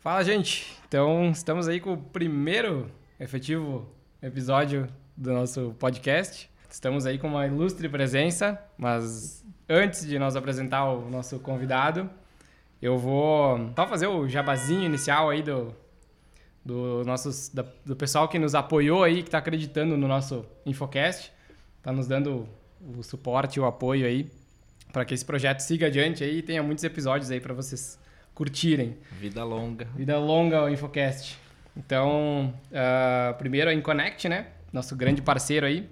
Fala, gente! Então, estamos aí com o primeiro efetivo episódio do nosso podcast. Estamos aí com uma ilustre presença, mas antes de nós apresentar o nosso convidado, eu vou só fazer o jabazinho inicial aí do, do, nossos, da, do pessoal que nos apoiou aí, que está acreditando no nosso Infocast, está nos dando o suporte o apoio aí para que esse projeto siga adiante aí e tenha muitos episódios aí para vocês curtirem. Vida longa. Vida longa o Infocast. Então, uh, primeiro a Inconnect, né? Nosso grande parceiro aí,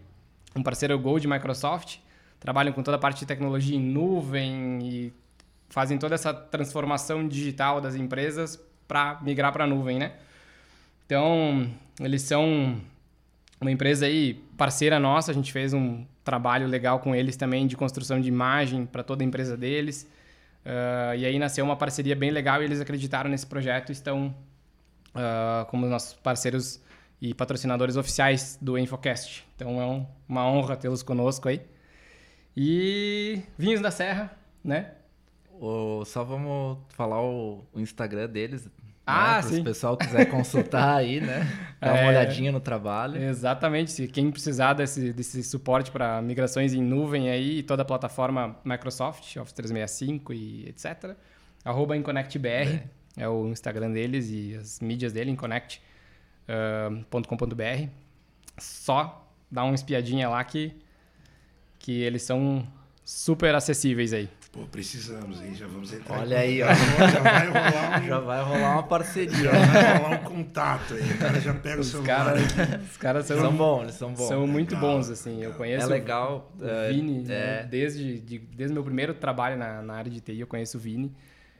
um parceiro Gold Microsoft. Trabalham com toda a parte de tecnologia em nuvem e fazem toda essa transformação digital das empresas para migrar para a nuvem, né? Então, eles são uma empresa aí parceira nossa, a gente fez um trabalho legal com eles também de construção de imagem para toda a empresa deles. Uh, e aí nasceu uma parceria bem legal e eles acreditaram nesse projeto e estão uh, como nossos parceiros e patrocinadores oficiais do Infocast. Então é um, uma honra tê-los conosco aí. E Vinhos da Serra, né? O, só vamos falar o, o Instagram deles, ah, né? sim. Se o pessoal quiser consultar aí, né? Dar uma é, olhadinha no trabalho. Exatamente. Se quem precisar desse, desse suporte para migrações em nuvem aí, toda a plataforma Microsoft, Office 365 e etc. Arroba InConnectBR é. é o Instagram deles e as mídias dele, inconnect.com.br. Uh, Só dá uma espiadinha lá que, que eles são super acessíveis aí. Pô, precisamos, hein? Já vamos entrar. Olha aí, ó. Já vai rolar um... Já vai rolar uma parceria. Já vai rolar um contato aí. O cara já pega os o celular. Cara, os caras são, são bons, eles são bons. São muito legal, bons, assim. Legal. Eu conheço é legal, o, o Vini, é... né? desde, de, desde meu primeiro trabalho na, na área de TI, eu conheço o Vini.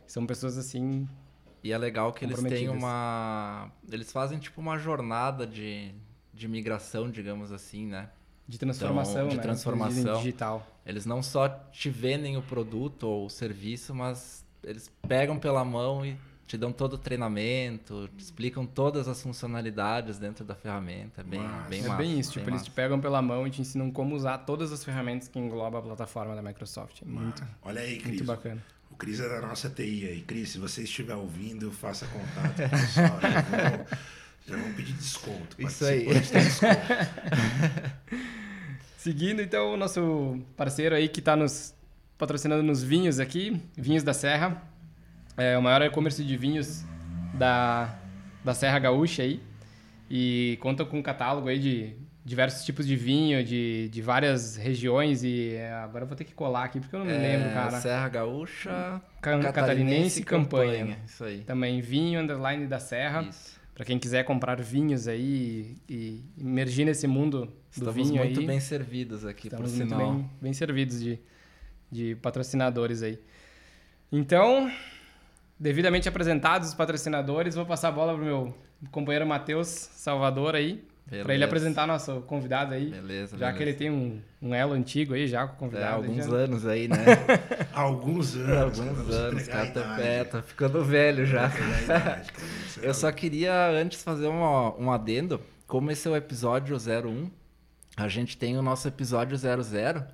São pessoas, assim, e é legal que eles têm uma. Eles fazem tipo uma jornada de, de migração, digamos assim, né? De transformação, então, de né? transformação digital. Eles não só te vendem o produto ou o serviço, mas eles pegam pela mão e te dão todo o treinamento, te explicam todas as funcionalidades dentro da ferramenta. É bem, massa. bem é massa. bem isso, tipo, massa. eles te pegam pela mão e te ensinam como usar todas as ferramentas que engloba a plataforma da Microsoft. É muito, Olha aí, Cris. muito bacana. O Cris é da nossa TI aí. Cris, se você estiver ouvindo, faça contato com o pessoal. já, vão, já vão pedir desconto. Isso aí. Desconto. Seguindo, então, o nosso parceiro aí que está nos patrocinando nos vinhos aqui, Vinhos da Serra. É o maior e-commerce de vinhos da, da Serra Gaúcha aí. E conta com um catálogo aí de diversos tipos de vinho, de, de várias regiões. E é, agora eu vou ter que colar aqui porque eu não me É, lembro, cara. Serra Gaúcha, Ca- Catarinense e campanha. Isso aí. Também vinho underline da Serra. Isso. Para quem quiser comprar vinhos aí e, e imergir nesse mundo do Estamos vinho muito aí. bem servidos aqui, Estamos por muito sinal. bem, bem servidos de, de patrocinadores aí. Então, devidamente apresentados os patrocinadores, vou passar a bola pro meu companheiro Matheus Salvador aí, para ele Beleza. apresentar nosso convidado aí. Beleza, já que ele beleza. tem um, um elo antigo aí já com o É, convidado. alguns já... anos aí, né? Alguns anos. alguns anos, cara, tá, é, tá ficando velho já. Idade, é Eu só queria antes fazer uma, um adendo. Como esse é o episódio 01, a gente tem o nosso episódio 00,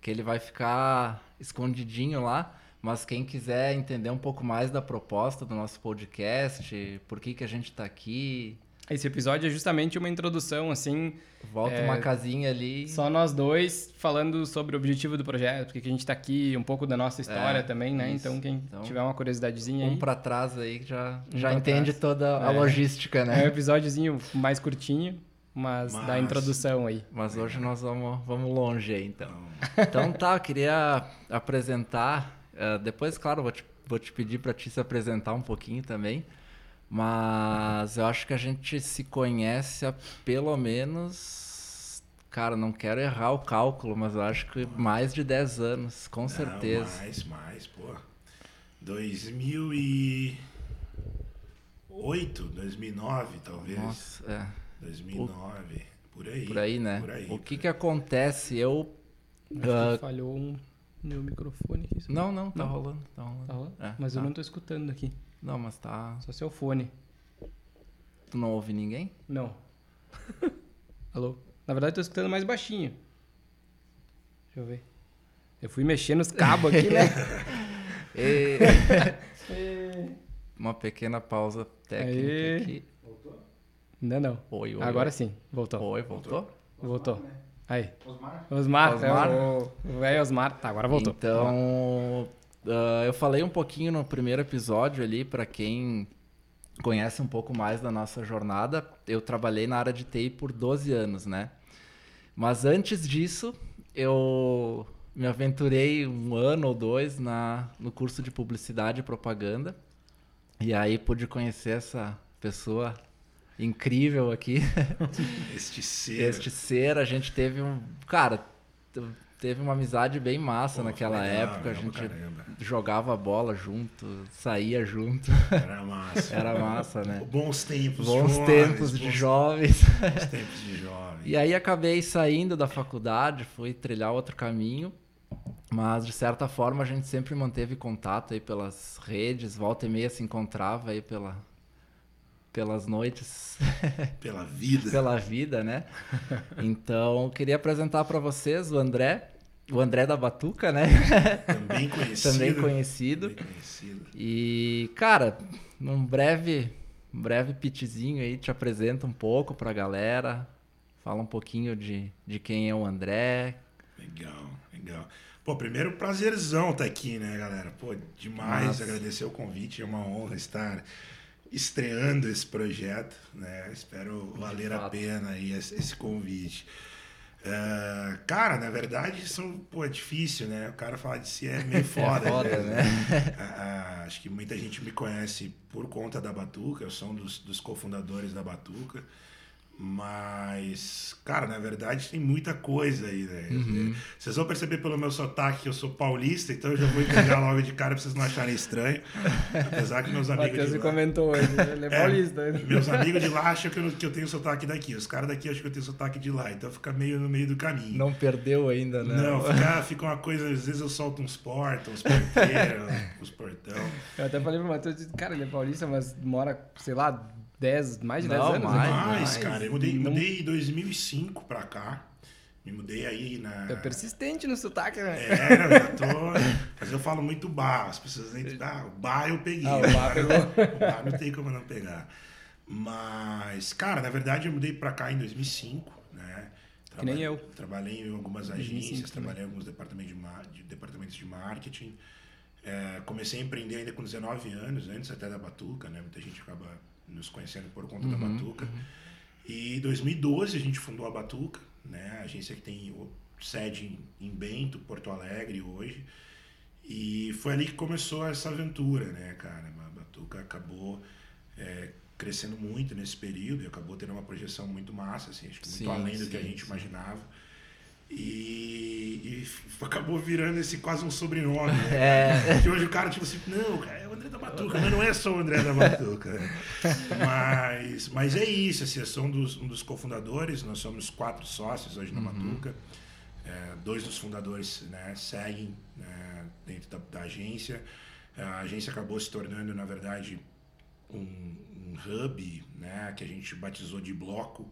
que ele vai ficar escondidinho lá. Mas quem quiser entender um pouco mais da proposta do nosso podcast, por que, que a gente tá aqui, Esse episódio é justamente uma introdução, assim, volta É, uma casinha ali. só nós dois falando sobre o objetivo do projeto, porque que a gente tá aqui, um pouco da nossa história É, também, né? isso. Então, quem Então, tiver uma curiosidadezinha aí... Um pra trás aí que já, Um já entende trás. toda a É. logística, É um né? episódiozinho mais curtinho, mas, da Mas- introdução aí. Mas hoje nós vamos, vamos longe aí, então. Então, tá, eu queria apresentar. eh, depois, claro, vou te, vou te pedir para te se apresentar um pouquinho também. Mas eu acho que a gente se conhece há pelo menos. Cara, não quero errar o cálculo, mas eu acho que mais de 10 anos, com não, certeza. mais, mais, pô. 2008, 2009, talvez. Nossa, é. 2009, por aí. Por aí, né? Por aí, o que por que acontece? Eu. Acho que falhou um meu microfone aqui. Não, não, tá Não? rolando. Tá rolando. Tá rolando? É, mas eu tá. não tô escutando aqui. Não, mas tá. Só seu fone. Tu não ouve ninguém? Não. Alô? Na verdade, eu tô escutando mais baixinho. Deixa eu ver. Eu fui mexer nos cabos aqui, né? E- uma pequena pausa técnica Aê. aqui. Não, não. Oi, oi. Agora oi. sim, voltou. Oi, voltou? Voltou. Aí. Osmar? Osmar, Osmar. é o o velho Osmar. Tá, agora voltou. Então, ah, eu falei um pouquinho no primeiro episódio ali, para quem conhece um pouco mais da nossa jornada. Eu trabalhei na área de TI por 12 anos, né? Mas antes disso, eu me aventurei um ano ou dois na, no curso de publicidade e propaganda. E aí pude conhecer essa pessoa incrível aqui. Este ser. Este ser, a gente teve um. Cara, teve uma amizade bem massa Pô, naquela legal, época. A gente caramba. jogava bola junto, saía junto. Era massa. Era massa, né? Bons tempos Bons jovens, tempos de bons- jovens. Bons tempos de jovem. E aí acabei saindo da faculdade, fui trilhar outro caminho. Mas de certa forma a gente sempre manteve contato aí pelas redes, volta e meia se encontrava aí pela, pelas noites. Pela vida. pela vida, né? Então, queria apresentar para vocês o André, o André da Batuca, né? Também conhecido. Também conhecido. Também conhecido. E, cara, num breve, um breve pitzinho aí, te apresenta um pouco pra galera, fala um pouquinho de, de quem é o André. Legal, legal. Pô, primeiro prazerzão estar aqui, né, galera? Pô, demais Nossa. agradecer o convite. É uma honra estar estreando esse projeto, né? Espero valer a pena aí esse, convite. É, cara, na verdade, isso pô, é difícil, né? O cara falar de si é meio foda. foda, às vezes, né? Ah, acho que muita gente me conhece por conta da Batuca, eu sou um dos, dos cofundadores da Batuca. Mas, cara, na verdade tem muita coisa aí, né? Uhum. Vocês vão perceber pelo meu sotaque que eu sou paulista, então eu já vou entregar logo de cara pra vocês não acharem estranho. Apesar que meus amigos. Matheus de lá, comentou hoje. Ele é paulista. né? meus amigos de lá acham que eu, que eu tenho sotaque daqui. Os caras daqui acham que eu tenho sotaque de lá. Então fica meio no meio do caminho. Não perdeu ainda, né? Não, fica, fica uma coisa, às vezes eu solto uns portão, uns porteiros, uns portão. Eu até falei pro Matheus, disse, cara, ele é paulista, mas mora, sei lá, 10, mais de 10 Não, anos. mais, né? Mas, cara, eu mudei, Não- mudei em 2005 pra cá. Me mudei aí na. É persistente no sotaque, né? É, eu já tô. Mas eu falo muito bar. As pessoas nem. Ah, o bar eu peguei. Ah, o bar pegou. O bar não tem como não pegar. Mas, cara, na verdade eu mudei pra cá em 2005, né? Que nem eu. Trabalhei em algumas 2005 agências, trabalhei em alguns departamentos de, mar- de- departamentos de marketing. É, comecei a empreender ainda com 19 anos, antes até da Batuca, né? Muita gente acaba nos conhecendo por conta da Uhum, Batuca. E em 2012 a gente fundou a Batuca, né? A agência que tem sede em, Bento, Porto Alegre hoje. E foi ali que começou essa aventura, né, cara? A Batuca acabou é, crescendo muito nesse período e acabou tendo uma projeção muito massa, assim, acho que muito Sim, além do que a gente sim. imaginava. E, e acabou virando esse quase um sobrenome, né? É. Que hoje o cara, tipo assim, não, cara, é o André da Batuca, mas não é só o André da Batuca. né? mas, mas é isso, assim, eu sou um dos, um dos cofundadores, nós somos quatro sócios hoje na Batuca. É, dois dos fundadores né, seguem né, dentro da, da agência. A agência acabou se tornando, na verdade, um, um hub né, que a gente batizou de bloco,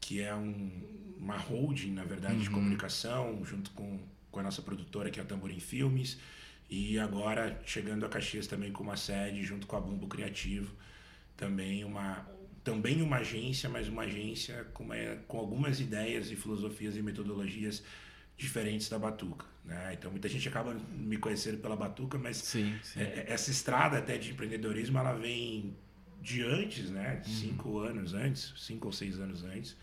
que é um, uma holding, na verdade, de comunicação, junto com, com a nossa produtora, que é a Tamborim Filmes. E agora chegando a Caxias também com uma sede, junto com a Bumbo Criativo. Também uma, também uma agência, mas uma agência com, uma- com algumas ideias e filosofias e metodologias diferentes da Batuca. Né? Então muita gente acaba me conhecendo pela Batuca, mas Sim, sim. é- essa estrada até de empreendedorismo ela vem de antes, né? Uhum. Cinco anos antes, cinco ou seis anos antes.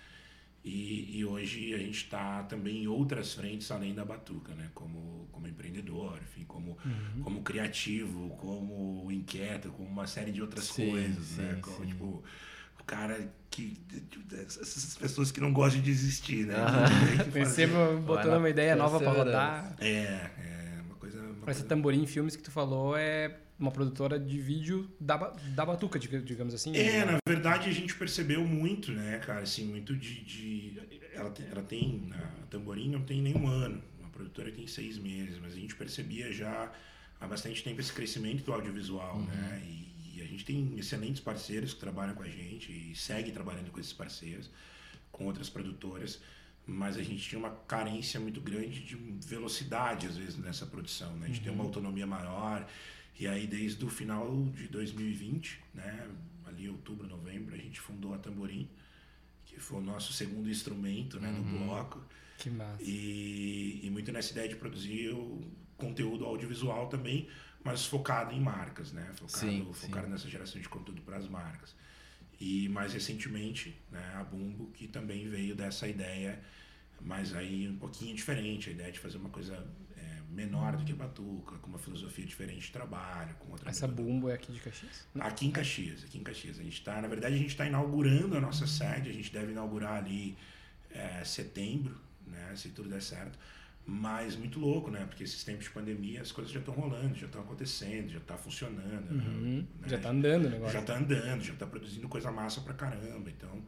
E, e hoje a gente está também em outras frentes além da Batuca, né? Como, como empreendedor, enfim, como, Uhum. como criativo, como inquieto, como uma série de outras Sim, coisas, né? sim, Como, sim. tipo, o cara que. Essas pessoas que não gostam de desistir, né? Fazer. Sempre botando uma ideia nova pra perseverança. rodar. É, é uma coisa. Uma Essa coisa... Tamborim Filmes que tu falou é uma produtora de vídeo da, da Batuca, diga- digamos assim. É, na verdade a gente percebeu muito, né, cara, assim, muito de. de- ela, tem, ela tem. A Tamborim não tem nenhum ano, uma produtora tem seis meses, mas a gente percebia já há bastante tempo esse crescimento do audiovisual, né? E, e a gente tem excelentes parceiros que trabalham com a gente e segue trabalhando com esses parceiros, com outras produtoras. Mas a gente tinha uma carência muito grande de velocidade, às vezes, nessa produção. Né? A gente tem uma autonomia maior E aí, desde o final de 2020, né, ali outubro, novembro, a gente fundou a Tamborim, que foi o nosso segundo instrumento né, no bloco. Que massa. E, e muito nessa ideia de produzir o conteúdo audiovisual também, mas focado em marcas, né? Focado, Sim, focado sim. nessa geração de conteúdo para as marcas. E mais recentemente, né, a Bumbo, que também veio dessa ideia, mas aí um pouquinho diferente, a ideia de fazer uma coisa menor do que a Batuca, com uma filosofia diferente de trabalho, com outra Essa metodologia. bumbo é aqui de Caxias? Aqui em Caxias, aqui em Caxias. A gente tá, na verdade, a gente está inaugurando a nossa sede. A gente deve inaugurar ali é, setembro, né? Se tudo der certo. Mas muito louco, né? Porque esses tempos de pandemia, as coisas já estão rolando, já estão acontecendo, já está funcionando. Uhum. né? Já tá andando o negócio. Já tá andando, já tá produzindo coisa massa pra caramba. Então,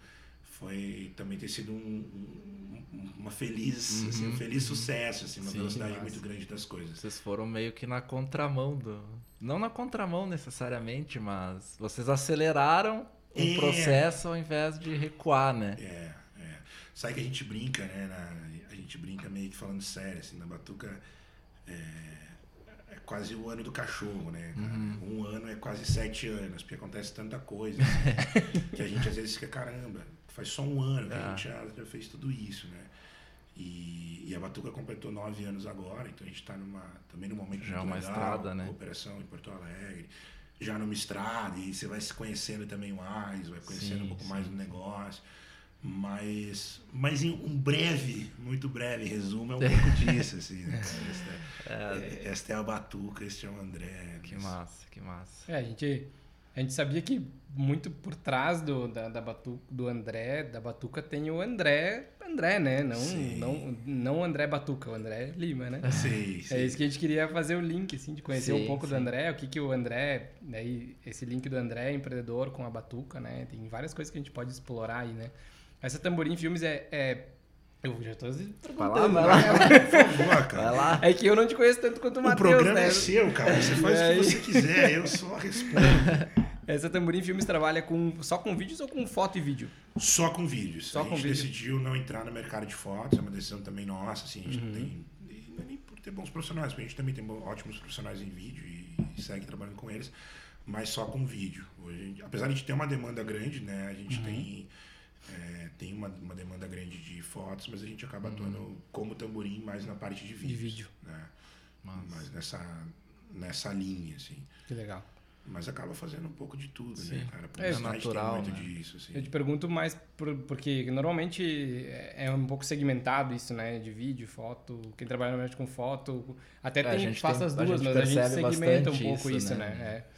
foi também ter sido um, um- uma feliz, Uhum, assim, um feliz sucesso, assim, uma Sim, velocidade massa. muito grande das coisas. Vocês foram meio que na contramão do. Não na contramão necessariamente, mas vocês aceleraram o É. processo ao invés de recuar, né? É, é. Sabe que a gente brinca, né? na- a gente brinca meio que falando sério, assim, na Batuca é, é quase o ano do cachorro, né? cara? Um ano é quase sete anos, porque acontece tanta coisa assim, que a gente às vezes fica, caramba, faz só um ano que a Ah. gente já, já fez tudo isso, né? E, e a Batuca completou nove anos agora, então a gente está numa, também num momento Já é muito uma legal, estrada, né? cooperação em Porto Alegre, já numa estrada, e você vai se conhecendo também mais, vai conhecendo Sim, um pouco sim. mais do negócio. Mas, mas em um breve, muito breve resumo é um pouco disso, assim, né? Esta, é, esta é a Batuca, este é o André. Que mas- massa, que massa. É, a gente, a gente sabia que muito por trás do, da, da batu, do André, da Batuca, tem o André, André, né? Não, Sim. não, não o André Batuca, o André Lima, né? Sei, É sei. isso que a gente queria fazer o link, assim, de conhecer um Sim, pouco do sim. André, o que, que o André, daí, esse link do André empreendedor com a Batuca, né? Tem várias coisas que a gente pode explorar aí, né? Essa Tamborim Filmes é... é- eu já tô Vai lá, perguntando, vai lá. Por favor, cara. Vai lá. É que eu não te conheço tanto quanto o O Matheus, programa né? é seu, cara. Você faz E o que aí? você quiser, eu só respondo. Essa Tamborim Filmes trabalha com, só com vídeos ou com foto e vídeo? Só com vídeos. Só a com gente vídeo. decidiu não entrar no mercado de fotos, é uma decisão também nossa, assim, a gente Uhum. não tem. Não é nem por ter bons profissionais, porque a gente também tem ótimos profissionais em vídeo e, segue trabalhando com eles, mas só com vídeo. Hoje, a gente- apesar de a gente ter uma demanda grande, né? A gente Uhum. tem. É, tem uma, uma demanda grande de fotos, mas a gente Uhum. acaba atuando como tamborim mais na parte de vídeo. vídeo. Né? Mais nessa, nessa linha, assim. Que legal. Mas acaba fazendo um pouco de tudo, Sim. né, cara? A É natural, tem muito né? disso, assim. Eu te pergunto mais por- porque normalmente é é um pouco segmentado isso, né? De vídeo, foto. Quem trabalha normalmente com foto, até É, a tem gente faz tem- as a duas, gente mas a gente segmenta um pouco isso, isso, né? né? É.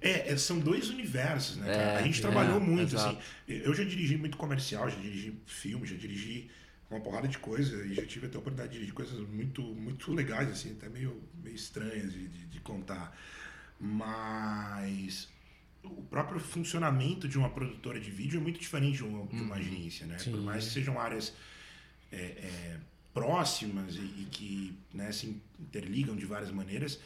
É, é, são dois universos, né, cara? É, a gente é, trabalhou muito, exato. assim. Eu já dirigi muito comercial, já dirigi filme, já dirigi uma porrada de coisa e já tive até a oportunidade de dirigir coisas muito, muito legais, assim, até meio, meio estranhas de, de, de contar. Mas o próprio funcionamento de uma produtora de vídeo é muito diferente de uma, de uma agência, né? Sim. Por mais que sejam áreas é, é, próximas e, e que né, se interligam de várias maneiras,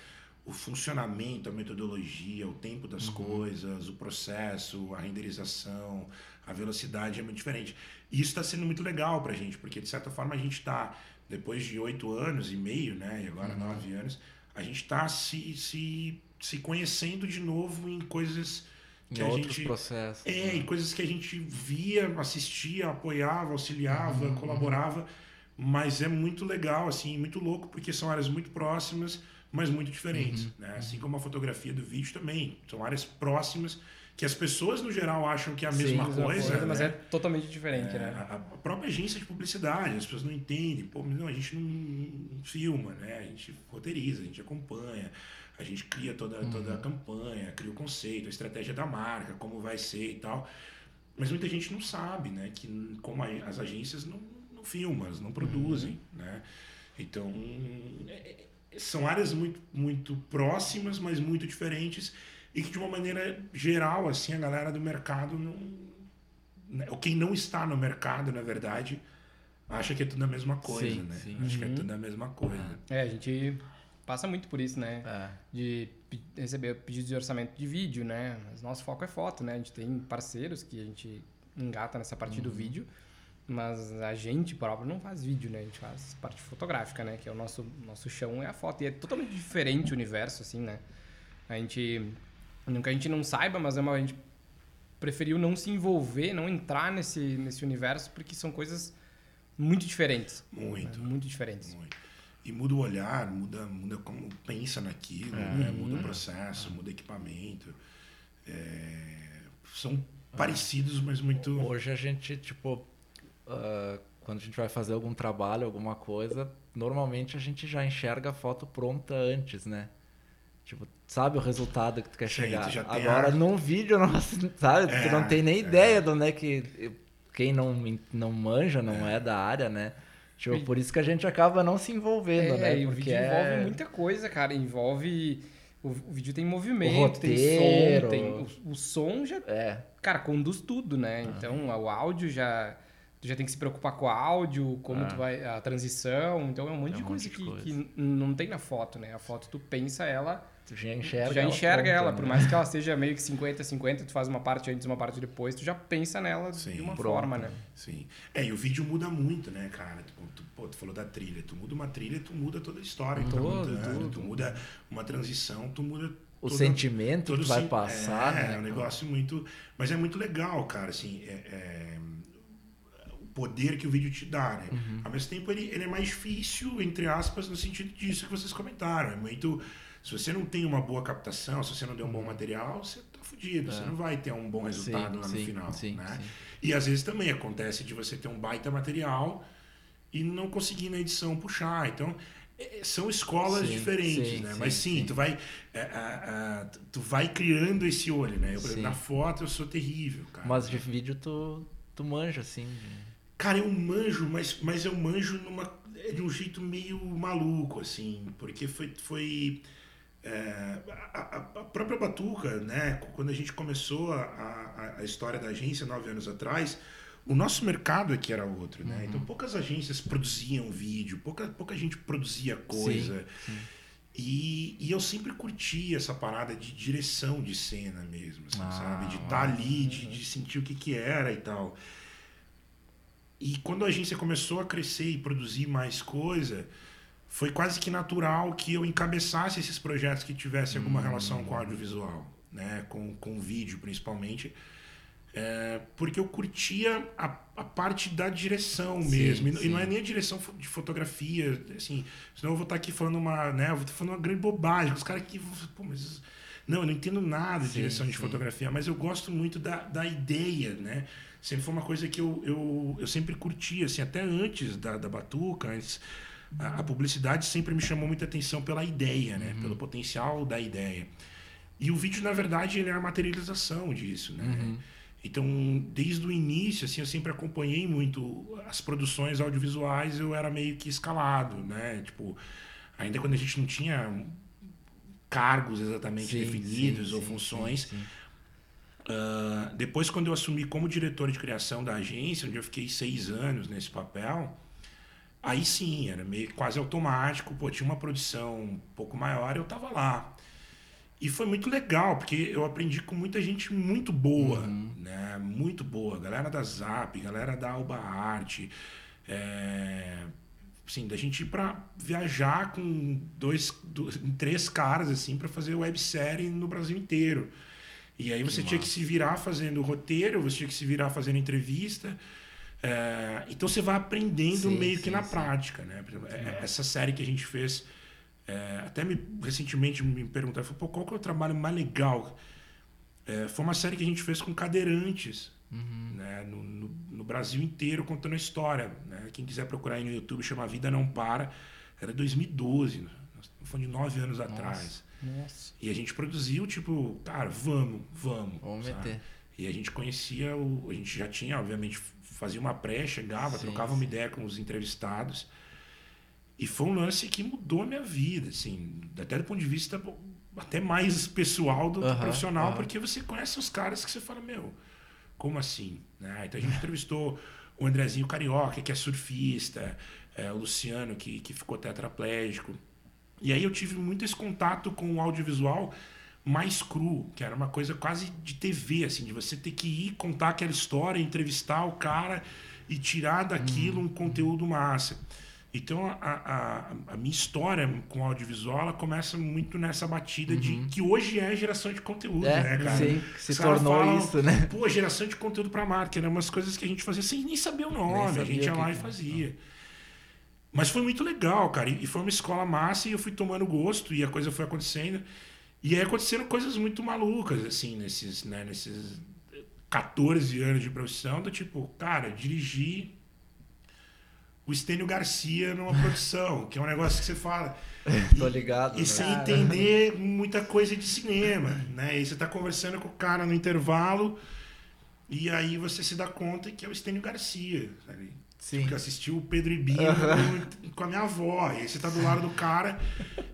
o funcionamento, a metodologia, o tempo das coisas, o processo, a renderização, a velocidade é muito diferente. E isso está sendo muito legal para a gente, porque de certa forma a gente está, depois de oito anos e meio, né, e agora nove anos, a gente está se, se, se conhecendo de novo em coisas Em que a outros gente processos. é, né? e coisas que a gente via, assistia, apoiava, auxiliava, colaborava, mas é muito legal, assim, muito louco, porque são áreas muito próximas, mas muito diferentes, né? Assim como a fotografia do vídeo também, são áreas próximas que as pessoas no geral acham que é a mesma Sim, coisa, mas né? é totalmente diferente, É, né? a, própria agência de publicidade, as pessoas não entendem. Pô, mas não, a gente não, filma, né? A gente roteiriza, a gente acompanha, a gente cria toda, toda a campanha, cria o conceito, a estratégia da marca, como vai ser e tal. Mas muita gente não sabe, né? Que como a- as agências não, não filmam, elas não produzem, né? Então, é- é- são áreas muito, muito próximas, mas muito diferentes e que de uma maneira geral, assim, a galera do mercado não, né, ou quem não está no mercado, na verdade, acha que é tudo a mesma coisa, Sim, né? sim. Acha que é Uhum. tudo a mesma coisa. É, a gente passa muito por isso, né? É. De receber pedidos de orçamento de vídeo, né? Mas nosso foco é foto, né? A gente tem parceiros que a gente engata nessa parte do vídeo, mas a gente próprio não faz vídeo, né? A gente faz parte fotográfica, né? Que é o nosso, nosso chão, é a foto. E é totalmente diferente o universo, assim, né? A gente, não que a gente não saiba, mas é uma, a gente preferiu não se envolver, não entrar nesse, nesse universo, porque são coisas muito diferentes. Muito. Né? Muito diferentes. Muito. E muda o olhar, muda, muda como pensa naquilo, É. né? muda o processo, muda o equipamento. É, São parecidos, mas muito. Hoje a gente, tipo, ah, quando a gente vai fazer algum trabalho, alguma coisa, normalmente a gente já enxerga a foto pronta antes, né? Tipo, sabe o resultado que tu quer Sim, chegar. Agora, a- num vídeo, não, sabe? É, tu não tem nem é. ideia de onde é que... Quem não, não manja, não é, da área, né? Tipo, por isso que a gente acaba não se envolvendo, É, né? e o Porque vídeo é... envolve muita coisa, cara. Envolve. O, o vídeo tem movimento, roteiro. tem som, tem. O, o som já, É, cara, conduz tudo, né? Então o áudio já. Tu já tem que se preocupar com o áudio, como Ah. tu vai. A transição. Então é um monte É de um coisa, monte de que, coisa. que n- não tem na foto, né? A foto tu pensa ela. tu já enxerga tu já enxerga pronta, ela, né? por mais que ela seja meio que 50-50, tu faz uma parte antes uma parte depois, tu já pensa nela Sim, de uma pronto. forma, né? Sim. É, e o vídeo muda muito, né, cara? Tu, tu, pô, tu falou da trilha. Tu muda uma trilha, tu muda toda a história que tá contando. Tu muda uma transição, tu muda O toda- sentimento todo que vai sim- passar, é, né? É um negócio muito. Mas é muito legal, cara, assim. é- é, poder que o vídeo te dá, né? Uhum. Ao mesmo tempo, ele, ele é mais difícil, entre aspas, no sentido disso que vocês comentaram. É muito. Se você não tem uma boa captação, se você não tem um bom material, você tá fudido. Você não vai ter um bom resultado Uhum. É. Sim, lá no sim, final. sim, né? sim. E às vezes também acontece de você ter um baita material e não conseguir na edição puxar. Então, é, são escolas Sim, diferentes, sim, né? sim, Mas sim, tu vai é, é, é, tu vai criando esse olho, né? Eu, por exemplo, Sim. na foto eu sou terrível, cara. Mas de vídeo tu, tu manja, assim. de- Cara, eu manjo, mas, mas eu manjo numa, de um jeito meio maluco, assim, porque foi. foi é, a, a- própria Batuca, né? Quando a gente começou a, a, a história da agência nove anos atrás, o nosso mercado aqui era outro, né? Então poucas agências produziam vídeo, pouca, pouca gente produzia coisa. E, e eu sempre curti essa parada de direção de cena mesmo, assim, Ah, sabe? De estar ali, de, de sentir o que, que era e tal. E quando a agência começou a crescer e produzir mais coisa, foi quase que natural que eu encabeçasse esses projetos que tivessem alguma relação com audiovisual, né? com, com vídeo principalmente. É, porque eu curtia a, a parte da direção Sim, mesmo. E, não é nem a direção de fotografia, assim. Senão eu vou estar aqui falando uma. Né, eu vou estar falando uma grande bobagem. Os caras aqui. Pô, mas. isso- Não, eu não entendo nada de Sim, direção de fotografia, mas eu gosto muito da, da ideia, né? Sempre foi uma coisa que eu, eu, eu sempre curti, assim, até antes da, da Batuca, antes. A, a publicidade sempre me chamou muita atenção pela ideia, né? Pelo potencial da ideia. E o vídeo, na verdade, ele é a materialização disso, né? Então, desde o início, assim, eu sempre acompanhei muito as produções audiovisuais, eu era meio que escalado, né? Tipo, ainda quando a gente não tinha cargos exatamente Sim, definidos sim, ou sim, funções. Ah, depois, quando eu assumi como diretor de criação da agência, onde eu fiquei seis anos nesse papel, aí sim, era meio quase automático. Pô, tinha uma produção um pouco maior, eu tava lá. E foi muito legal, porque eu aprendi com muita gente muito boa, né? Muito boa. Galera da Zap, galera da Alba Arte. É... Assim, da gente ir pra viajar com dois, do- três caras, assim, para fazer websérie no Brasil inteiro. E aí você tinha que se virar fazendo roteiro, você tinha que se virar fazendo entrevista. É, então você vai aprendendo Sim, meio que sim, na sim. prática, né? É- essa série que a gente fez, é, até me, recentemente me perguntaram, pô, qual que é o trabalho mais legal? É, foi uma série que a gente fez com cadeirantes, Uhum. né? No, no- no Brasil inteiro contando a história. Né? Quem quiser procurar aí no YouTube, chama Vida Não Para. Era 2012, nós estamos falando de nove anos atrás. Nossa. E a gente produziu, tipo, cara, vamos, vamos. Vamos sabe? meter. E a gente conhecia, o, a gente já tinha, obviamente, fazia uma pré, chegava, Sim, trocava uma ideia com os entrevistados. E foi um lance que mudou a minha vida, assim, até do ponto de vista até mais pessoal do que profissional, porque você conhece os caras que você fala, meu, como assim? Né? Então a gente entrevistou o Andrezinho Carioca, que é surfista, é, o Luciano, que, que ficou tetraplégico. E aí eu tive muito esse contato com o audiovisual mais cru, que era uma coisa quase de TV, assim, de você ter que ir contar aquela história, entrevistar o cara e tirar daquilo um conteúdo massa. Então, a, a, a, minha história com o audiovisual ela começa muito nessa batida de que hoje é geração de conteúdo, É, né, cara? sim, se tornou falam, isso, né? Pô, geração de conteúdo para marca, eram umas coisas que a gente fazia sem nem saber o nome, a gente ia lá e era. Mas foi muito legal, cara, e e foi uma escola massa e eu fui tomando gosto e a coisa foi acontecendo. E aí aconteceram coisas muito malucas, assim, nesses, né, nesses 14 anos de profissão, do tipo, cara, dirigir o Estênio Garcia numa produção, que é um negócio que você fala. Tô ligado. E né? sem entender muita coisa de cinema, né? E você tá conversando com o cara no intervalo e aí você se dá conta que é o Estênio Garcia, sabe? Sim. Que assistiu o Pedro Ibino com a minha avó. E aí você tá do lado do cara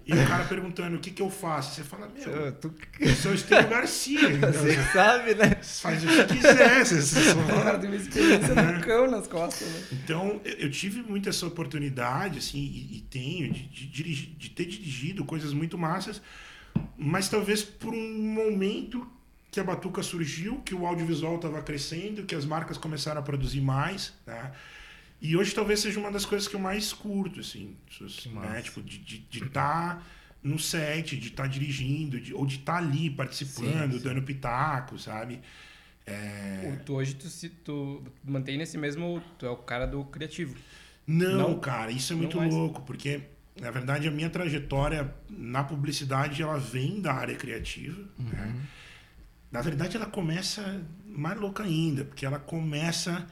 e o cara perguntando o que que eu faço. Você fala, meu, Tu, eu sou o Estênio Garcia. Então, você sabe, né? faz o que quiser. Você, só- cara tem uma experiência do cão nas costas, né? Então, eu eu tive muito essa oportunidade, assim, e, e tenho, de, de, dirigi- de ter dirigido coisas muito massas, mas talvez por um momento que a Batuca surgiu, que o audiovisual estava crescendo, que as marcas começaram a produzir mais, né? E hoje talvez seja uma das coisas que eu mais curto, assim, né? Tipo, de estar no set, de estar dirigindo, de- ou de estar ali participando, Sim, sim. dando pitaco, sabe? É... Tu, hoje tu, se, tu mantém nesse mesmo. Tu é o cara do criativo. Não, Não? cara, isso é muito mais. louco, porque na verdade a minha trajetória na publicidade ela vem da área criativa. né? Na verdade ela começa mais louca ainda, porque ela começa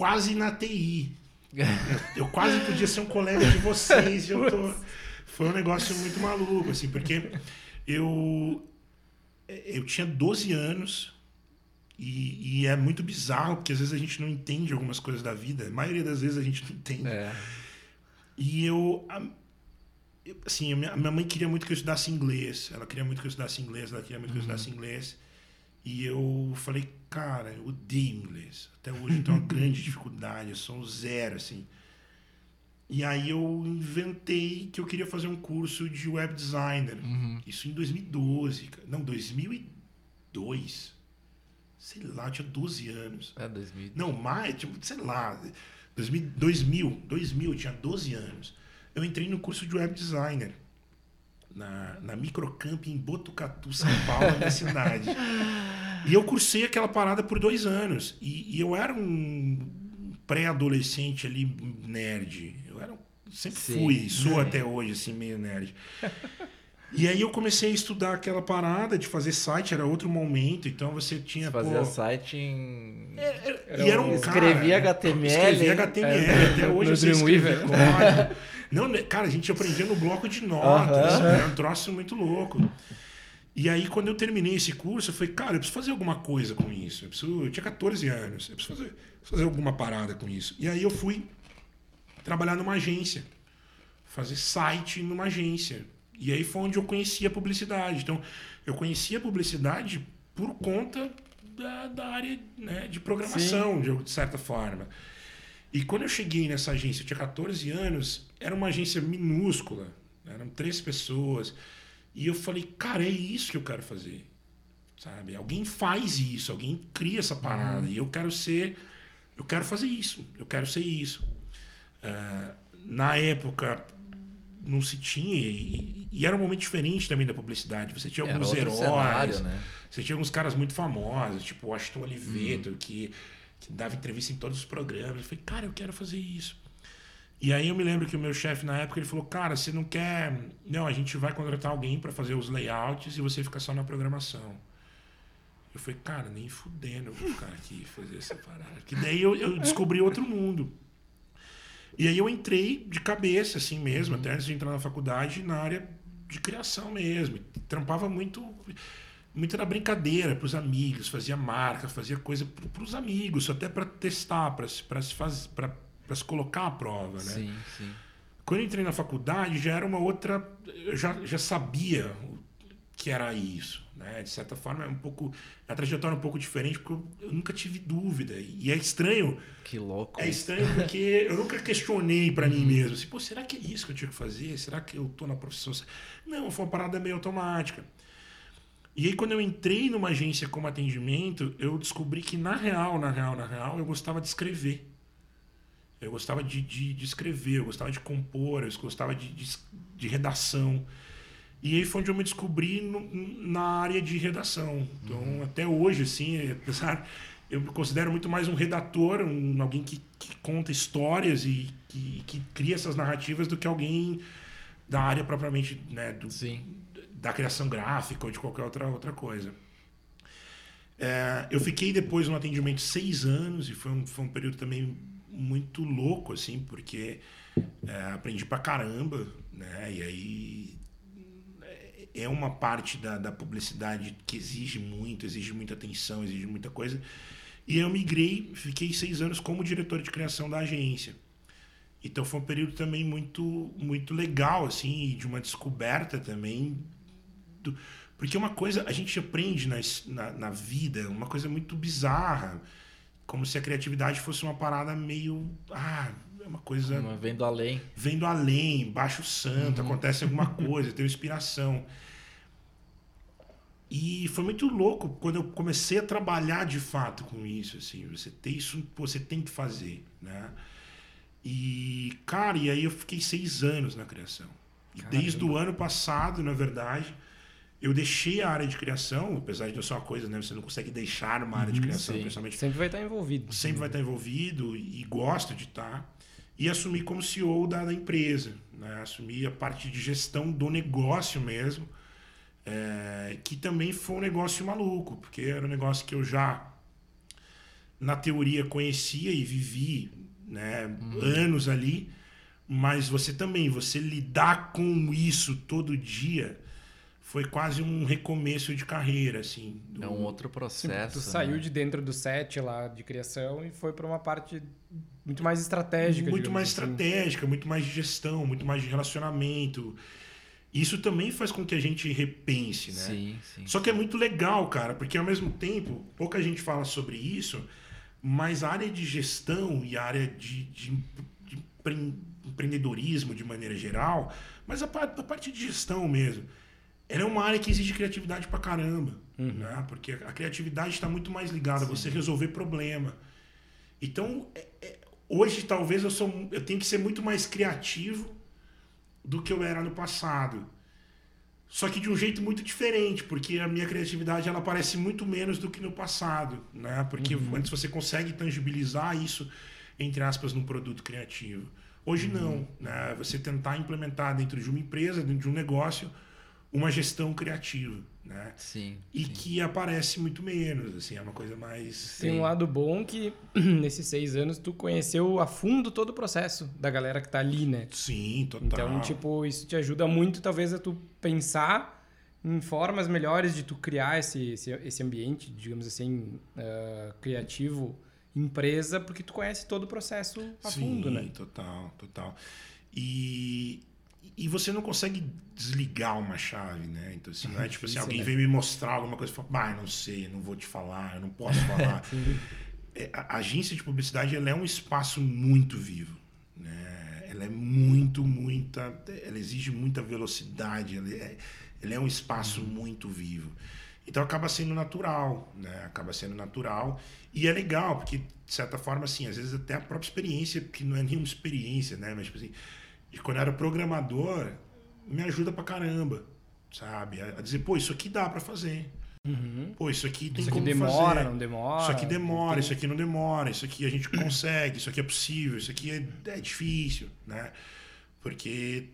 quase na TI. Eu quase podia ser um colega de vocês. Eu tô... Foi um negócio muito maluco, assim, porque eu, eu tinha 12 anos e, e é muito bizarro, porque às vezes a gente não entende algumas coisas da vida. A maioria das vezes a gente não entende. É. E eu, assim, a minha mãe queria muito que eu estudasse inglês. Ela queria muito que eu estudasse inglês, ela queria muito que eu estudasse inglês. E eu falei, cara, eu odeio inglês. Até hoje eu tenho uma grande dificuldade, eu sou zero, assim. E aí eu inventei que eu queria fazer um curso de web designer. Isso em 2012, cara. não, 2002. Sei lá, eu tinha 12 anos. É 2000. Não, mais, tipo, sei lá, 2000, 2000, 2000, eu tinha 12 anos. Eu entrei no curso de web designer na, na Microcamp em Botucatu, São Paulo, na minha cidade. E eu cursei aquela parada por dois anos. E, e eu era um pré-adolescente ali, nerd. Eu era, sempre Sim. fui, sou até hoje, assim, meio nerd. E aí eu comecei a estudar aquela parada de fazer site, era outro momento, então você tinha. Fazia pô, site em. e era um Escrevia cara, HTML. Escrevia HTML. Até hoje no Dreamweaver. código. Não, né, cara, a gente aprendia no bloco de notas. Aham. Era um troço muito louco. E aí, quando eu terminei esse curso, eu falei, cara, eu preciso fazer alguma coisa com isso. Eu, preciso, eu tinha 14 anos. Eu preciso fazer, fazer alguma parada com isso. E aí eu fui trabalhar numa agência. Fazer site numa agência. E aí foi onde eu conheci a publicidade. Então, eu conheci a publicidade por conta da, da área né, de programação, de certa forma. E quando eu cheguei nessa agência, eu tinha 14 anos, era uma agência minúscula, eram três pessoas. E eu falei, cara, é isso que eu quero fazer. Sabe? Alguém faz isso, alguém cria essa parada. E eu quero ser, eu quero fazer isso, eu quero ser isso. Ah, na época, não se tinha, e, e era um momento diferente também da publicidade. Você tinha alguns heróis, cenário, né? você tinha alguns caras muito famosos, tipo o Aston Oliveto, que, que dava entrevista em todos os programas. Eu falei, cara, eu quero fazer isso. E aí eu me lembro que o meu chefe na época ele falou, cara, você não quer. Não, a gente vai contratar alguém para fazer os layouts e você fica só na programação. Eu falei, cara, nem fudendo eu vou ficar aqui fazer essa parada. Que daí eu, eu descobri outro mundo. E aí eu entrei de cabeça, assim mesmo, até antes de entrar na faculdade, na área de criação mesmo. Trampava muito muito na brincadeira, para os amigos, fazia marca, fazia coisa para os amigos, até para testar, para se, pra se, faz- pra- pra se colocar à prova. Né? Sim, sim. Quando eu entrei na faculdade, já era uma outra. Eu já, já sabia que era isso. Né? De certa forma, é um pouco. A trajetória é um pouco diferente, porque eu, nunca tive dúvida. E é estranho Que louco. é estranho porque eu nunca questionei pra mim mesmo. Assim, Pô, será que é isso que eu tinha que fazer? Será que eu tô na profissão? cer-?" Não, foi uma parada meio automática. E aí, quando eu entrei numa agência como atendimento, eu descobri que, na real, na real, na real, eu gostava de escrever. Eu gostava de, de, de escrever, eu gostava de compor, eu gostava de, de, de redação. E aí foi onde eu me descobri no, na área de redação. Então, uhum. até hoje, assim, apesar. Eu me considero muito mais um redator, um, alguém que, que conta histórias e que, que, cria essas narrativas do que alguém da área propriamente né, do, Sim. Da criação gráfica ou de qualquer outra, outra coisa. É, eu fiquei depois no atendimento seis anos e foi um, foi um período também muito louco, assim, porque é, aprendi pra caramba, né? E aí é uma parte da, da publicidade que exige muito, exige muita atenção, exige muita coisa. E eu migrei, fiquei seis anos como diretor de criação da agência. Então foi um período também muito muito legal, assim, de uma descoberta também. Do, porque uma coisa, a gente aprende na, na, na vida, uma coisa muito bizarra, como se a criatividade fosse uma parada meio. Ah, é uma coisa. Uma vendo além. Vendo além, baixo santo, uhum. acontece alguma coisa, tem inspiração. E foi muito louco quando eu comecei a trabalhar de fato com isso, assim, você tem isso, você tem que fazer, né? E, cara, e aí eu fiquei seis anos na criação. E Caramba. desde o ano passado, na verdade, eu deixei a área de criação, apesar de não ser uma coisa, né? Você não consegue deixar uma área de uhum, criação, Sim. principalmente. Sempre vai estar envolvido. Sempre vai estar envolvido e, e gosto de estar. E assumi como CEO da, da empresa, né? Assumi a parte de gestão do negócio mesmo é, que também foi um negócio maluco, porque era um negócio que eu já, na teoria, conhecia e vivi né, hum. anos ali, mas você também, você lidar com isso todo dia foi quase um recomeço de carreira, assim. Do... É um outro processo. Sim, tu né? saiu de dentro do set lá de criação e foi para uma parte muito mais estratégica. Muito mais assim. estratégica, muito mais de gestão, muito mais de relacionamento. Isso também faz com que a gente repense, né? Sim, sim. Só que é muito legal, cara, porque ao mesmo tempo, pouca gente fala sobre isso, mas a área de gestão e a área de, de, de empreendedorismo de maneira geral, mas a, a, parte de gestão mesmo, ela é uma área que exige criatividade pra caramba, uhum. né? Porque a criatividade está muito mais ligada sim. a você resolver problema. Então, é, é, hoje talvez eu, sou, eu tenho que ser muito mais criativo do que eu era no passado. Só que de um jeito muito diferente, porque a minha criatividade ela aparece muito menos do que no passado, né? Porque uhum. antes você consegue tangibilizar isso entre aspas num produto criativo. Hoje uhum. não, né? Você tentar implementar dentro de uma empresa, dentro de um negócio, uma gestão criativa, né? Sim. E sim. que aparece muito menos, assim, é uma coisa mais. Tem um lado bom que nesses seis anos tu conheceu a fundo todo o processo da galera que tá ali, né? Sim, total. Então, tipo, isso te ajuda muito, talvez, a tu pensar em formas melhores de tu criar esse, esse, esse ambiente, digamos assim, uh, criativo, empresa, porque tu conhece todo o processo a Sim, fundo, né? Sim, total, total. E, e você não consegue desligar uma chave, né? Então, assim, não é tipo assim, alguém né? vem me mostrar alguma coisa e fala, bah, não sei, não vou te falar, eu não posso falar. é, a agência de publicidade ela é um espaço muito vivo. Né? Ela é muito, muita. Ela exige muita velocidade, ela é, ela é um espaço uhum. muito vivo. Então acaba sendo natural, né? Acaba sendo natural. E é legal, porque, de certa forma, assim, às vezes até a própria experiência, que não é nenhuma experiência, né? Mas, tipo assim, e quando eu era programador, me ajuda pra caramba, sabe? A, dizer, pô, isso aqui dá para fazer. Uhum. Pô, isso aqui tem isso aqui demora, fazer. não demora. Isso aqui demora, tem... isso aqui não demora, isso aqui a gente consegue, isso aqui é possível, isso aqui é, é difícil, né? Porque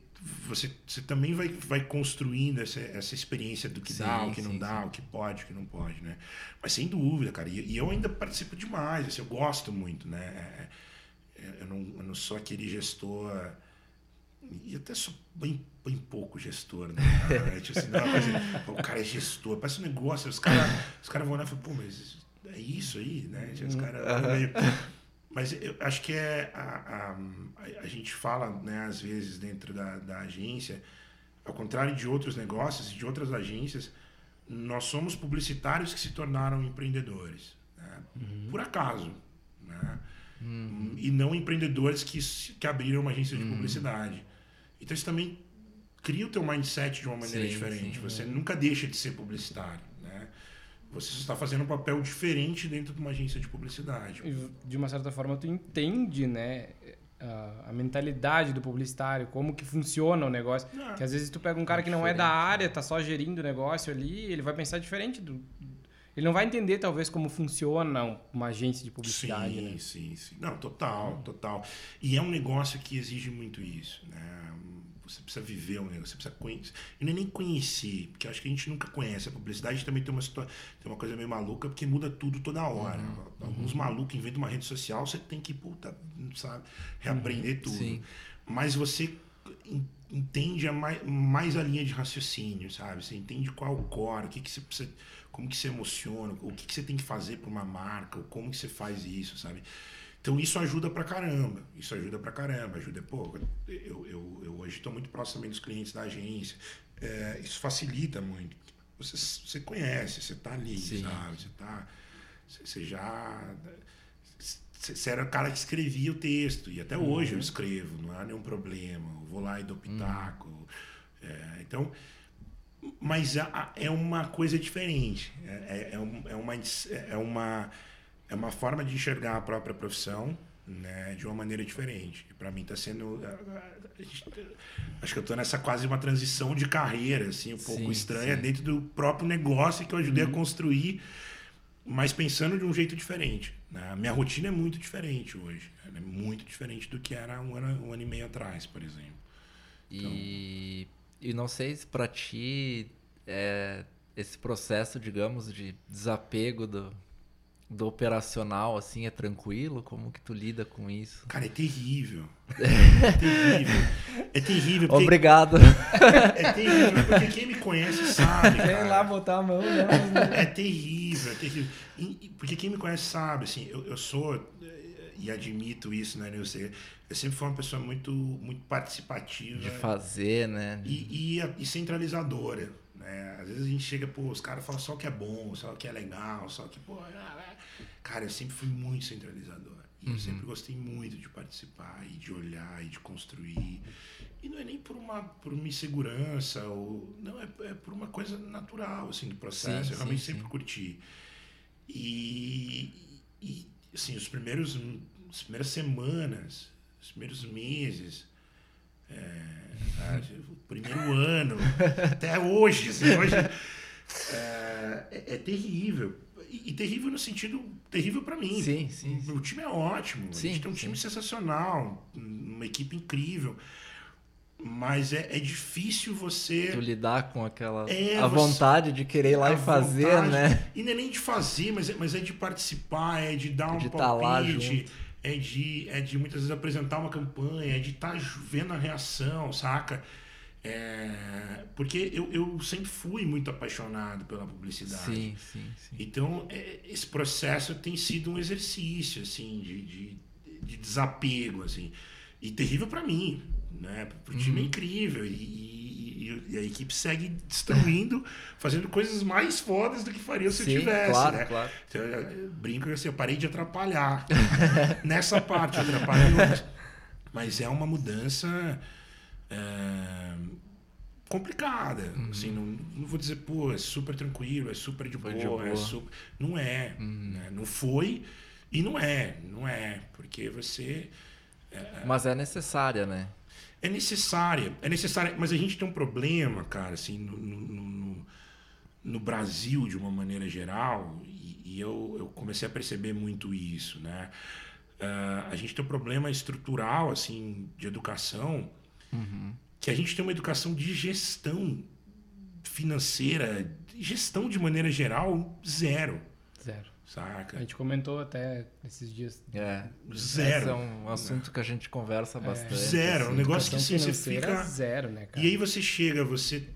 você, você também vai, vai construindo essa, essa experiência do que sim, dá, o que sim, não dá, sim. o que pode, o que não pode, né? Mas sem dúvida, cara. E, e eu ainda participo demais, assim, eu gosto muito, né? É, é, eu não, eu não sou aquele gestor e até sou bem, bem pouco gestor, né? assim, não, o cara é gestor, parece um negócio, os caras os cara vão olhar e falam, pô, mas é isso aí, né? Os cara, Mas eu acho que é. A, a, a, gente fala, né, às vezes, dentro da, da agência, ao contrário de outros negócios e de outras agências, nós somos publicitários que se tornaram empreendedores. Né? Uhum. Por acaso. Né? Uhum. E não empreendedores que, que abriram uma agência de uhum. publicidade. Então isso também cria o teu mindset de uma maneira sim, diferente. Sim, você é. nunca deixa de ser publicitário, né? você está fazendo um papel diferente dentro de uma agência de publicidade. E, de uma certa forma, tu entende, né? A, mentalidade do publicitário, como que funciona o negócio. Ah, que às vezes tu pega um cara que não é da área, tá só gerindo o negócio ali, ele vai pensar diferente do, ele não vai entender, talvez, como funciona uma agência de publicidade, sim, né? Sim, sim. Não, total, total. E é um negócio que exige muito isso, né? Você precisa viver um negócio, você precisa conhecer. E não é nem conhecer, porque acho que a gente nunca conhece. A publicidade também tem uma, tem uma coisa meio maluca, porque muda tudo toda hora. Uhum. Alguns uhum. malucos inventam uma rede social, você tem que, puta, sabe, reaprender uhum. tudo. Sim. Mas você entende a mais, mais a linha de raciocínio, sabe? Você entende qual é o core, o que, que você precisa como que você emociona, o que, que você tem que fazer para uma marca, como que você faz isso, sabe? Então isso ajuda pra caramba, isso ajuda pra caramba, ajuda, pô, eu, eu, eu hoje estou muito próximo dos clientes da agência, é, isso facilita muito. Você, você conhece, você tá ali, Sim. sabe? Você tá, você já você era o cara que escrevia o texto, e até hoje eu uhum. escrevo, não há nenhum problema. Eu vou lá e dou pitaco. Uhum. É, então, mas é uma coisa diferente. É, é, é, uma, é, uma, é uma forma de enxergar a própria profissão né, de uma maneira diferente. Para mim está sendo. Acho que eu estou nessa quase uma transição de carreira, assim, um pouco sim, estranha, sim. dentro do próprio negócio que eu ajudei uhum. a construir, mas pensando de um jeito diferente. Né? A minha rotina é muito diferente hoje. é muito diferente do que era um ano, um ano e meio atrás, por exemplo. Então, e e não sei se para ti é, esse processo, digamos, de desapego do, do operacional, assim, é tranquilo? Como que tu lida com isso? Cara, é terrível. É terrível. É terrível. Porque... Obrigado. É terrível, porque quem me conhece sabe. Cara. lá botar a mão, né? É terrível, é terrível. Porque quem me conhece sabe, assim, eu, eu sou, e admito isso, né, Nilce? eu sempre fui uma pessoa muito, muito participativa. De fazer, né? E, e, e, centralizadora. Né? Às vezes a gente chega, pô, os caras falam só o que é bom, só o que é legal, só que, pô. Cara, eu sempre fui muito centralizador. E uhum. eu sempre gostei muito de participar e de olhar e de construir. E não é nem por uma, por uma insegurança, ou, não, é, é por uma coisa natural, assim, do processo. Sim, eu realmente sim, sempre sim. curti. E, e, assim, os primeiros, as primeiras semanas os primeiros meses, é, o primeiro ano, até hoje, assim, hoje é, é, é terrível. E, e, terrível no sentido terrível para mim. Sim, sim, sim, O time é ótimo. Sim, a gente tem um time sensacional, uma equipe incrível. Mas é, é difícil você. Tu lidar com aquela. É, a você, vontade de querer ir lá e fazer, vontade, né? E não é nem de fazer, mas é, mas é de participar, é de dar um de palpite. Tá junto é de, é de muitas vezes apresentar uma campanha, é de estar tá vendo a reação, saca? É, porque eu, eu sempre fui muito apaixonado pela publicidade. Sim, sim, sim. Então, é, esse processo tem sido um exercício, assim, de, de, de desapego, assim. E terrível para mim, né? Pro time é uhum. incrível. E, e, a equipe segue destruindo, fazendo coisas mais fodas do que faria se Sim, eu tivesse. Claro, né? claro. Então, eu brinco assim, eu parei de atrapalhar. Nessa parte, eu atrapalho Mas é uma mudança é, complicada. Uhum. Assim, não, não, vou dizer, pô, é super tranquilo, é super de boa, de boa. É super... Não é. Uhum. Né? Não foi e não é. Não é. Porque você. É... Mas é necessária, né? é necessária. É necessária, mas a gente tem um problema, cara, assim, no, no, no, no Brasil, de uma maneira geral, e, e, eu, eu comecei a perceber muito isso, né? Uh, a gente tem um problema estrutural, assim, de educação, uhum. que a gente tem uma educação de gestão financeira, gestão de maneira geral, zero. Zero. Saca? A gente comentou até esses dias. É. Zero. Esse é um assunto que a gente conversa é. bastante. É. Zero. Assim. Um negócio que assim, você fica. Zero, né, cara? E aí você chega, você,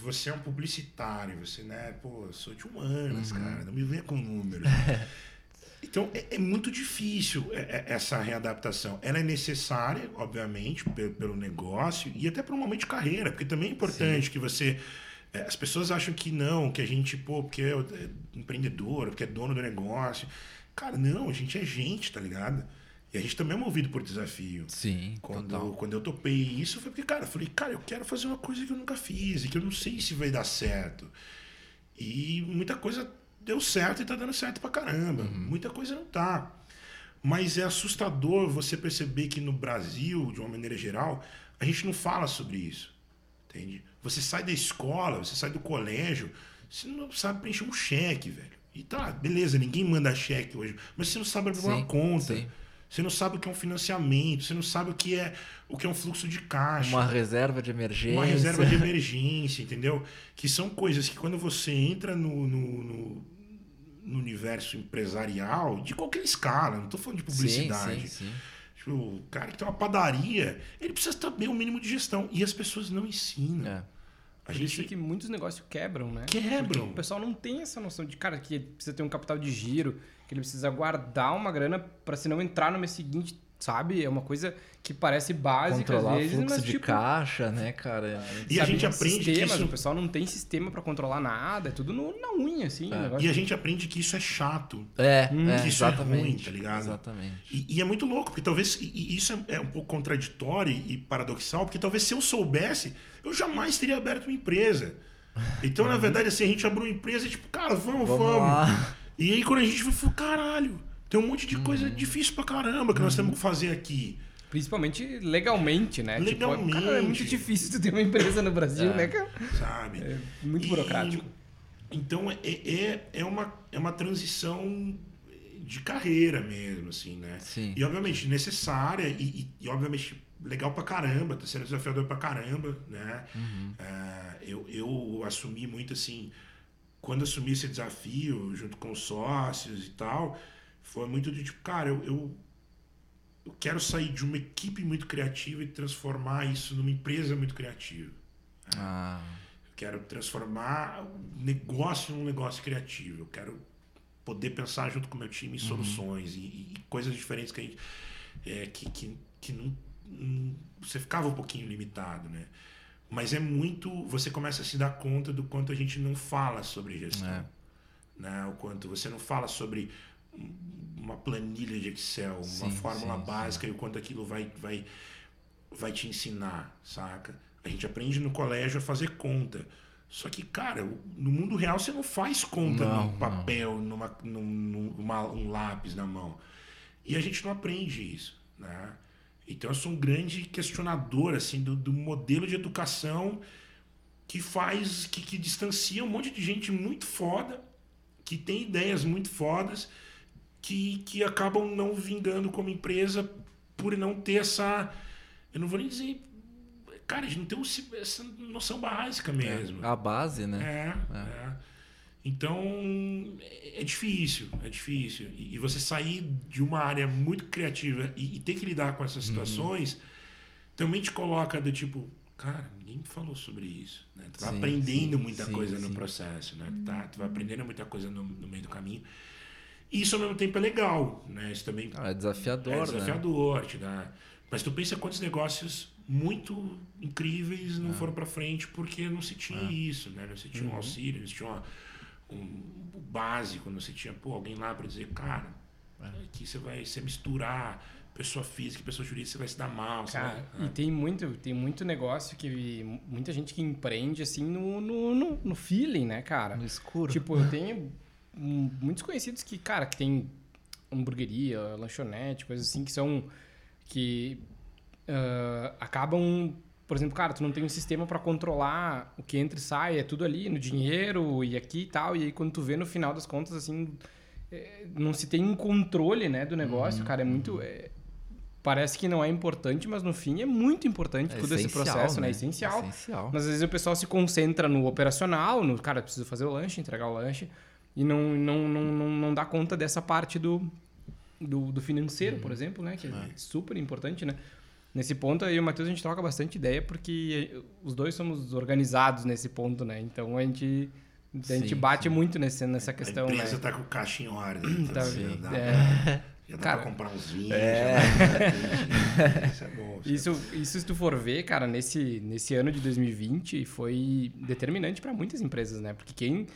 você é um publicitário, você, né? Pô, sou de humanas, uhum. cara. Não me venha com números. Então é, é, muito difícil é, é, essa readaptação. Ela é necessária, obviamente, pelo, pelo negócio e até para um momento de carreira, porque também é importante Sim. que você é, as pessoas acham que não, que a gente, pô, porque é, é empreendedor, porque é dono do negócio. Cara, não, a gente é gente, tá ligado? E a gente também é movido por desafio. Sim, quando, total. quando eu topei isso, foi porque, cara, eu falei, cara, eu quero fazer uma coisa que eu nunca fiz e que eu não sei se vai dar certo. E muita coisa deu certo e tá dando certo pra caramba. Muita coisa não tá. Mas é assustador você perceber que no Brasil, de uma maneira geral, a gente não fala sobre isso. Entende? Você sai da escola, você sai do colégio, você não sabe preencher um cheque, velho. E tá, beleza, ninguém manda cheque hoje, mas você não sabe abrir uma conta. sim. Você não sabe o que é um financiamento, você não sabe o que é o que é um fluxo de caixa. Uma reserva de emergência. Uma reserva de emergência, entendeu? Que são coisas que quando você entra no, no, no- no universo empresarial, de qualquer escala, não estou falando de publicidade. Sim, sim, sim. Tipo, o cara que tem uma padaria, ele precisa saber o mínimo de gestão. E as pessoas não ensinam. É. A Por isso gente que muitos negócios quebram, né? Quebram. Porque o pessoal não tem essa noção de, cara, que ele precisa ter um capital de giro, que ele precisa guardar uma grana pra se não entrar no mês seguinte, sabe? É uma coisa que parece básica Controlar às vezes, fluxo mas de tipo, caixa, né, cara? E a sabe, gente aprende que sistemas, isso- o pessoal não tem sistema pra controlar nada, é tudo no- na unha, assim. É. E a gente aprende que isso é chato. É, Hum, é que isso é ruim, tá ligado? Exatamente. E, e é muito louco, porque talvez. E, isso é, é um pouco contraditório e paradoxal, porque talvez se eu soubesse, eu jamais teria aberto uma empresa. Então, na verdade, assim, a gente abriu uma empresa e tipo, cara, vamos, vamos. Vamos. E aí, quando a gente foi, falou, caralho, tem um monte de coisa Uhum. difícil pra caramba que nós temos que fazer aqui. Principalmente legalmente, né? Tipo, Legalmente. cara, é muito difícil tu ter uma empresa no Brasil, É. né, cara? Sabe? É muito E- burocrático. Então é, é, é, uma, é uma transição de carreira mesmo, assim, né? Sim. E obviamente necessária e, e- e, obviamente legal pra caramba, tá sendo desafiador pra caramba, né? Uhum. É, eu, eu assumi muito assim, quando assumi esse desafio junto com os sócios e tal, foi muito de tipo, cara, eu, eu, eu quero sair de uma equipe muito criativa e transformar isso numa empresa muito criativa. Ah, Eu quero transformar o negócio num negócio criativo. Eu quero poder pensar junto com o meu time em soluções e, e coisas diferentes que, a gente, é, que, que, que não, não- você ficava um pouquinho limitado, né? Mas é muito. Você começa a se dar conta do quanto a gente não fala sobre gestão. É. Né? O quanto você não fala sobre uma planilha de Excel, uma Sim, fórmula sim, básica e o quanto aquilo vai, vai, vai te ensinar, saca? A gente aprende no colégio a fazer conta. Só que, cara, no mundo real você não faz conta Não, num papel, numa, num, numa- um lápis na mão. E a gente não aprende isso, né? Então eu sou um grande questionador, assim, do, do modelo de educação que faz, que, que distancia um monte de gente muito foda, que tem ideias muito fodas, que, que acabam não vingando como empresa por não ter essa. Eu não vou nem dizer. Cara, a gente não tem um- essa noção básica mesmo. a base, né? É, é. Então, é difícil, é difícil. E, e você sair de uma área muito criativa e, e ter que lidar com Uhum. essas situações também te coloca do tipo, cara, ninguém falou sobre isso. Né? Tu vai Sim, aprendendo sim, muita sim, coisa no processo, né? Tá? Tu vai aprendendo muita coisa no, no meio do caminho. E isso ao mesmo tempo é legal, né? Isso também Ah, é desafiador, é né? desafiador, te dá. Mas tu pensa quantos negócios muito incríveis É. não foram para frente porque não se tinha isso, né? Não se tinha Uhum. um auxílio, não se tinha uma- um, o básico, não se tinha pô, alguém lá para dizer, cara, É. aqui você vai se misturar pessoa física pessoa jurídica, você vai se dar mal, Cara, e tem muito, tem muito negócio que. Muita gente que empreende assim no, no, no, no feeling, né, cara? No escuro. Tipo, eu tenho muitos conhecidos que, cara, que tem hamburgueria, lanchonete, coisas assim, que são. que ah, acabam. Por exemplo, cara, tu não tem um sistema pra controlar o que entra e sai, é tudo ali no dinheiro e aqui e tal. E aí quando tu vê no final das contas, assim, é, não se tem um controle, né, do negócio, cara, é muito. é, parece que não é importante, mas no fim é muito importante É todo esse processo, né? né? Essencial. Essencial. Mas às vezes o pessoal se concentra no operacional, no cara, preciso fazer o lanche, entregar o lanche, e não, não, não, não, não dá conta dessa parte do, do, do financeiro, por exemplo, né? Que é super importante, né? Nesse ponto, aí o Matheus a gente troca bastante ideia, porque os dois somos organizados nesse ponto, né? Então a gente, a gente Sim, bate sim. muito nesse, nessa a questão, né? empresa tá com o caixa em ordem. Tá, então, já dá, é, já dá Cara, pra comprar uns vinhos. é. já dá- isso é bom. isso é Isso, isso se tu for ver, cara, nesse, nesse ano de 2020 foi determinante para muitas empresas, né? Porque quem.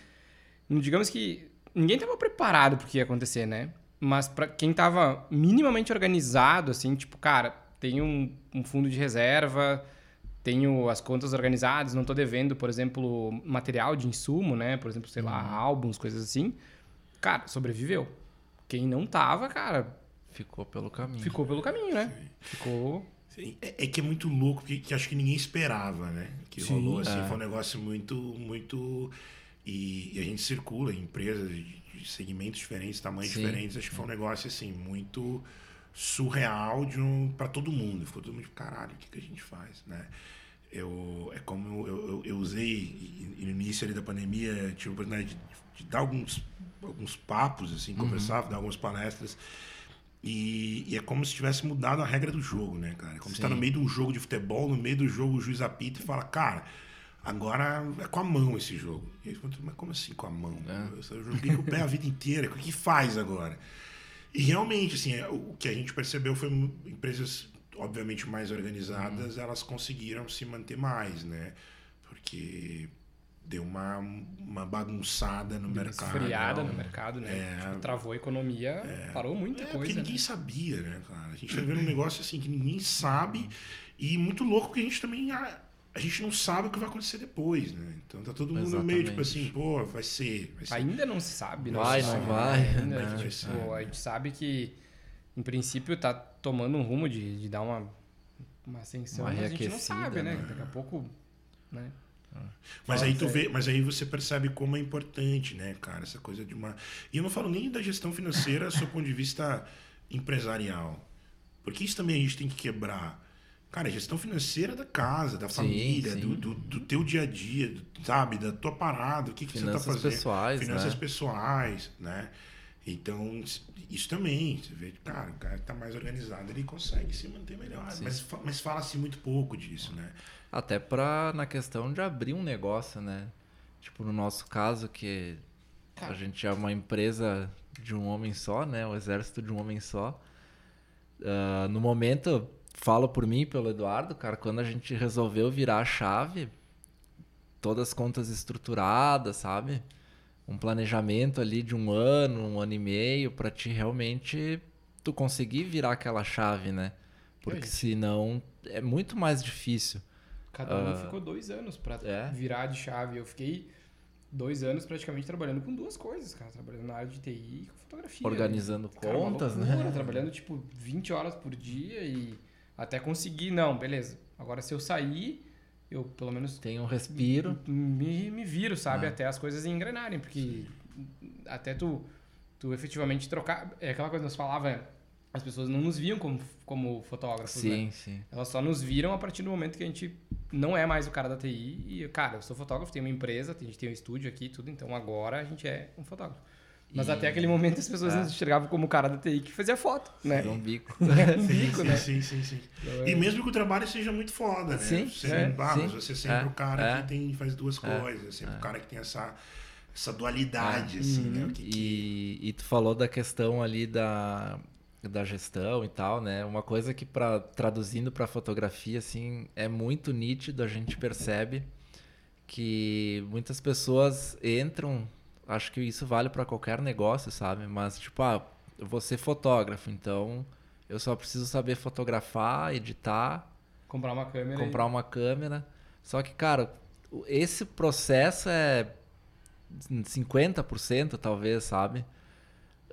Digamos que ninguém estava preparado pro que ia acontecer, né? Mas para quem tava minimamente organizado, assim, tipo, cara, tenho um, um fundo de reserva, tenho as contas organizadas, não tô devendo, por exemplo, material de insumo, né? Por exemplo, sei lá, álbuns, coisas assim. cara, sobreviveu. Quem não tava, cara, Ficou pelo caminho. ficou pelo caminho, né? Ficou. Sim, É, é que é muito louco, porque que acho que ninguém esperava, né? Que Sim, rolou assim, é. foi um negócio muito, muito. E, e a gente circula em empresas de, segmentos diferentes, tamanhos Sim. diferentes. Acho que foi um negócio assim, muito surreal um, para todo mundo. Ficou todo mundo caralho, o que, que a gente faz, né? Eu, é como eu, eu, eu usei no início ali da pandemia, tive a oportunidade de, de dar alguns, alguns papos, assim, conversar, dar algumas palestras. E, e é como se tivesse mudado a regra do jogo, né, cara? Como se tá no meio de um jogo de futebol, no meio do jogo o juiz apita e fala, cara, agora é com a mão esse jogo. E aí, mas como assim com a mão? Eu joguei com o pé a vida inteira, o que faz agora? E realmente, assim, é, o que a gente percebeu foi empresas, obviamente, mais organizadas, elas conseguiram se manter mais, né? Porque deu uma, uma bagunçada no Deu mercado. esfriada no mercado, né? É. Tipo, travou a economia, parou muita É, porque coisa. ninguém né? sabia, né, cara? A gente tá vendo um negócio assim que ninguém sabe e muito louco que a gente também. A, gente não sabe o que vai acontecer depois, né? Então tá todo mundo meio tipo Exatamente. assim, pô, vai ser. Vai ser. Ainda não se sabe, né? Vai, se não sabe, vai, né? Ainda? Vai tipo, a gente sabe que, em princípio, tá tomando um rumo de, de dar uma, uma ascensão, Uma mas a gente não sabe, né? né? Daqui a pouco, né? Mas aí tu vê, mas aí você percebe como é importante, né, cara, essa coisa de uma. E eu não falo nem da gestão financeira do ponto de vista empresarial. Porque isso também a gente tem que quebrar. Cara, gestão financeira da casa, da Sim, família, sim. Do, do, do teu dia a dia, do- sabe, da tua parada, o que, que você tá fazendo. pessoais, Finanças né? pessoais, né? Então, isso também, você vê, cara, o cara que tá mais organizado, ele consegue se manter melhor. Mas, fa- mas fala-se muito pouco disso, né? Até pra, na questão de abrir um negócio, né? Tipo, no nosso caso, que a gente é uma empresa de um homem só, né? O exército de um homem só. Ah, no momento, falo por mim e pelo Eduardo, cara, quando a gente resolveu virar a chave, todas as contas estruturadas, sabe? Um planejamento ali de um ano, um ano e meio, pra te realmente tu conseguir virar aquela chave, né? Porque isso. senão é muito mais difícil. Cada um ficou dois anos pra é? virar de chave. Eu fiquei dois anos praticamente trabalhando com duas coisas, cara. Trabalhando na área de TI e com fotografia. Organizando Cara, uma contas, loucura, né? Trabalhando, tipo, 20 horas por dia e até conseguir, não, beleza. Agora, se eu sair, eu pelo menos Tem um respiro. me, me viro, sabe? É. Até as coisas engrenarem, porque até tu, tu efetivamente trocar. É aquela coisa que nós falava, as pessoas não nos viam como, como fotógrafos, né? Sim, sim. Elas só nos viram a partir do momento que a gente não é mais o cara da TI. E, cara, eu sou fotógrafo, tenho uma empresa, a gente tem um estúdio aqui tudo, então agora a gente é um fotógrafo. Mas E- até aquele momento as pessoas É. nos enxergavam como o cara da TI que fazia foto, né? Dá um bico. um Sim, bico, sim, né? sim, sim, sim. Então, E é- mesmo que o trabalho seja muito foda, né? Sim, Você, é, ah, mas sim. você é sempre É, o cara é. que tem, faz duas É, coisas, é sempre é. o cara que tem essa, essa dualidade, assim, né? O que, que- E, e tu falou da questão ali da, da gestão e tal, né? Uma coisa que para traduzindo para fotografia assim é muito nítido, a gente percebe que muitas pessoas entram, acho que isso vale para qualquer negócio, sabe? Mas tipo, ah, eu vou ser fotógrafo, então eu só preciso saber fotografar, editar, Comprar uma câmera comprar uma câmera. Só que, cara, esse processo é 50% talvez, sabe?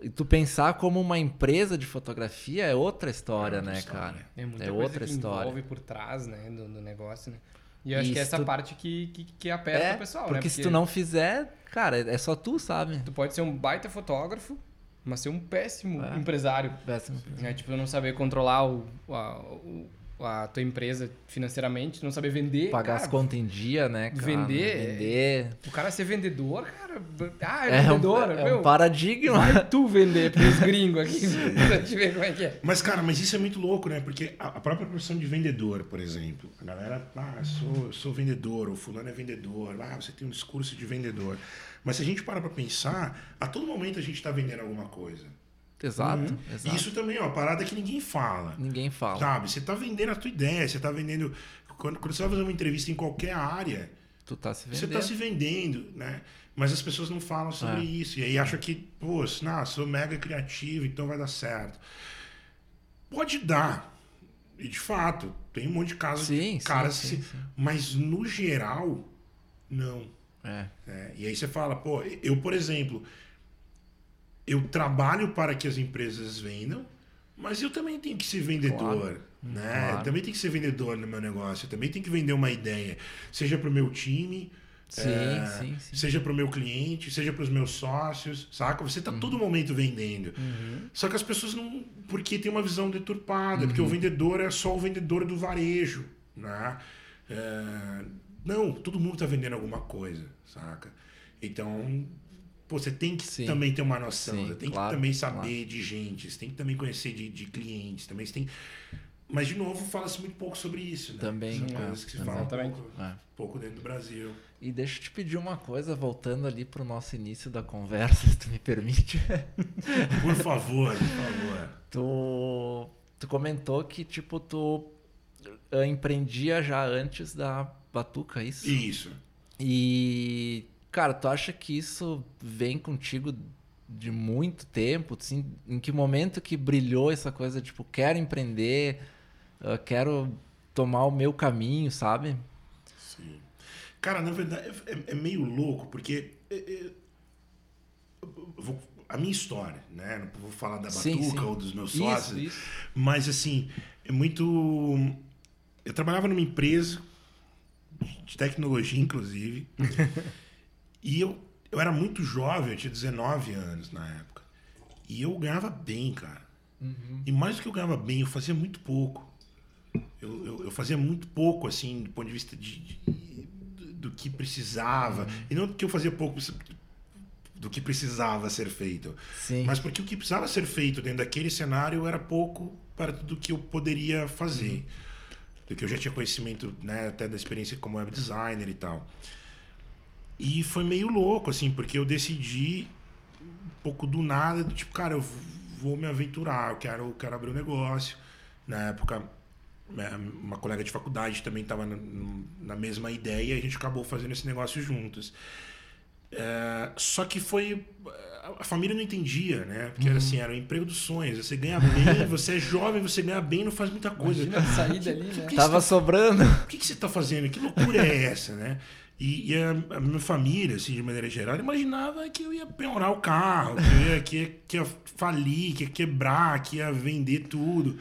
E tu pensar como uma empresa de fotografia é outra história, É outra né, história. cara? é muita é coisa outra que história. envolve por trás, né, do, do negócio, né? E eu acho E que é essa tu- parte que, que, que aperta É, o pessoal, porque né? se tu não fizer, cara, é só tu, sabe? Tu pode ser um baita fotógrafo, mas ser um péssimo É. empresário. Péssimo. Né? Tipo, não saber controlar o, o- a tua empresa financeiramente, não saber vender. Pagar cara, as contas em dia, né, cara? Vender- Vender. O cara ser vendedor, cara. Ah, é, É, um, vendedor. é meu, um paradigma. Vai tu vender pros gringos aqui pra te ver como é que é. Mas, cara, mas isso é muito louco, né? Porque a, a própria profissão de vendedor, por exemplo, a galera, ah, eu sou, sou vendedor, o fulano é vendedor, ah, você tem um discurso de vendedor. Mas se a gente para pra pensar, a todo momento a gente está vendendo alguma coisa. Exato, E exato. isso também é uma parada que ninguém fala. Ninguém fala. Sabe? Você tá vendendo a tua ideia, você tá vendendo. Quando, quando você vai fazer uma entrevista em qualquer área, Tu tá se você vendendo. está se vendendo, né? Mas as pessoas não falam sobre É. isso. E aí acham que, pô, não, sou mega criativo, então vai dar certo. Pode dar. E de fato, tem um monte de casos Sim, de sim, caras sim, que- sim. Mas no geral, não. É. É, e aí você fala, pô, eu, por exemplo, eu trabalho para que as empresas vendam, mas eu também tenho que ser vendedor. Claro. Né? Claro. Também tenho que ser vendedor no meu negócio. Eu também tenho que vender uma ideia. Seja para o meu time, Sim, é, sim, sim. seja para o meu cliente, seja para os meus sócios, saca? Você está todo momento vendendo. Só que as pessoas não. Porque tem uma visão deturpada, porque o vendedor é só o vendedor do varejo. Né? É, não, todo mundo está vendendo alguma coisa, saca? Então, pô, você tem que Sim. também ter uma noção, Sim, você tem claro, que também saber de gente, você tem que também conhecer de, de clientes, também você tem. Mas, de novo, fala-se muito pouco sobre isso, né? Também, São é, coisas que se falam pouco, É. pouco dentro do Brasil. E deixa eu te pedir uma coisa, voltando ali pro nosso início da conversa, se tu me permite. Por favor, por favor. Tu, tu comentou que, tipo, tu eh, empreendia já antes da Batuca, é isso? Isso. E, cara, tu acha que isso vem contigo de muito tempo? Assim, em que momento que brilhou essa coisa, tipo, quero empreender, eh, quero tomar o meu caminho, sabe? Sim. Cara, na verdade, é, é meio louco, porque é, é, eu a minha história, né? Não vou falar da Batuca sim. ou dos meus Isso, sócios, isso. mas assim, é muito. Eu trabalhava numa empresa de tecnologia, inclusive, e eu, eu era muito jovem, eu tinha 19 anos na época, e eu ganhava bem, cara. E mais do que eu ganhava bem, eu fazia muito pouco. Eu, eu, eu fazia muito pouco, assim, do ponto de vista de, de- do que precisava. E não do que eu fazia pouco do que precisava ser feito. Sim. Mas porque o que precisava ser feito dentro daquele cenário era pouco para tudo que eu poderia fazer. Do que eu já tinha conhecimento, né, até da experiência como web designer e tal. E foi meio louco, assim, porque eu decidi um pouco do nada, do tipo, cara, eu vou me aventurar, eu quero, eu quero abrir um negócio. Na época, né, uma colega de faculdade também estava na, na mesma ideia e a gente acabou fazendo esse negócio juntos. É, só que foi. A família não entendia, né? Porque era assim, era o emprego dos sonhos. Você ganha bem, você é jovem, você ganha bem, não faz muita coisa. Imagina a saída ali, né? Por que Tava você sobrando. tá, o que, que você está fazendo? Que loucura é essa, né? E, e a, a minha família, assim, de maneira geral, imaginava que eu ia penhorar o carro, que eu ia, que ia, que ia falir, que ia quebrar, que ia vender tudo.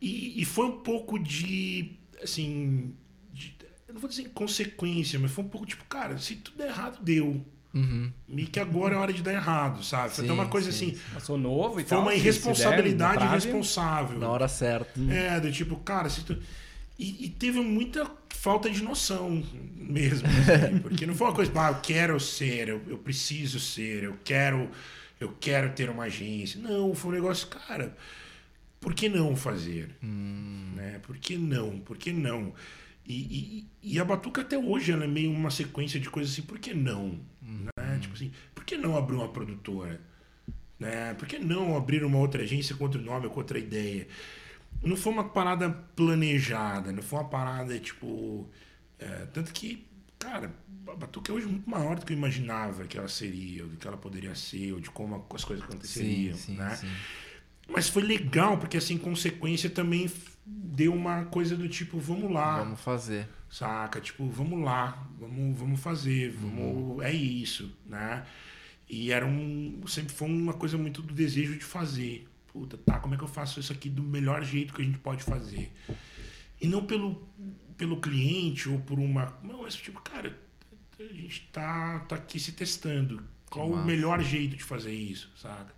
E, e foi um pouco de, assim, de- eu não vou dizer inconsequência, mas foi um pouco tipo, cara, se tudo der errado, deu. Uhum. E que agora é hora de dar errado, sabe? Foi até Sim, uma coisa sim, assim, Eu sou novo e foi tal. uma der irresponsabilidade prazo, irresponsável. Na hora certa. É, do tipo, cara, se tu... e, e teve muita falta de noção mesmo. assim, porque não foi uma coisa, ah, eu quero ser, eu, eu preciso ser, eu quero, eu quero ter uma agência. Não, foi um negócio, cara, por que não fazer? Né? Por que não? Por que não? E, e, e a Batuca até hoje ela é meio uma sequência de coisas assim, por que não? Né? Tipo assim, por que não abrir uma produtora? Né? Por que não abrir uma outra agência com outro nome, com outra ideia? Não foi uma parada planejada, não foi uma parada tipo. é, tanto que, cara, a Batuca é hoje muito maior do que eu imaginava que ela seria, ou do que ela poderia ser, ou de como as coisas Sim, aconteceriam. sim, né? sim. Mas foi legal, porque assim, consequência também deu uma coisa do tipo, vamos lá, Vamos fazer. saca? Tipo, vamos lá, vamos, vamos fazer, vamos, é isso, né? E era um, sempre foi uma coisa muito do desejo de fazer. Puta, tá, como é que eu faço isso aqui do melhor jeito que a gente pode fazer? E não pelo, pelo cliente ou por uma... Não, esse tipo, cara, a gente tá, tá aqui se testando. Qual o melhor jeito de fazer isso, saca?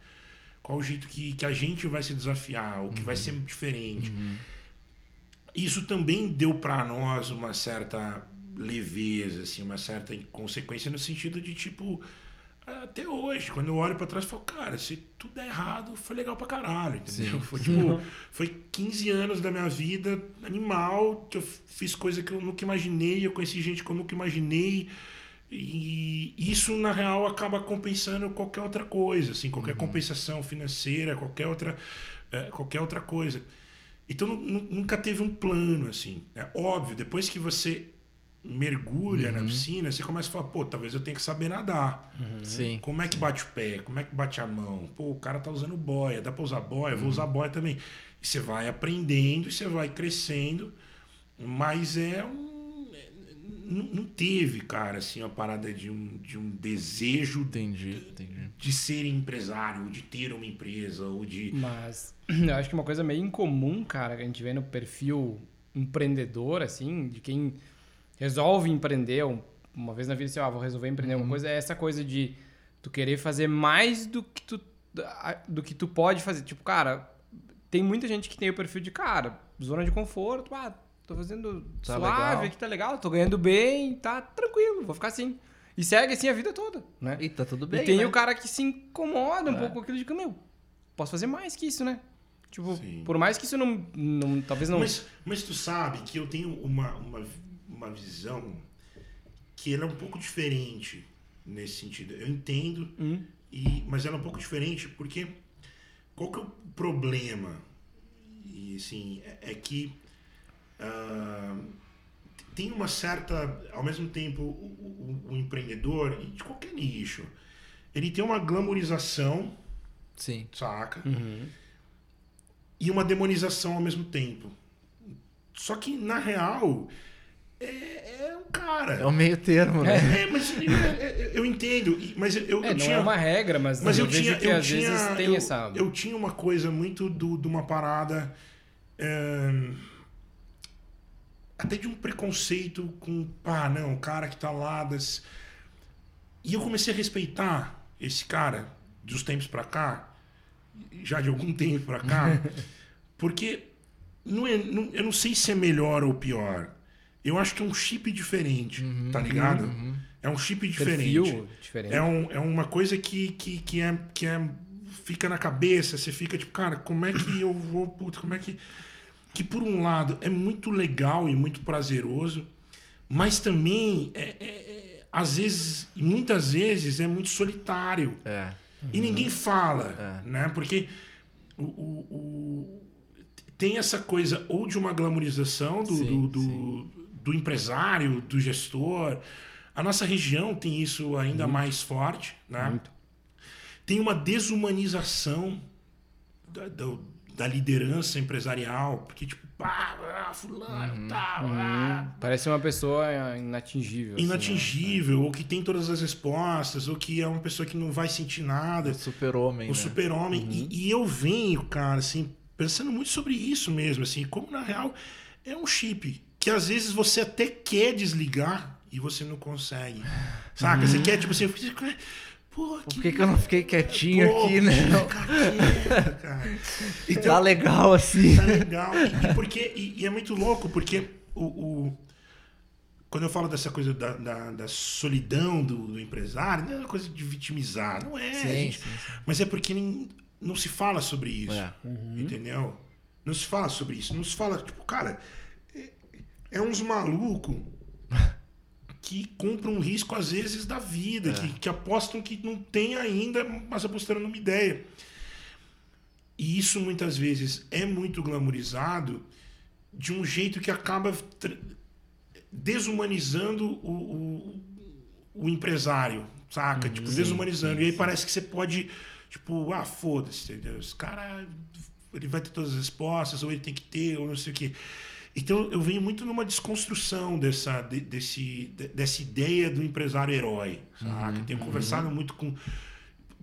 Qual o jeito que, que a gente vai se desafiar, o que vai ser diferente. Isso também deu para nós uma certa leveza, assim, uma certa consequência no sentido de tipo até hoje, quando eu olho para trás, eu falo, cara, se tudo der errado, foi legal pra caralho, entendeu? Sim. Foi tipo, foi 15 anos da minha vida animal, que eu fiz coisa que eu nunca imaginei, eu conheci gente que eu nunca imaginei. E isso, na real, acaba compensando qualquer outra coisa, assim, qualquer compensação financeira, qualquer outra, eh, qualquer outra coisa. Então nu- nu- nunca teve um plano, assim. É óbvio, depois que você mergulha na piscina, você começa a falar, pô, talvez eu tenha que saber nadar. Sim. Como é que bate o pé? Como é que bate a mão? Pô, o cara tá usando boia, dá pra usar boia? Vou usar boia também. E você vai aprendendo, e você vai crescendo, mas é um. não, não teve, cara, assim, a parada de um, de um desejo Entendi, entendi. de ser empresário, de ter uma empresa, ou de. Mas eu acho que uma coisa meio incomum, cara, que a gente vê no perfil empreendedor, assim, de quem resolve empreender um- uma vez na vida, assim, ah, vou resolver empreender uma coisa, é essa coisa de tu querer fazer mais do que tu, do que tu pode fazer. Tipo, cara, tem muita gente que tem o perfil de, cara, zona de conforto, ah, tô fazendo Tá suave, legal. aqui tá legal, tô ganhando bem, tá tranquilo, vou ficar assim. E segue assim a vida toda, né? E tá tudo bem, e tem né? o cara que se incomoda um É. pouco com aquilo de que, meu, posso fazer mais que isso, né? Tipo, Sim. por mais que isso não, não talvez não... Mas, mas tu sabe que eu tenho uma, uma, uma visão que ela é um pouco diferente nesse sentido. Eu entendo, Hum, e, mas ela é um pouco diferente porque qual que é o problema? E assim, é, é que ah, tem uma certa, ao mesmo tempo, o, o- o empreendedor, de qualquer nicho, ele tem uma glamorização, Sim. saca? uhum. e uma demonização ao mesmo tempo. Só que, na real, é, é um cara. É o meio termo, né? É, mas eu, eu- eu entendo. Mas eu, eu É, não tinha. é uma regra, mas, mas eu, vejo tinha. que Eu às tinha vezes tem eu, essa... eu tinha uma coisa muito do, de uma parada. é, até de um preconceito com. Ah, não, o cara que tá lá. Das... E eu comecei a respeitar esse cara dos tempos pra cá, já de algum tempo pra cá, porque não é, não- eu não sei se é melhor ou pior. Eu acho que é um chip diferente, tá ligado? É um chip diferente. diferente. É, um, é uma coisa que, que, que, é, que é. Fica na cabeça, você fica tipo, cara, como é que eu vou. Puta, como é que. Que por um lado é muito legal e muito prazeroso, mas também é, é- é- às vezes, muitas vezes, é muito solitário. É. E ninguém fala, né? Porque o, o- o- tem essa coisa ou de uma glamorização do, Sim, do, do, do empresário, do gestor. A nossa região tem isso ainda mais forte, né? Muito. Tem uma desumanização da, do- da liderança empresarial, porque tipo, ah, ah, fulano, tal, ah, Hum, parece uma pessoa inatingível. assim, inatingível, ou que tem todas as respostas, ou que é uma pessoa que não vai sentir nada. O super-homem, O né? super-homem. E, e eu venho, cara, assim, pensando muito sobre isso mesmo, assim, como na real é um chip que às vezes você até quer desligar e você não consegue. Saca? Você quer, tipo assim, pô, Por que, que eu não fiquei quietinho pô, aqui, né? quieto, cara. Então, Tá legal assim. tá legal. E, porque, e, e é muito louco, porque o, o- quando eu falo dessa coisa da, da, da solidão do, do empresário, não é uma coisa de vitimizar, não é. Sim, gente. sim, sim. Mas é porque nem, não se fala sobre isso. É. Entendeu? Não se fala sobre isso. Não se fala, tipo, cara, é, é uns malucos que compram um risco, às vezes, da vida, que, que apostam que não tem ainda, mas apostando numa ideia. E isso muitas vezes é muito glamorizado de um jeito que acaba desumanizando o, o, o empresário, saca? tipo, desumanizando. e aí parece que você pode, tipo, ah, foda-se, entendeu? Esse cara, ele vai ter todas as respostas, ou ele tem que ter, ou não sei o quê. Então eu venho muito numa desconstrução dessa, de- desse, de- dessa ideia do empresário herói, saca? Tenho conversado muito com.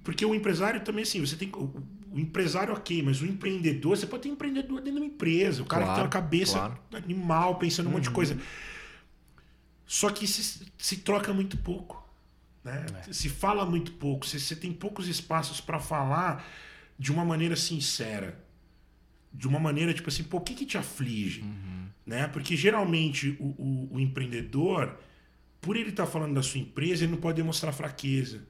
Porque o empresário também, assim, você tem. O, o empresário, ok, mas o empreendedor, você pode ter empreendedor dentro de uma empresa, o cara que tem Claro, uma cabeça claro. animal, pensando um monte de coisa. Só que se, se troca muito pouco. Né? Se fala muito pouco, você tem poucos espaços para falar de uma maneira sincera. De uma maneira tipo assim, pô, o que, que te aflige? Né? Porque geralmente o, o- o empreendedor, por ele estar falando da sua empresa, ele não pode demonstrar fraqueza.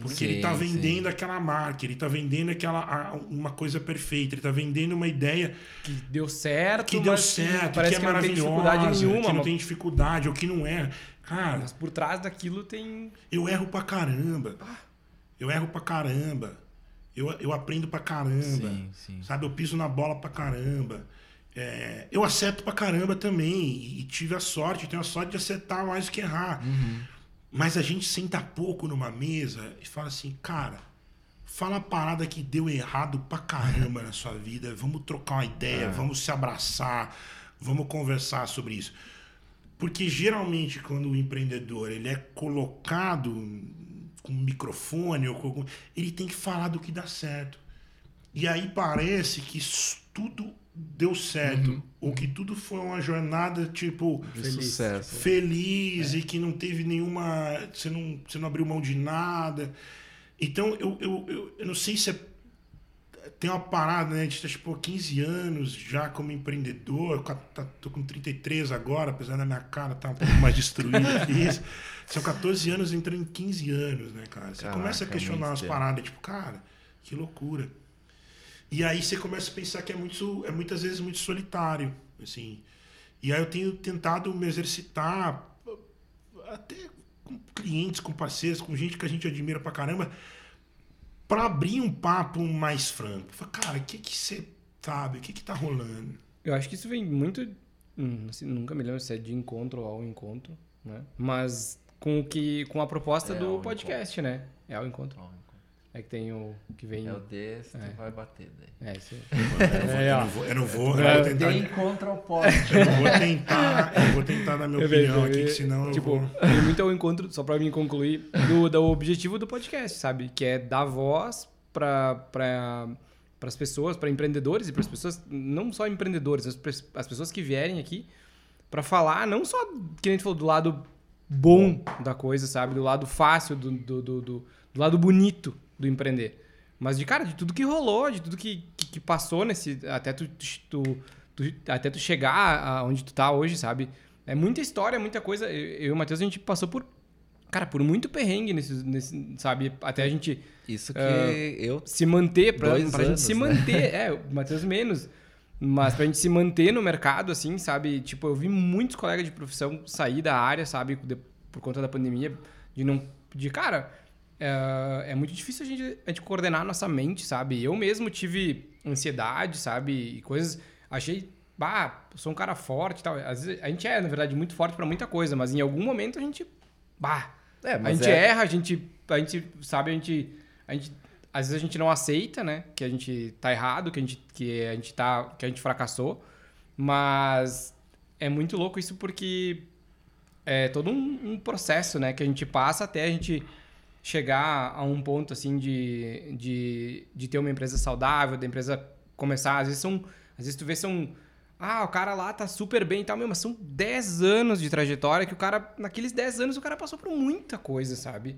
Porque ele Sim, está sim. vendendo aquela marca, ele está vendendo aquela, uma coisa perfeita, ele está vendendo uma ideia Que deu certo, que deu certo, parece que é que, não tem maravilhosa, dificuldade nenhuma. que não tem dificuldade, ou que não é. Cara, Mas por trás daquilo tem... eu erro pra caramba. Eu erro pra caramba. Eu, eu aprendo pra caramba. Sim, sim. Sabe? Eu piso na bola pra caramba. É, eu acerto pra caramba também. E, tive a sorte, tenho a sorte de acertar mais do que errar. Mas a gente senta pouco numa mesa e fala assim, cara, fala a parada que deu errado pra caramba na sua vida. Vamos trocar uma ideia, vamos se abraçar, vamos conversar sobre isso. Porque geralmente quando o empreendedor ele é colocado com um microfone, ou com ele tem que falar do que dá certo. E aí parece que tudo deu certo. Uhum. Ou que tudo foi uma jornada, tipo, De Feliz. sucesso. feliz e que não teve nenhuma. Você não, você não abriu mão de nada. Então, eu, eu, eu, eu não sei se é. Tem uma parada, né? A gente tá, tipo, 15 anos já como empreendedor. Eu tá- tô com 33 agora, apesar da minha cara estar um pouco mais destruída que isso. São 14 anos entrando em 15 anos, né, cara? Você Caraca, começa a questionar muito umas paradas, tipo, cara, que loucura. E aí você começa a pensar que é muito, é muitas vezes muito solitário, assim. E aí eu tenho tentado me exercitar até com clientes, com parceiros, com gente que a gente admira pra caramba, pra abrir um papo mais franco. Fala, cara, o que que você sabe? O que que tá rolando? Eu acho que isso vem muito. hum, assim, nunca me lembro se é de encontro ou ao encontro, né? Mas com o que. com a proposta É do podcast, né? É ao encontro. Ó, É que tem o que vem. É o desse, É. vai bater daí. É, isso aí. Eu não vou, eu não vou, eu não vou, eu vou tentar. Tem contra o poste. Eu vou tentar, eu vou tentar dar minha Eu opinião vejo, aqui, eu- que senão eu Tipo, vou. tem muito ao encontro, só pra mim concluir, do, do objetivo do podcast, sabe? Que é dar voz pra, pra, pras pessoas, pra empreendedores e pras pessoas, não só empreendedores, pras- as pessoas que vierem aqui pra falar, não só, que nem tu falou, do lado bom da coisa, sabe? Do lado fácil, do, do, do, do- do lado bonito do empreender. Mas de cara, de tudo que rolou, de tudo que, que, que passou nesse. Até tu, tu, tu- até tu chegar aonde tu tá hoje, sabe? É muita história, muita coisa. Eu e o Matheus, a gente passou por. Cara, por muito perrengue nesse, nesse sabe? Até a gente Isso que É. eu. se manter, pra, pra gente anos, se né? manter. É, o Matheus menos. Mas pra gente se manter no mercado, assim, sabe? Tipo, eu vi muitos colegas de profissão sair da área, sabe? Por conta da pandemia, de não. De, cara, é, é muito difícil a gente, a gente coordenar a nossa mente, sabe? Eu mesmo tive ansiedade, sabe? E coisas. Achei. Bah, sou um cara forte e tal. Às vezes, a gente é, na verdade, muito forte pra muita coisa, mas em algum momento a gente. Bah, É, a gente é- erra, a gente, a gente sabe, a gente, a gente, às vezes a gente não aceita, né, que a gente tá errado, que a gente, que a gente tá, que a gente fracassou, mas é muito louco isso porque é todo um, um processo, né, que a gente passa até a gente chegar a um ponto assim de, de, de ter uma empresa saudável, da empresa começar, às vezes são, às vezes tu vê são ah, o cara lá tá super bem e tal, meu, mas são 10 anos de trajetória que o cara, naqueles 10 anos, o cara passou por muita coisa, sabe?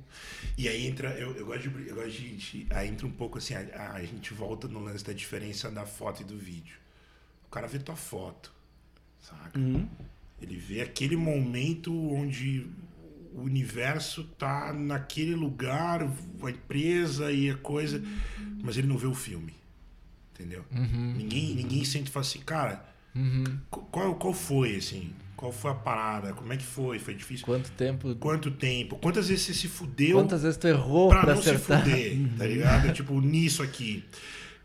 E aí entra, eu, eu gosto de. Eu gosto de, de- aí entra um pouco assim, a, a gente volta no lance da diferença da foto e do vídeo. O cara vê tua foto, saca? Ele vê aquele momento onde o universo tá naquele lugar, a empresa e a coisa, mas ele não vê o filme. Entendeu? Ninguém, ninguém sente e fala assim, cara, qu- qual, qual foi, assim? Qual foi a parada? Como é que foi? Foi difícil? Quanto tempo. Quanto tempo? Quantas vezes você se fudeu Quantas vezes tu errou pra pra, não acertar? se fuder, tá ligado? tipo, nisso aqui.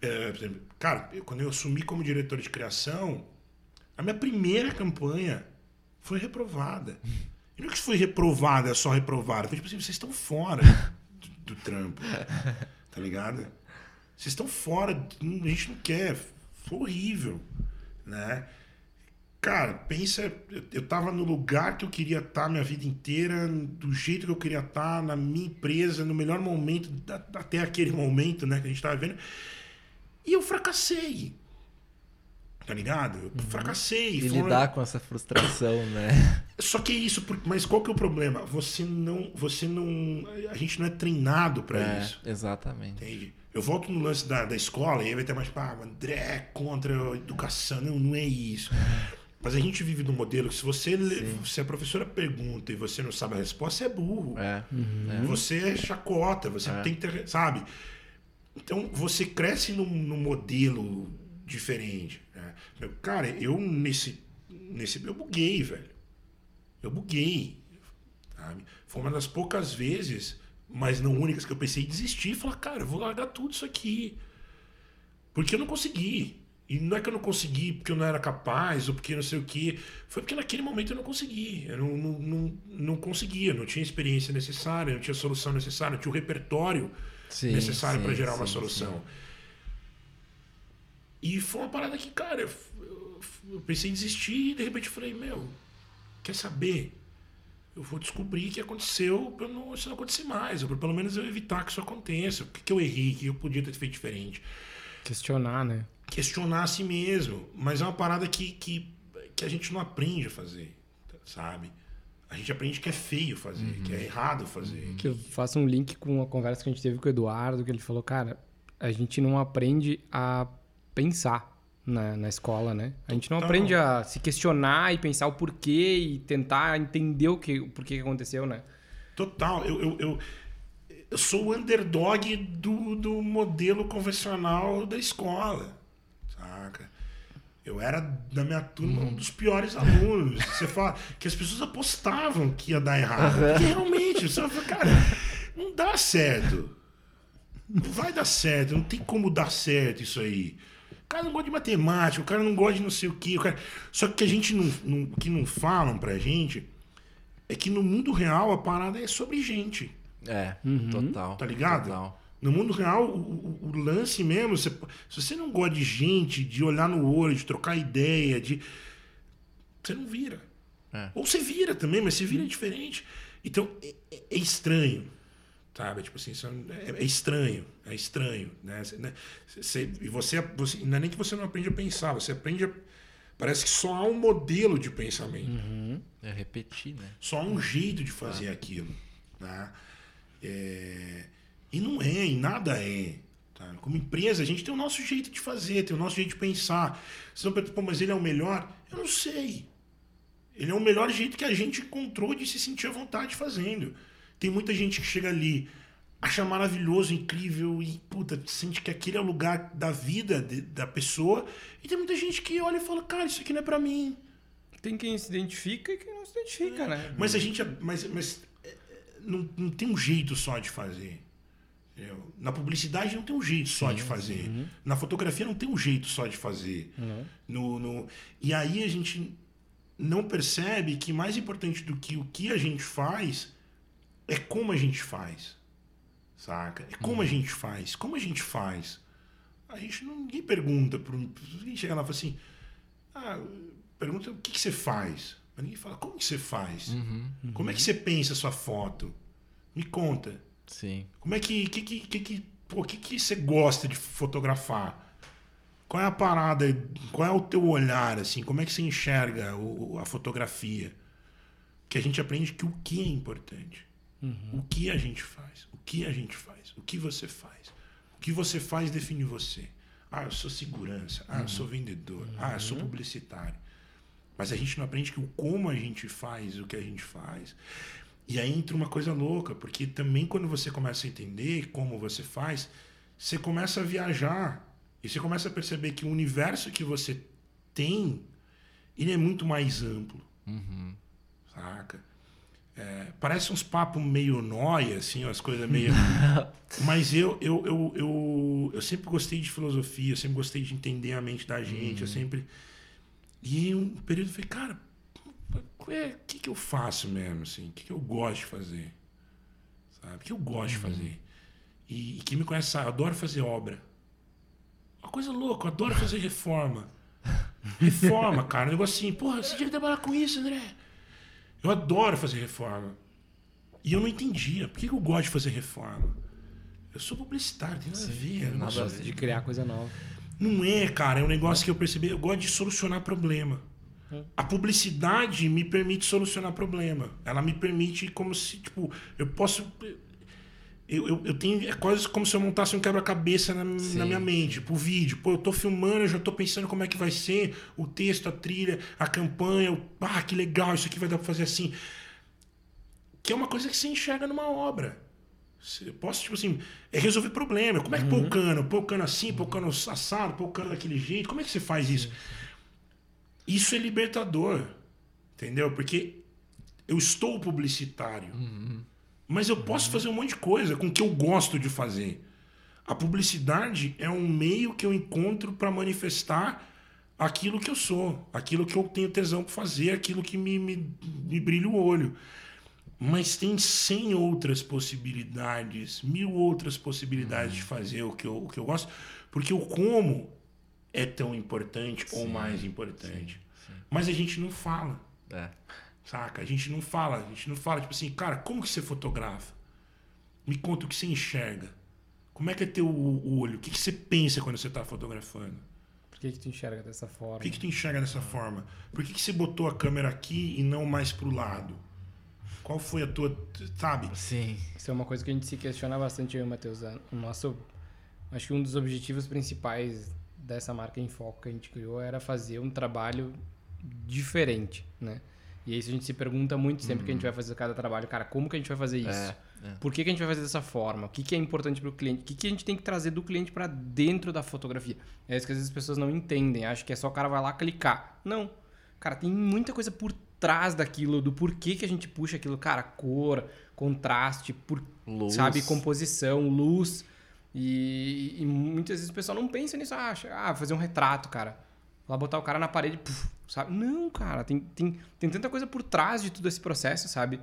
É, cara, eu- quando eu assumi como diretor de criação, a minha primeira campanha foi reprovada. E não é que foi reprovada, só reprovada. Foi tipo assim, vocês estão fora do, do trampo. Tá ligado? Vocês estão fora, a gente não quer. Foi horrível, né? Cara, pensa, eu, tava no lugar que eu queria estar minha vida inteira, do jeito que eu queria estar, na minha empresa, no melhor momento, até aquele momento, né, que a gente tava vendo. E eu fracassei. Tá ligado? Eu fracassei. E lidar com essa frustração, né? Só que é isso, mas qual que é o problema? Você não, você não, a gente não é treinado para É, isso. exatamente. Entende? Eu volto no lance da, da escola e aí vai ter mais, pá, o André é contra a educação. Não, não é isso. Mas a gente vive num modelo que se você se a professora pergunta e você não sabe a resposta, você é burro. É. Você é chacota, você É. tem que ter, sabe? Então você cresce num, num modelo diferente. né? Cara, eu nesse, nesse. Eu buguei, velho. Eu buguei. Sabe? Foi uma das poucas vezes, mas não únicas, que eu pensei em desistir e falar, cara, eu vou largar tudo isso aqui. Porque eu não consegui. E não é que eu não consegui porque eu não era capaz ou porque não sei o quê. Foi porque naquele momento eu não consegui. Eu não, não, não, não conseguia, não tinha experiência necessária, não tinha solução necessária, não tinha o repertório Sim, necessário sim, para gerar uma sim, solução. E foi uma parada que, cara, eu, eu- eu pensei em desistir e de repente eu falei, meu, quer saber? Eu vou descobrir o que aconteceu para não, isso não acontecer mais, ou pelo menos eu evitar que isso aconteça. O que, que eu errei, o que eu podia ter feito diferente. Questionar, né? Questionar a si mesmo. Mas é uma parada que, que, que a gente não aprende a fazer, sabe? A gente aprende que é feio fazer, Uhum. que é errado fazer. Que eu faço um link com a conversa que a gente teve com o Eduardo, que ele falou, cara, a gente não aprende a pensar na, na escola, né? A gente não Total. aprende a se questionar e pensar o porquê e tentar entender o, que, o porquê que aconteceu, né? Total. Eu, eu, eu, eu sou o underdog do, do modelo convencional da escola. Saca? Eu era, da minha turma, um dos piores alunos. Você fala que as pessoas apostavam que ia dar errado. Porque realmente, você fala, cara, não dá certo. Não vai dar certo, não tem como dar certo isso aí. O cara não gosta de matemática, o cara não gosta de não sei o quê. o cara- Só que a gente não, não, o que não falam pra gente é que no mundo real a parada é sobre gente. É, total. Tá ligado? Total. No mundo real, o, o- o lance mesmo, você- se você não gosta de gente, de olhar no olho, de trocar ideia, de. Você não vira. É. Ou você vira também, mas você vira diferente. Então, é, é- é estranho. Sabe? Tipo assim, isso é, é estranho. É estranho. Né? Você- né? Você- e você, você. Não é nem que você não aprende a pensar, você aprende a. Parece que só há um modelo de pensamento. É repetir, né? Só há um jeito de fazer aquilo. Né? É, E não é, e nada é. tá? Como empresa, a gente tem o nosso jeito de fazer, tem o nosso jeito de pensar. Você não pergunta, pô, mas ele é o melhor? Eu não sei. Ele é o melhor jeito que a gente encontrou de se sentir à vontade fazendo. Tem muita gente que chega ali, acha maravilhoso, incrível e, puta, sente que aquele é o lugar da vida de- da pessoa. E tem muita gente que olha e fala, cara, isso aqui não é pra mim. Tem quem se identifica e quem não se identifica, né? Mas a gente. Mas, mas é, é, não, não tem um jeito só de fazer. Na publicidade não tem um jeito só de fazer. Na fotografia não tem um jeito só de fazer. No, no- e aí a gente não percebe que mais importante do que o que a gente faz é como a gente faz. Saca? É como a gente faz. Como a gente faz. A gente não, ninguém pergunta. Pro, ninguém chega lá e fala assim. Ah, pergunta o que, que você faz. Mas ninguém fala como que você faz. Como é que você pensa a sua foto? Me conta. Sim. Como é que. que, que, que, que, pô, que, que você gosta de fotografar? Qual é a parada? Qual é o teu olhar, assim? Como é que você enxerga o- a fotografia? Que a gente aprende que o que é importante. O que a gente faz. O que a gente faz. O que você faz. O que você faz define você. Ah, eu sou segurança. Ah, eu sou vendedor. Ah, eu sou publicitário. Mas a gente não aprende que o como a gente faz o que a gente faz. E aí entra uma coisa louca, porque também quando você começa a entender como você faz, você começa a viajar. E você começa a perceber que o universo que você tem, ele é muito mais amplo. Saca? É, parece uns papos meio nóia, assim, as coisas meio. Mas eu, eu, eu, eu, eu sempre gostei de filosofia, eu sempre gostei de entender a mente da gente, eu sempre. E em um período eu falei, cara, qual é- o que, que eu faço mesmo, assim? O que, que eu gosto de fazer? Sabe? O que eu gosto de fazer? E, e quem me conhece sabe, eu adoro fazer obra. Uma coisa louca, eu adoro fazer reforma. Reforma, cara, um negócio assim, porra, você tinha que trabalhar com isso, André. Eu adoro fazer reforma. E eu não entendia, por que, eu gosto de fazer reforma? Eu sou publicitário, tem nada a ver. nada sou- a ver. De criar coisa nova. não é, cara, é um negócio que eu percebi. Eu gosto de solucionar problema. A publicidade me permite solucionar problema. Ela me permite como se, tipo, eu posso. Eu, eu, eu tenho. É quase como se eu montasse um quebra-cabeça na, na minha mente. Tipo, o vídeo. Pô, eu tô filmando, eu já tô pensando como é que vai ser o texto, a trilha, a campanha. o- Ah, que legal, isso aqui vai dar pra fazer assim. Que é uma coisa que você enxerga numa obra. Eu posso, tipo assim, é resolver problema. Como é que põe o cano? Põe o cano assim, põe o cano assado, põe o cano daquele jeito. Como é que você faz isso? Isso é libertador. Entendeu? Porque eu estou publicitário. Mas eu posso fazer um monte de coisa com o que eu gosto de fazer. A publicidade é um meio que eu encontro para manifestar aquilo que eu sou, aquilo que eu tenho tesão para fazer, aquilo que me, me, me brilha o olho. Mas tem 100 outras possibilidades, mil outras possibilidades de fazer o que, eu, o que eu gosto, porque o como é tão importante ou mais importante. Mas a gente não fala. É. Saca? A gente não fala, a gente não fala, tipo assim, cara, como que você fotografa? Me conta o que você enxerga. Como é que é teu olho? O que, que você pensa quando você está fotografando? Por que, que tu enxerga dessa forma? Por que, que tu enxerga dessa forma? Por que, que você botou a câmera aqui e não mais pro lado? Qual foi a tua. Sabe? Sim. Isso é uma coisa que a gente se questiona bastante, eu e o Matheus. O nosso. Acho que um dos objetivos principais dessa marca em foco que a gente criou era fazer um trabalho diferente, né? E é isso a gente se pergunta muito sempre uhum. que a gente vai fazer cada trabalho, cara, como que a gente vai fazer isso? É, é. Por que, que a gente vai fazer dessa forma? O que, que é importante para o cliente? O que, que a gente tem que trazer do cliente para dentro da fotografia? É isso que às vezes as pessoas não entendem, acham que é só o cara vai lá clicar. Não. Cara, tem muita coisa por trás daquilo, do porquê que a gente puxa aquilo, cara, cor, contraste, por, luz. sabe, composição, luz. E, e, muitas vezes o pessoal não pensa nisso, acha, ah, fazer um retrato, cara. Lá botar o cara na parede, puf, sabe? Não, cara, tem, tem, tem tanta coisa por trás de todo esse processo, sabe?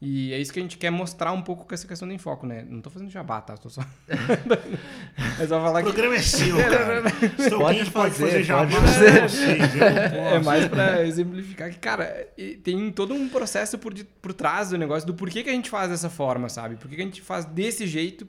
E é isso que a gente quer mostrar um pouco com essa questão do enfoque, né? Não tô fazendo jabá, tá? Tô só. é só falar o programa que... é seu, cara. Estou pode, fazer, pode fazer jabá. Pode fazer. é mais pra exemplificar que, cara, tem todo um processo por, por trás do negócio do porquê que a gente faz dessa forma, sabe? Por que a gente faz desse jeito.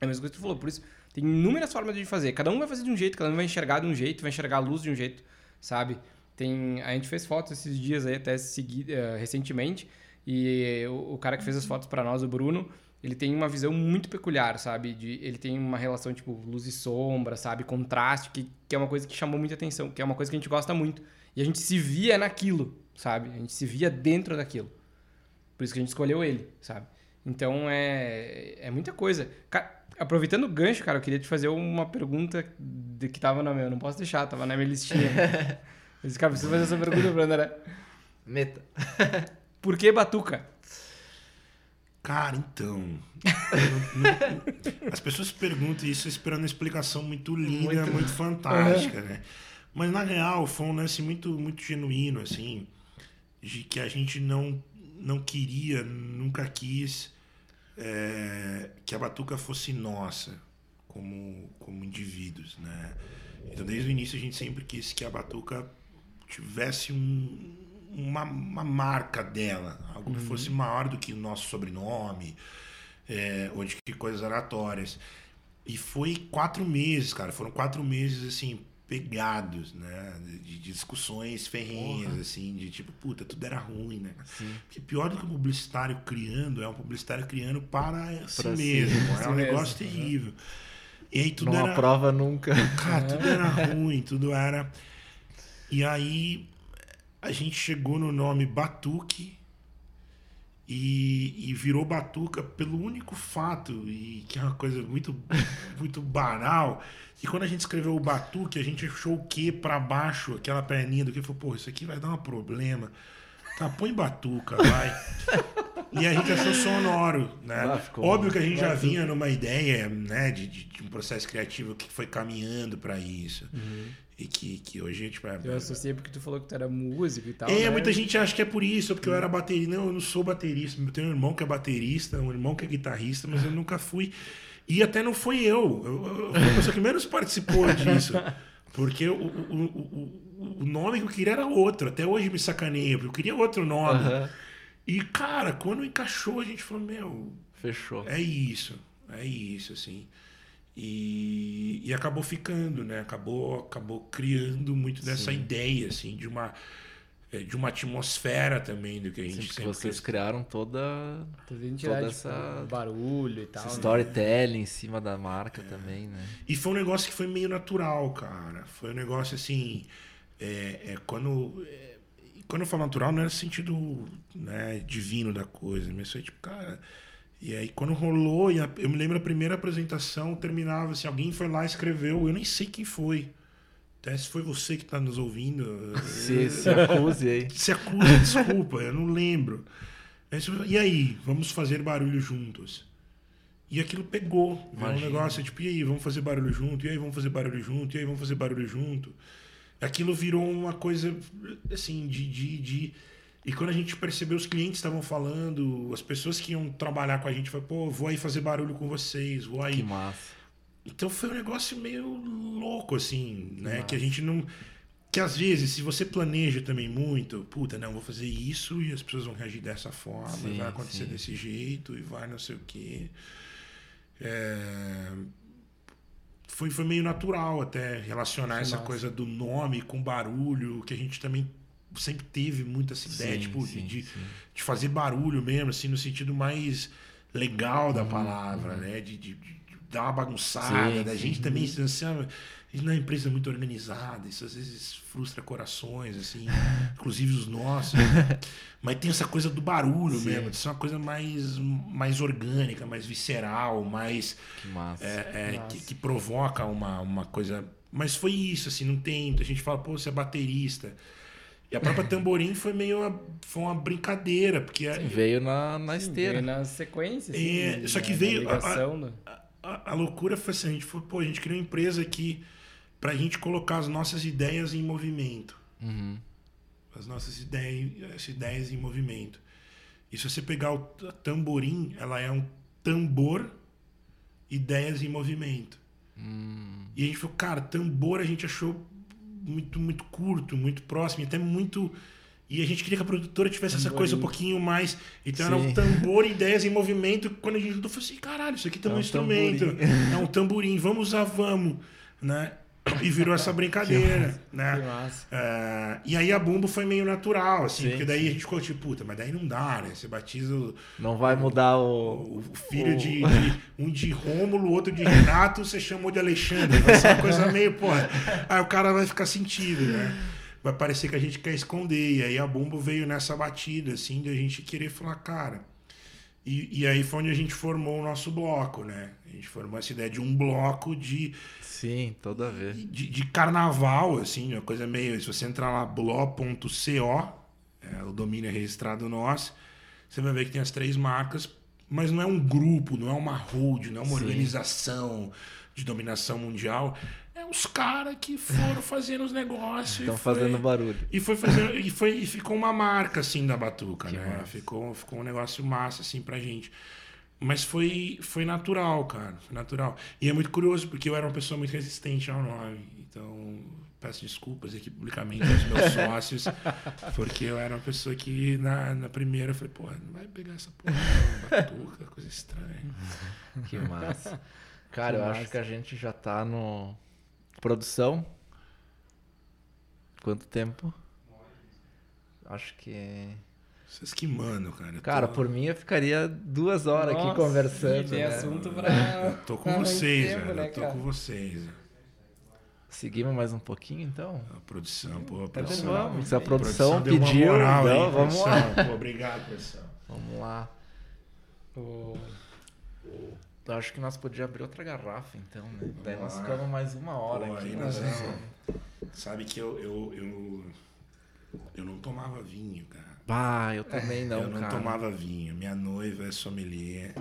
É a mesma coisa que tu falou. Por isso, tem inúmeras formas de fazer. Cada um vai fazer de um jeito, cada um vai enxergar de um jeito, vai enxergar a luz de um jeito, sabe? Tem, a gente fez fotos esses dias aí, até segui, uh, recentemente, e o, o, cara que fez as fotos para nós, o Bruno, ele tem uma visão muito peculiar, sabe? De, ele tem uma relação, tipo, luz e sombra, sabe? Contraste, que, que é uma coisa que chamou muita atenção, que é uma coisa que a gente gosta muito. E a gente se via naquilo, sabe? A gente se via dentro daquilo. Por isso que a gente escolheu ele, sabe? Então é, é muita coisa. Cara, aproveitando o gancho, cara, eu queria te fazer uma pergunta de que tava na minha. Não posso deixar, tava na minha listinha. Esse cara precisa fazer essa pergunta pro André. Meta. Por que Batuca? Cara, então. as pessoas perguntam isso esperando uma explicação muito linda, muito, muito fantástica, né? Mas na real foi um lance muito, muito genuíno, assim, de que a gente não, não queria, nunca quis é, que a Batuca fosse nossa como, como indivíduos, né? Então, desde o início, a gente sempre quis que a Batuca tivesse um, uma, uma, marca dela, algo uhum. que fosse maior do que o nosso sobrenome, é, ou de que coisas aleatórias. E foi quatro meses, cara, foram quatro meses, assim, pegados, né? De, discussões ferrenhas, Porra. assim, de tipo, puta, tudo era ruim, né? Sim. Porque pior do que o publicitário criando, é um publicitário criando para si mesmo. Si. É um negócio mesmo. terrível. E aí tudo Não era. aprova nunca. Cara, tudo era ruim, tudo era. E aí a gente chegou no nome Batuque e, e, virou Batuca pelo único fato, e que é uma coisa muito, muito banal, que quando a gente escreveu o Batuque, a gente achou o que para baixo, aquela perninha do que, falou, pô, isso aqui vai dar um problema. Tá, põe Batuca, vai. e a gente achou sonoro, né? Ah, Óbvio que a gente já vinha numa ideia, né, de, de, de um processo criativo que foi caminhando para isso. Uhum. E que, que hoje a gente vai. Eu associei porque tu falou que tu era músico e tal. É, né? muita gente acha que é por isso, porque eu era baterista. Não, eu não sou baterista. Eu tenho um irmão que é baterista, um irmão que é guitarrista, mas eu nunca fui. E até não foi eu. Eu, eu fui a pessoa que menos participou disso. Porque o, o, o, o, nome que eu queria era outro. Até hoje me sacaneia, porque eu queria outro nome. Uhum. E, cara, quando encaixou, a gente falou, meu. Fechou. É isso. É isso, assim. E, e acabou ficando, né? Acabou, acabou criando muito dessa Sim. ideia, assim, de uma é, de uma atmosfera também do que a gente sempre vocês quis. criaram toda toda essa barulho e tal né? storytelling né? em cima da marca é. também né e foi um negócio que foi meio natural cara foi um negócio assim é, é quando é, quando eu falo natural não é no sentido né, divino da coisa mas foi tipo cara e aí, quando rolou, eu me lembro a primeira apresentação, terminava assim: alguém foi lá e escreveu, eu nem sei quem foi. Até se foi você que está nos ouvindo. Se, se acuse aí. Se acuse, desculpa, eu não lembro. E aí, vamos fazer barulho juntos. E aquilo pegou. Um negócio tipo, e aí, vamos fazer barulho junto, e aí, vamos fazer barulho junto, e aí, vamos fazer barulho junto. Aquilo virou uma coisa, assim, de, de, de e quando a gente percebeu, os clientes estavam falando, as pessoas que iam trabalhar com a gente, falaram, pô, vou aí fazer barulho com vocês, vou aí. Que massa. Então foi um negócio meio louco, assim, né? Que, que a gente não. que às vezes, se você planeja também muito, puta, não, vou fazer isso e as pessoas vão reagir dessa forma, Sim, vai acontecer sim. desse jeito e vai não sei o quê. É, Foi, foi meio natural até relacionar Que essa coisa do nome com barulho, que a gente também sempre teve muito essa ideia, Sim, tipo, sim, de, sim. de fazer barulho mesmo, assim, no sentido mais legal Uhum, da palavra, né? De, de- de dar uma bagunçada, Sim, da sim. gente também, assim, a gente não é uma empresa muito organizada, isso às vezes frustra corações, assim, inclusive os nossos. Mas tem essa coisa do barulho Sim. mesmo, de ser uma coisa mais, mais orgânica, mais visceral, mais Que massa. é, é, Massa. que, que provoca uma, uma coisa. Mas foi isso, assim, não tem. A gente fala, pô, você é baterista. E a própria tamborim foi meio uma, foi uma brincadeira, porque a, Sim, veio na, na Sim, esteira. veio na sequência, assim, É, de- só que da- veio da a- ligação do- a, a loucura foi assim, a gente falou, pô, a gente criou uma empresa aqui pra gente colocar as nossas ideias em movimento. Uhum. As nossas ideias, as ideias em movimento. E se você pegar o tamborim, ela é um tambor, ideias em movimento. Hum, E a gente falou, cara, tambor a gente achou muito, muito curto, muito próximo, e até muito. E a gente queria que a produtora tivesse essa coisa um pouquinho mais. Então era um Sim. tambor, ideias em movimento. Quando a gente eu falei assim: caralho, isso aqui também é um É um instrumento. tamborim. É um tamborim, vamos usar, vamos. Né? E virou essa brincadeira. Né? É, e aí a bumbo foi meio natural, assim, Sim, porque daí a gente ficou tipo, puta, mas daí não dá, né? Você batiza o, não vai mudar o. o filho o- de, de- um de Rômulo, outro de Renato, você chamou de Alexandre. Vai ser uma coisa meio, porra. Aí o cara vai ficar sentido, né? Vai parecer que a gente quer esconder. E aí a Bumbo veio nessa batida, assim, de a gente querer falar, cara. E, e aí foi onde a gente formou o nosso bloco, né? A gente formou essa ideia de um bloco de, Sim, toda a ver. de, de carnaval, assim, uma coisa meio. Se você entrar lá, bló.co, é, o domínio é registrado nosso, você vai ver que tem as três marcas, mas não é um grupo, não é uma hold, não é uma Sim. organização de dominação mundial. Os caras que foram fazendo os negócios. Estão fazendo barulho. e foi fazendo, e foi e ficou uma marca assim da batuca, Que né? massa. Ficou, ficou um negócio massa assim pra gente. Mas foi foi natural, cara, foi natural. E é muito curioso porque eu era uma pessoa muito resistente ao nome. Então, peço desculpas aqui publicamente aos meus sócios, porque eu era uma pessoa que na, na primeira eu falei, pô, não vai pegar essa porra, não, batuca, coisa estranha. Que massa. Cara, Que eu massa. acho que a gente já tá no. Produção. Quanto tempo? Acho que. Vocês que mandam, cara. Eu Cara, tô- por mim eu ficaria duas horas Nossa, aqui conversando. tem né? assunto pra... tô com vocês, tempo, velho. né, eu tô cara? com vocês. Seguimos mais um pouquinho então? A produção, pô, a Tá produção. bom. Vamos, se a A produção deu uma pediu, moral aí, então vamos lá. produção. Pô, obrigado, produção. Vamos lá. O- Eu acho que nós podíamos abrir outra garrafa então, né? Daí nós lá. ficamos mais uma hora Pô, aqui. aí né? nós Sabe que eu, eu, eu, eu não tomava vinho, cara. Ah, eu também não, eu não cara. tomava vinho. Minha noiva é sommelier.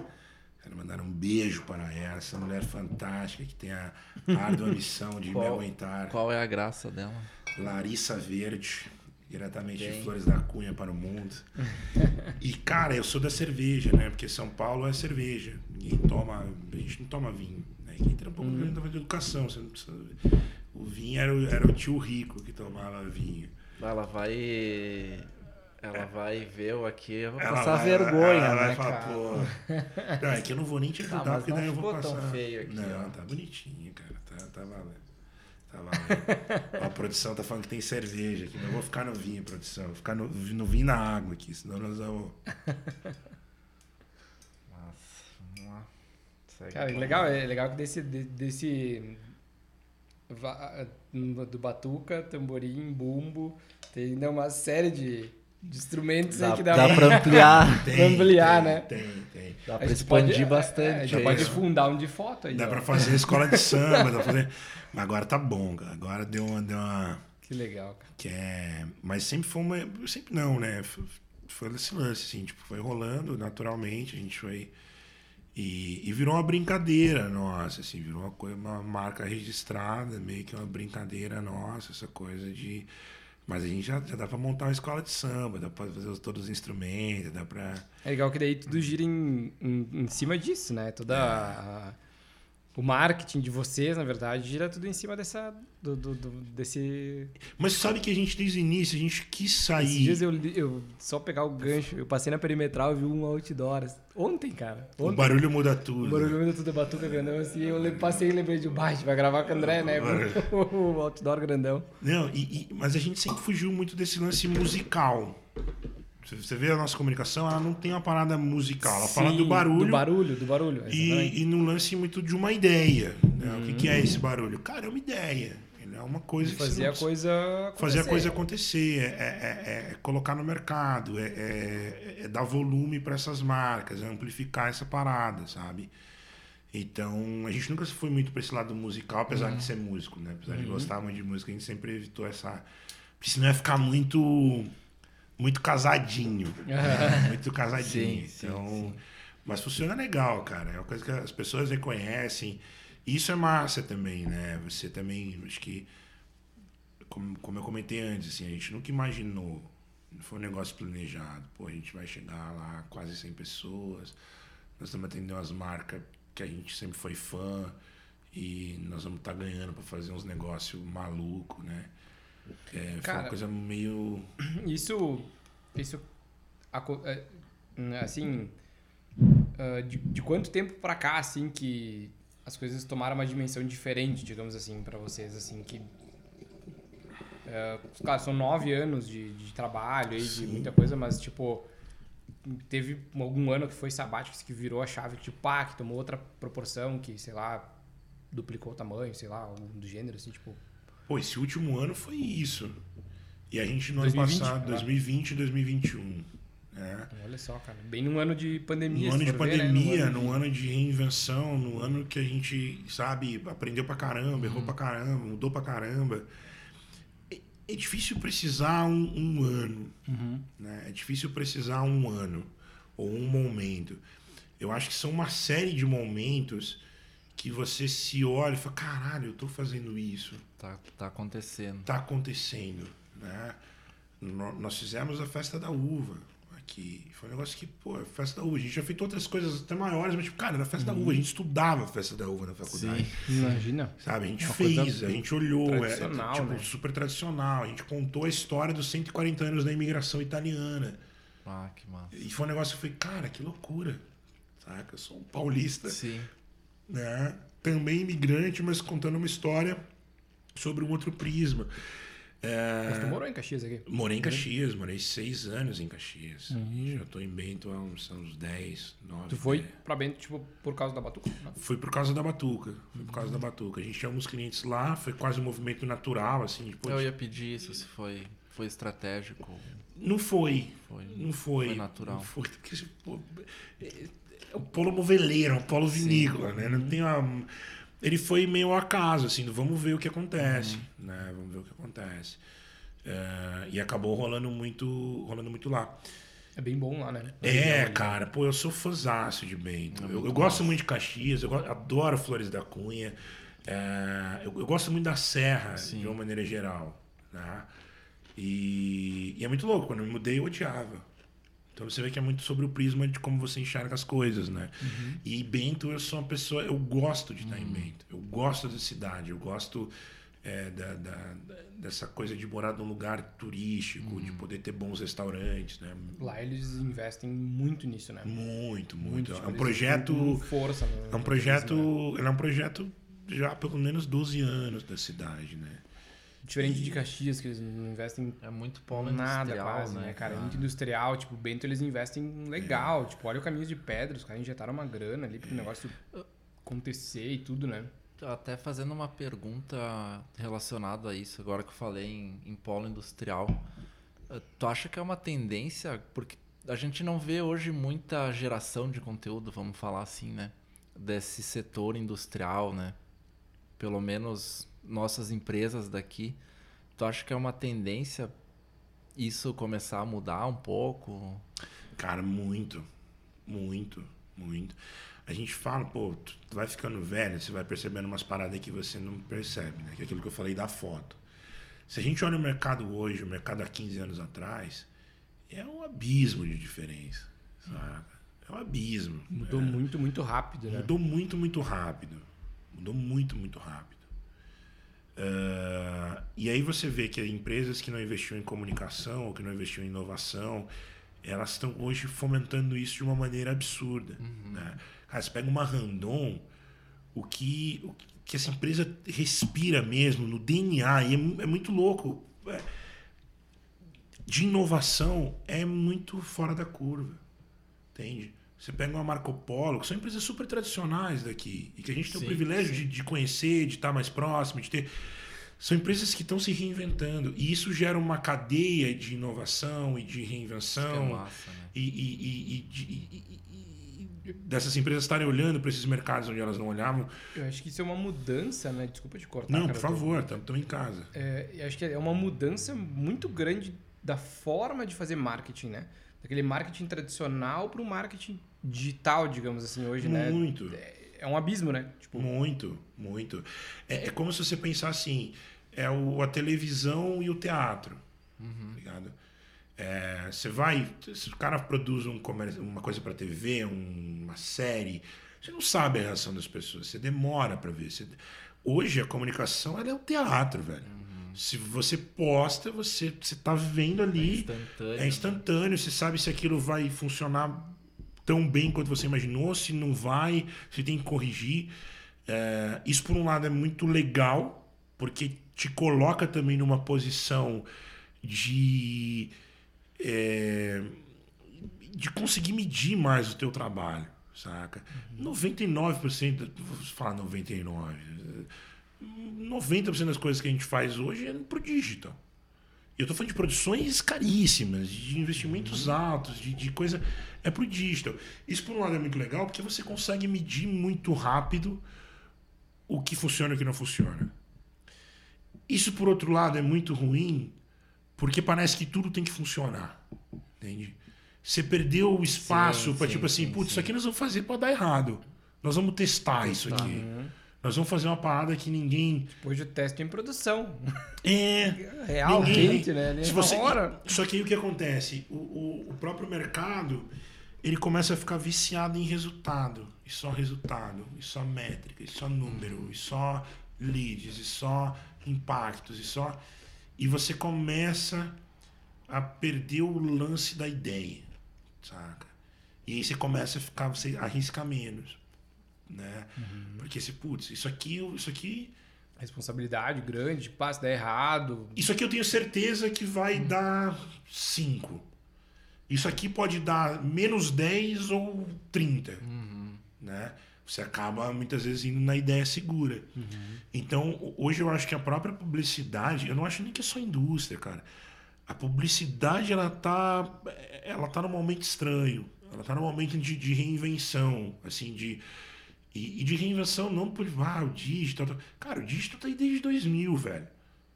Quero mandar um beijo para ela, essa mulher fantástica que tem a árdua missão de me Qual- aguentar. Qual é a graça dela? Larissa Verde, diretamente Bem. de Flores da Cunha para o mundo. E, cara, eu sou da cerveja, né? Porque São Paulo é cerveja. Ninguém toma. A gente não toma vinho. Né? Quem entra um pouco Uhum. de educação. Você não precisa... O vinho era o, era o tio rico que tomava vinho. Ela vai. Ela vai ver eu aqui, eu vou Ela passar vai- vergonha, ela né, vai falar, cara? pô. Não, é que eu não vou nem te ajudar, Tá, porque daí eu vou ficou tão passar. feio aqui, não, ó. tá bonitinho, cara. Tá, tá valendo. Tá valendo. a produção tá falando que tem cerveja aqui, eu vou ficar no vinho, produção. Vou ficar no, no vinho na água aqui, senão nós vamos. Nossa, vamos lá. Segue Cara, o legal, é legal que desse, de- desse va- do batuca, tamborim, bumbo, tem ainda uma série de, de instrumentos Dá, aí que dá, dá pra... ampliar. Pra ampliar, tem, né? Tem, tem. Dá A pra gente pode- expandir é, bastante. É, já aí, pode ó. fundar um de foto aí. Dá ó. pra fazer escola de samba, dá pra fazer. Mas agora tá bom, cara. Agora deu uma. Deu uma Que legal, cara. que é. Mas sempre foi uma. Sempre não, né? Foi, esse lance, assim, tipo, foi rolando naturalmente, a gente foi. E, e virou uma brincadeira nossa, assim, virou uma, coisa, uma marca registrada, meio que uma brincadeira nossa, essa coisa de. Mas a gente já, já dá pra montar uma escola de samba, dá pra fazer os- todos os instrumentos, dá pra. É legal que daí tudo gira em, em, em cima disso, né? Toda a, o marketing de vocês, na verdade, gira tudo em cima dessa. Do, do- do- desse. Mas sabe que a gente, desde o início, a gente quis Esses sair. dias eu, eu só pegar o gancho, eu passei na perimetral e vi um outdoor. Ontem, cara. O Ontem. barulho muda O tudo. barulho do tudo batuca grandão assim, eu passei e lembrei de baixo, vai gravar com o André, né? O outdoor grandão. Não, e- e- mas a gente sempre fugiu muito desse lance musical. Você- vê a nossa comunicação, ela não tem uma parada musical. Ela fala Sim, do barulho. Do barulho, do barulho. E, e no lance muito de uma ideia. né? O que, que Uhum. é esse barulho? Cara, é uma ideia. Ele é uma coisa que você fazer não a coisa fazer a acontecer. coisa acontecer, é, é- é colocar no mercado, é, é- é dar volume para essas marcas, é amplificar essa parada, sabe? Então, a gente nunca foi muito para esse lado musical, apesar Uhum. de ser músico, né? Apesar de gostar muito de música, a gente sempre evitou essa. Porque senão ia ficar muito. Muito casadinho. né? muito casadinho. Sim, sim, então. sim. Mas funciona legal, cara. É uma coisa que as pessoas reconhecem. Isso é massa também, né? Você também, acho que como, como eu comentei antes, assim, a gente nunca imaginou, não foi um negócio planejado. Pô, a gente vai chegar lá quase 100 pessoas, nós estamos atendendo umas marcas que a gente sempre foi fã e nós vamos estar ganhando para fazer uns negócios maluco, né? É, foi Cara, uma coisa meio. Isso, isso, é, assim, ah, de, de quanto tempo pra cá, assim, que as coisas tomaram uma dimensão diferente, digamos assim, pra vocês, assim, que... é, claro, são nove anos de, de trabalho aí, de muita coisa, mas, tipo, teve algum ano que foi sabático que virou a chave, tipo, pá, que tomou outra proporção, que, sei lá, duplicou o tamanho, sei lá, algo do gênero, assim, tipo... Pô, esse último ano foi isso. E a gente no 2020, ano passado, né? 2020 e 2021. Né? Olha só, cara, bem num ano de pandemia, No se ano de for ver, né? Num pandemia, ano de- num ano de reinvenção, no ano que a gente, sabe, aprendeu pra caramba, errou pra caramba, mudou pra caramba. É, é difícil precisar um, um ano, Uhum. né? É difícil precisar um ano ou um momento. Eu acho que são uma série de momentos que você se olha e fala, caralho, eu tô fazendo isso Tá, tá acontecendo. está acontecendo, né? Nós fizemos a festa da uva aqui. Foi um negócio que, pô, é festa da uva. A gente já fez outras coisas até maiores, mas, tipo, cara, era festa da uva. A gente estudava a festa da uva na faculdade. Imagina. Sabe? A gente Uma fez, a gente olhou, é, tradicional, tipo, né? super tradicional. A gente contou a história dos 140 anos da imigração italiana. Ah, que massa. E foi um negócio que eu falei, cara, que loucura. Saca? Eu sou um paulista Sim. Né? Também imigrante, mas contando uma história sobre um outro prisma. É, Mas tu morou em Caxias aqui? Morei em Caxias, morei seis anos em Caxias. Uhum. Já estou em Bento há uns, há uns 10, 9. Tu foi pra Bento, tipo, por causa da Batuca? Não. Fui por causa da Batuca. Fui por causa da Batuca. A gente tinha alguns clientes lá, foi quase um movimento natural, assim. Tipo, Eu ia pedir isso, se foi, foi estratégico. Não foi. Foi, Não foi. Foi natural. Não foi. Porque, pô, é é um polo moveleiro, é um polo vinícola, né? Não tem uma... Ele foi meio acaso, assim, do vamos ver o que acontece, Uhum. né? Vamos ver o que acontece. É, e acabou rolando muito, rolando muito lá. É bem bom lá, né? É, cara, pô, eu sou fãzaço de Bento. eu eu gosto muito de Caxias, eu adoro Flores da Cunha. é, eu, eu gosto muito da Serra, Sim. de uma maneira geral. Né? E, e é muito louco, quando eu me mudei eu odiava. Então você vê que é muito sobre o prisma de como você enxerga as coisas, né? E Bento, eu sou uma pessoa, eu gosto de estar em Bento. Eu gosto da cidade, eu gosto é, da, da- dessa coisa de morar num lugar turístico, de poder ter bons restaurantes, né? Lá eles investem muito nisso, né? Muito, muito. tipo, é um projeto. força. no- É um projeto. turismo, né? É um projeto já há pelo menos 12 anos da cidade, né? Diferente de Caxias, que eles não investem É muito polo nada industrial, quase, né, né, cara? É muito industrial. Tipo, Bento eles investem legal. Tipo, olha o caminho de pedra, os caras injetaram uma grana ali pro negócio acontecer e tudo, né? Até fazendo uma pergunta relacionada a isso, agora que eu falei em, em polo industrial. eh, Tu acha que é uma tendência? Porque a gente não vê hoje muita geração de conteúdo, vamos falar assim, né? Desse setor industrial, né? Pelo menos nossas empresas daqui. Tu acha que é uma tendência isso começar a mudar um pouco? Cara, muito. Muito, muito. A gente fala, pô, tu vai ficando velho, você vai percebendo umas paradas que você não percebe, né? Que é aquilo que eu falei da foto. Se a gente olha o mercado hoje, o mercado há 15 anos atrás, é um abismo de diferença, saca? É um abismo. Mudou muito, muito rápido, né? Mudou muito, muito rápido. Mudou muito, muito rápido. Uh, e aí você vê que empresas que não investiam em comunicação ou que não investiam em inovação, elas estão hoje fomentando isso de uma maneira absurda. Uhum. Né? Cara, você pega uma Randon, o que, o que essa empresa respira mesmo no DNA, e é, é muito louco. É, de inovação é muito fora da curva. Entende? Você pega uma Marco Polo, que são empresas super tradicionais daqui, e que a gente tem sim, o privilégio de, de, conhecer, de estar mais próximo, de ter. São empresas que estão se reinventando. E isso gera uma cadeia de inovação e de reinvenção. É massa, né? E, e, e, e, dessas empresas estarem olhando para esses mercados onde elas não olhavam. Eu acho que isso é uma mudança, né? Desculpa te cortar. Não, cara, por favor, estão em casa. É, eu acho que é uma mudança muito grande da forma de fazer marketing, né? Daquele marketing tradicional para o marketing digital, digamos assim, hoje, muito. né? Muito. É um abismo, né? Tipo... Muito, muito. É, é, como se você pensar assim, é o, a televisão e o teatro, uhum. ligado? É, você vai, se o cara produz um comércio, uma coisa para TV, um, uma série, você não sabe a reação das pessoas, você demora para ver. Você... Hoje a comunicação é o teatro, velho. Uhum. Se você posta, você está vendo ali. É instantâneo. É instantâneo. Você sabe se aquilo vai funcionar tão bem quanto você imaginou, se não vai, se tem que corrigir. É, isso, por um lado, é muito legal, porque te coloca também numa posição de. É, de conseguir medir mais o teu trabalho, saca? Uhum. 99%, vou falar 99%, 90% das coisas que a gente faz hoje é pro digital. Eu estou falando de produções caríssimas, de investimentos altos, de, de coisa. É pro digital. Isso, por um lado, é muito legal, porque você consegue medir muito rápido o que funciona e o que não funciona. Isso, por outro lado, é muito ruim, porque parece que tudo tem que funcionar. Entende? Você perdeu o espaço para, tipo assim, putz, isso aqui nós vamos fazer para dar errado. Nós vamos testar, testar. isso aqui. Uhum. Nós vamos fazer uma parada que ninguém. Depois do teste em produção. É. Real, ninguém... quente, né? Se você... hora. Só que aí o que acontece? O, o, o, próprio mercado ele começa a ficar viciado em resultado. E só resultado, e só métrica, e só número, e só leads, e só impactos, e só. E você começa a perder o lance da ideia. Saca? E aí você começa a ficar, você arrisca menos né? Uhum. Porque se, putz, isso aqui, isso aqui responsabilidade grande, passa dar errado. Isso aqui eu tenho certeza que vai uhum. dar 5. Isso aqui pode dar menos 10 ou 30. Uhum. Né? Você acaba muitas vezes indo na ideia segura. Uhum. Então, hoje eu acho que a própria publicidade, eu não acho nem que é só indústria, cara. A publicidade ela tá ela tá num momento estranho. Ela tá num momento de, de reinvenção, assim, de e, e, de reinvenção não por ah, o digital. Cara, o digital tá aí desde 2000, velho.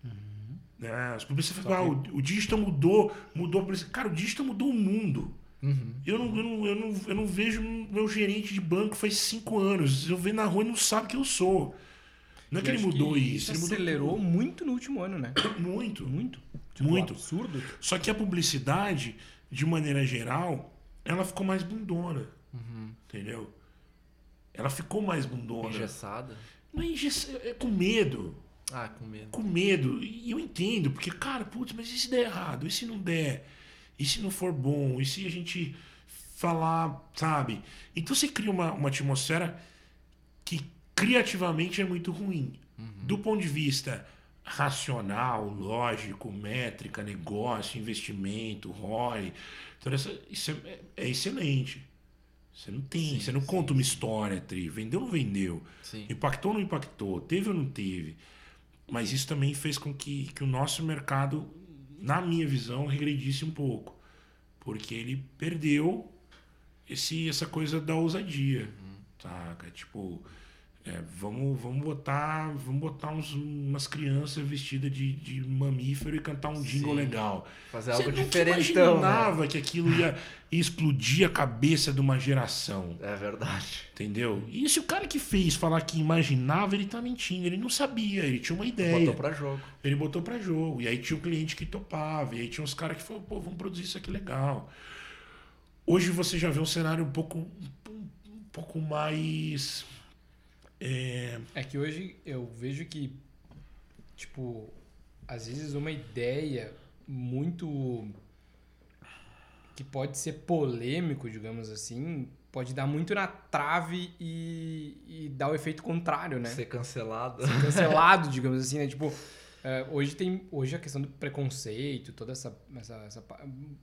Uhum. É, as publicidades falam, ah, o, o digital mudou, mudou a publicidade. Cara, o digital mudou o mundo. Uhum. Eu, não, eu, não, eu, não, eu não vejo meu gerente de banco faz cinco anos. Eu vejo na rua e não sabe quem eu sou. Não é que ele mudou que isso. Ele acelerou muito no último ano, né? muito. Muito. Tipo, muito. Absurdo. Só que a publicidade, de maneira geral, ela ficou mais bundona. Uhum. Entendeu? Ela ficou mais bundona. Engessada? Não é engessada, é com medo. Ah, com medo. Com medo. E eu entendo, porque, cara, putz, mas e se der errado? E se não der? E se não for bom? E se a gente falar, sabe? Então você cria uma, uma atmosfera que criativamente é muito ruim. Uhum. Do ponto de vista racional, lógico, métrica, negócio, investimento, ROI, então essa, isso é, é excelente. Você não tem, sim, você não sim, conta uma história, Tri. Vendeu ou não vendeu? Sim. Impactou ou não impactou? Teve ou não teve? Mas isso também fez com que, que o nosso mercado, na minha visão, regredisse um pouco. Porque ele perdeu esse, essa coisa da ousadia. Uhum. Saca? Tipo, é, vamos, vamos botar, vamos botar uns, umas crianças vestidas de, de mamífero e cantar um jingle Sim. legal. Fazer algo diferente. Você imaginava né? que aquilo ia, explodir a cabeça de uma geração. É verdade. Entendeu? E se o cara que fez falar que imaginava, ele tá mentindo. Ele não sabia, ele tinha uma ideia. Botou pra jogo. Ele botou pra jogo. E aí tinha um cliente que topava. E aí tinha uns caras que falaram, pô, vamos produzir isso aqui legal. Hoje você já vê um cenário um pouco, um pouco mais É, É que hoje eu vejo que, tipo, às vezes uma ideia muito. que pode ser polêmico, digamos assim, pode dar muito na trave e, e dar o efeito contrário, né? Ser cancelado. Ser cancelado, digamos assim, né? Tipo, é, hoje tem hoje a questão do preconceito, toda essa. essa, essa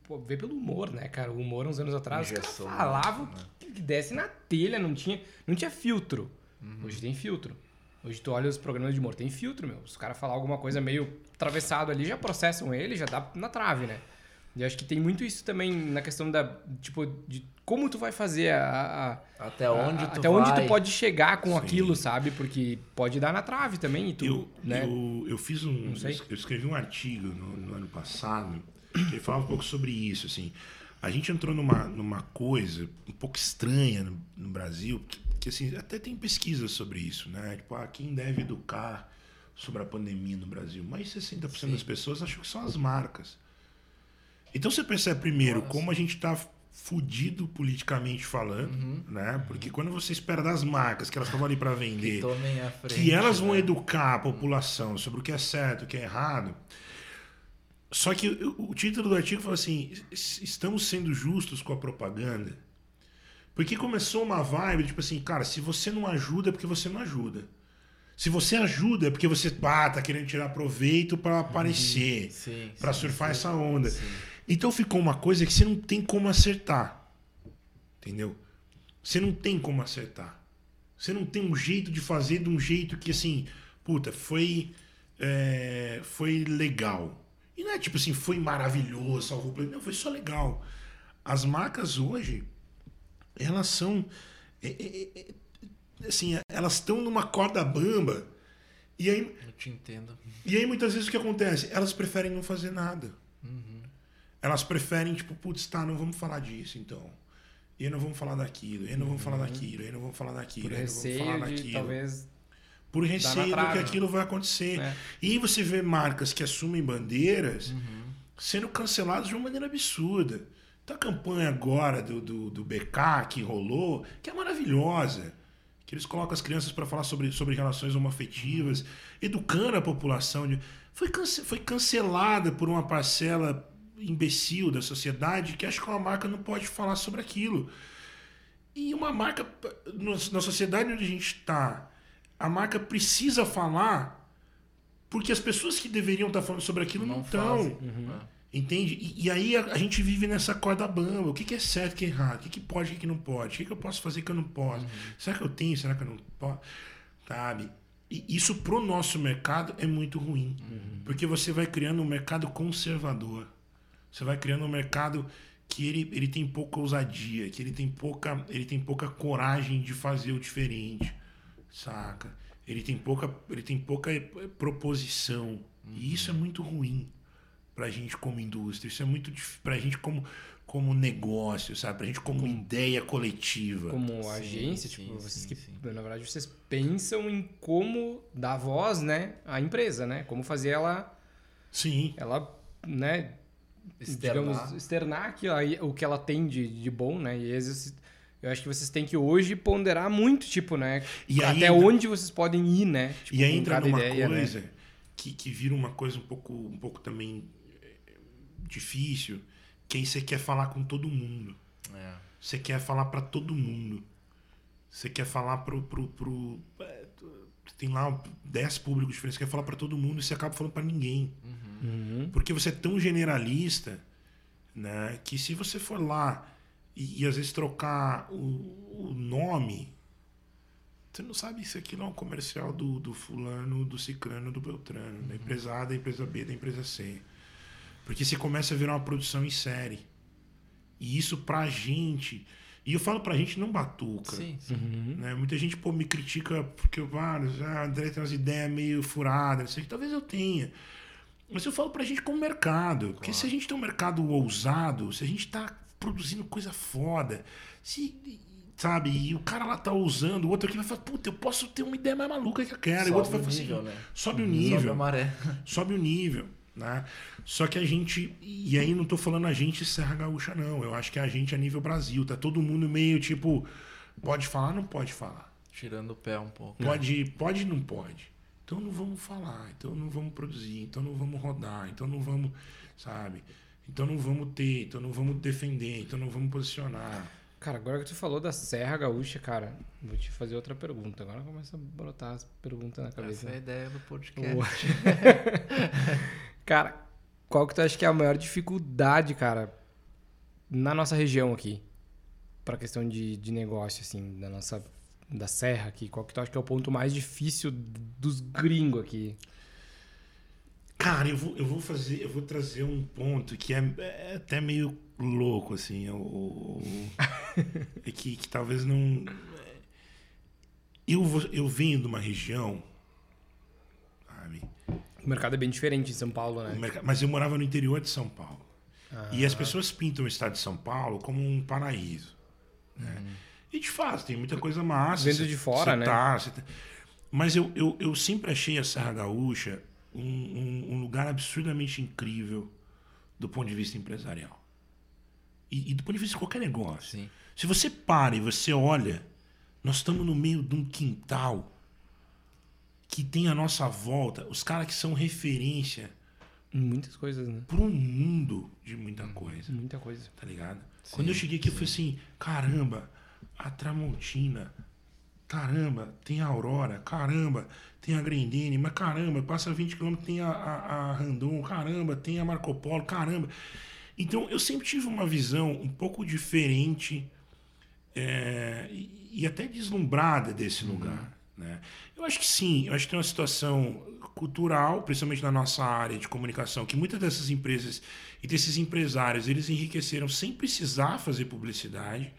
pô, vê pelo humor, né, cara? O humor uns anos atrás, falavam muito, né? que, que desce na telha, não tinha, não tinha filtro. Uhum. Hoje tem filtro. Hoje tu olha os programas de humor, tem filtro, meu. Se o cara falar alguma coisa meio atravessado ali, já processam ele, já dá na trave, né? E acho que tem muito isso também na questão da, tipo, de como tu vai fazer a... a- Até onde a- tu até onde vai. tu pode chegar com Sim. aquilo, sabe? Porque pode dar na trave também e tu, eu, né? eu, eu fiz um. Não sei. Eu escrevi um artigo no, no ano passado que ele falava um pouco sobre isso. Assim. A gente entrou numa, numa coisa um pouco estranha no, no Brasil, que, assim, até tem pesquisas sobre isso, né? Tipo, ah, quem deve educar sobre a pandemia no Brasil? Mais 60% das pessoas acham que são as marcas. Então você percebe primeiro como a gente está fudido politicamente falando, Uhum. né? Porque quando você espera das marcas que elas estão ali para vender, Que frente. que elas vão né? educar a população sobre o que é certo, o que é errado. Só que o título do artigo fala assim: "Es- estamos sendo justos com a propaganda. Porque começou uma vibe, tipo assim, cara, se você não ajuda é porque você não ajuda. Se você ajuda é porque você ah, tá querendo tirar proveito para aparecer, Sim, para surfar sim, essa onda. sim. Então ficou uma coisa que você não tem como acertar. Entendeu? Você não tem como acertar. Você não tem um jeito de fazer de um jeito que, assim, puta, foi, é, foi legal. E não é tipo assim, foi maravilhoso, salvou o planeta. Não, foi só legal. As marcas hoje, elas são. é, é, é, assim, elas estão numa corda bamba. E aí, Eu te entendo. e aí, muitas vezes, o que acontece? Elas preferem não fazer nada. Elas preferem, tipo, putz, tá, não vamos falar disso, então. E aí não vamos falar daquilo, e aí não vamos falar daquilo, e aí não vamos falar daquilo, Por e não vamos falar receio de daquilo. talvez. Por receio do que né? aquilo vai acontecer. É. E você vê marcas que assumem bandeiras Uhum. sendo canceladas de uma maneira absurda. Então a campanha agora do, do, do BK que rolou, que é maravilhosa. Que eles colocam as crianças para falar sobre, sobre relações homoafetivas, educando a população. De, foi, cance, foi cancelada por uma parcela imbecil da sociedade que acha que uma marca não pode falar sobre aquilo. E uma marca, na sociedade onde a gente está, a marca precisa falar porque as pessoas que deveriam estar falando sobre aquilo não estão. Entende? E, e aí a, a gente vive nessa corda bamba. O que, que é certo, o que é errado? O que, que pode, o que, que não pode? O que, que eu posso fazer que eu não posso? Será que eu tenho? Será que eu não posso? Sabe? E isso pro nosso mercado é muito ruim. Porque você vai criando um mercado conservador. Você vai criando um mercado que ele, ele tem pouca ousadia, que ele tem pouca, ele tem pouca coragem de fazer o diferente. Saca? Ele tem pouca, ele tem pouca eh, proposição. E isso é muito ruim pra gente como indústria. Isso é muito dif- pra gente como, como negócio, sabe? Pra gente como ideia coletiva. Como Sim, agência, sim, tipo, vocês sim, que, sim. na verdade, vocês pensam em como dar voz, né, à empresa, né? Como fazer ela, Sim. ela, né, Externar. digamos, externar aí, o que ela tem de, de bom, né? E às vezes, eu acho que vocês têm que hoje ponderar muito, tipo, né? E aí até entra- onde vocês podem ir, né? Tipo, e aí com entra numa ideia, né? coisa que, que vira uma coisa um pouco, um pouco também difícil, que aí você quer falar com todo mundo. É. Você quer falar pra todo mundo. Você quer falar pro. pro, pro é, tem lá 10 públicos diferentes, você quer falar pra todo mundo e você acaba falando pra ninguém. Uhum. Porque você é tão generalista, né, que se você for lá e, e às vezes trocar o, o nome, você não sabe se aquilo é um comercial do, do fulano, do cicrano, do beltrano, da empresa A, da empresa B, da empresa C. Porque você começa a virar uma produção em série. E isso pra gente. E eu falo pra gente não batuca. Sim, sim. Uhum. Né? Muita gente pô, me critica porque eu ah, ah, André tem umas ideias meio furadas, não sei o que. Talvez eu tenha. Mas eu falo pra gente como mercado. Porque se a gente tem um mercado ousado, se a gente tá produzindo coisa foda, se. Sabe, e o cara lá tá ousando, o outro aqui vai falar, puta, eu posso ter uma ideia mais maluca que eu quero. e o outro vai Sobe o falar assim, nível, né? sobe o Sobe a nível maré. sobe o nível, né? Só que a gente, e aí não tô falando a gente Serra Gaúcha não, eu acho que é a gente a nível Brasil, tá todo mundo meio tipo, pode falar, não pode falar. Tirando o pé um pouco. Pode, pode não pode. Então não vamos falar, então não vamos produzir, então não vamos rodar, então não vamos, sabe? Então não vamos ter, então não vamos defender, então não vamos posicionar. Cara, agora que tu falou da Serra Gaúcha, cara, vou te fazer outra pergunta. Agora começa a brotar as perguntas na cabeça. Essa é a ideia do podcast. Cara, qual que tu acha que é a maior dificuldade, cara, na nossa região aqui? Pra questão de, de negócio, assim, da nossa da serra aqui? Qual que tu acha que é o ponto mais difícil dos gringos aqui? Cara, eu vou, eu vou fazer, eu vou trazer um ponto que é, é até meio louco, assim. O, o- é que, que talvez não. Eu, eu venho de uma região? O mercado é bem diferente em São Paulo, né? merca- Mas eu morava no interior de São Paulo. Ah, E as pessoas pintam o estado de São Paulo como um paraíso. né? E de fato, tem muita coisa massa. Vendo de fora, né? tá, tá- Mas eu, eu, eu sempre achei a Serra Gaúcha um, um- um lugar absurdamente incrível do ponto de vista empresarial. E, e do ponto de vista de qualquer negócio. Sim. Se você para e você olha, nós estamos no meio de um quintal que tem à nossa volta os caras que são referência Muitas coisas, né? para um mundo de muita coisa Muita coisa. tá ligado? Quando eu cheguei aqui, eu falei assim: caramba, a Tramontina, caramba, tem a Aurora, caramba, tem a Grendene, mas caramba, passa 20 km, tem a, a, a Randon, caramba, tem a Marco Polo, caramba. Então eu sempre tive uma visão um pouco diferente é, e, e até deslumbrada desse lugar. Né? Eu acho que sim, eu acho que tem uma situação cultural, principalmente na nossa área de comunicação, que muitas dessas empresas e desses empresários, eles enriqueceram sem precisar fazer publicidade,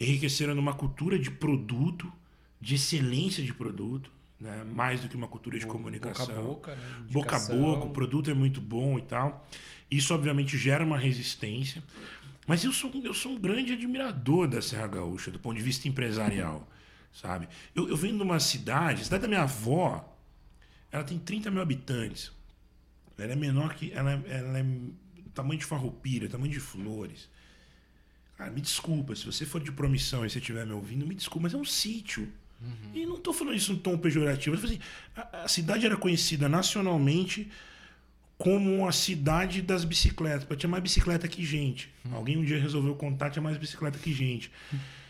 enriqueceram numa cultura de produto, de excelência de produto, né? mais do que uma cultura de comunicação Boca a boca, né? boca a boca, o produto é muito bom e tal. Isso, obviamente, gera uma resistência. Mas eu sou, eu sou um grande admirador da Serra Gaúcha, do ponto de vista empresarial, sabe? Eu, eu venho de uma cidade, a cidade da minha avó, ela tem 30 mil habitantes. Ela é menor que... Ela, é- ela é tamanho de farroupilha, tamanho de flores. Cara, me desculpa, se você for de promissão e você estiver me ouvindo, me desculpa, mas é um sítio. E não estou falando isso em tom pejorativo. Assim, a, a cidade era conhecida nacionalmente como a cidade das bicicletas. Porque tinha mais bicicleta que gente. Alguém um dia resolveu contar, tinha mais bicicleta que gente.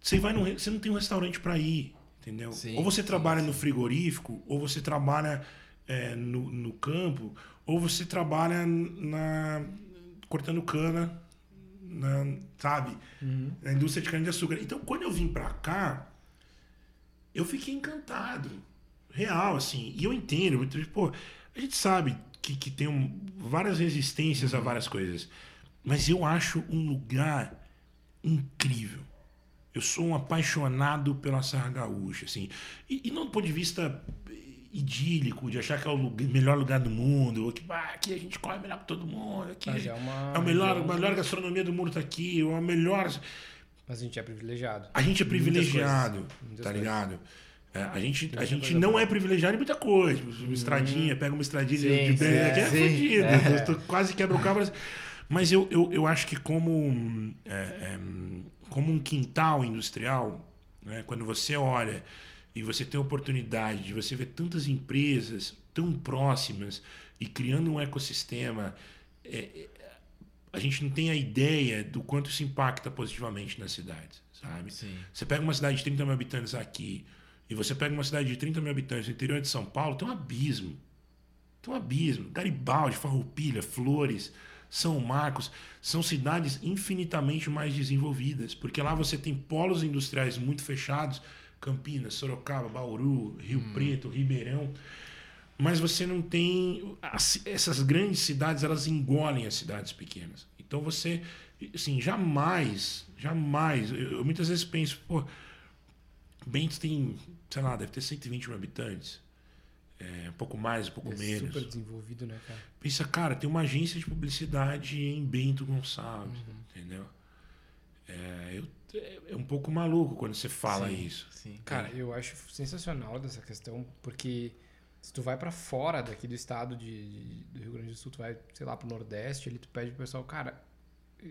Você vai num você não tem um restaurante para ir, entendeu? Sim, ou você sim, trabalha no frigorífico, ou você trabalha é, no, no campo, ou você trabalha na cortando cana, na, sabe? Na indústria de cana-de-açúcar. Então, quando eu vim para cá, eu fiquei encantado. Real, assim. E eu entendo. Pô, a gente sabe que, que tem um- várias resistências a várias coisas. Mas eu acho um lugar incrível. Eu sou um apaixonado pela Serra Gaúcha, assim. E, e não do ponto de vista idílico, de achar que é o lugar- melhor lugar do mundo, ou que ah, aqui a gente come melhor que todo mundo, aqui é uma é o melhor, a melhor gastronomia do mundo tá aqui, ou a melhor Mas a gente é privilegiado. a gente é Muitas privilegiado, coisas, muitas tá coisas. ligado? É, a gente, a gente não boa. é privilegiado em muita coisa. Uma estradinha, pega uma estradinha Sim, de bem, é, é fodido. É. Quase quebra o cabo. Mas eu, eu, eu acho que como, hum, é, é, hum, como um quintal industrial, né, quando você olha e você tem a oportunidade de você ver tantas empresas tão próximas e criando um ecossistema, é, é, a gente não tem a ideia do quanto isso impacta positivamente nas cidades, sabe? Sim. Você pega uma cidade de 30 mil habitantes aqui e você pega uma cidade de 30 mil habitantes no interior de São Paulo, tem um abismo. Tem um abismo. Garibaldi, Farroupilha, Flores, São Marcos são cidades infinitamente mais desenvolvidas, porque lá você tem polos industriais muito fechados, Campinas, Sorocaba, Bauru, Rio Preto, Ribeirão, mas você não tem as- essas grandes cidades, elas engolem as cidades pequenas. Então você, assim, jamais, jamais, eu, eu muitas vezes penso, pô, Bento tem, sei lá, deve ter 120 mil habitantes. É, um pouco mais, um pouco É menos. super desenvolvido, né, cara? Pensa, cara, tem uma agência de publicidade em Bento Gonçalves, Uhum. entendeu? É, eu- é- um pouco maluco quando você fala Sim, isso. Sim. Cara, eu acho sensacional dessa questão, porque se tu vai pra fora daqui do estado de, de- do Rio Grande do Sul, tu vai, sei lá, pro Nordeste, ali tu pede pro pessoal, cara,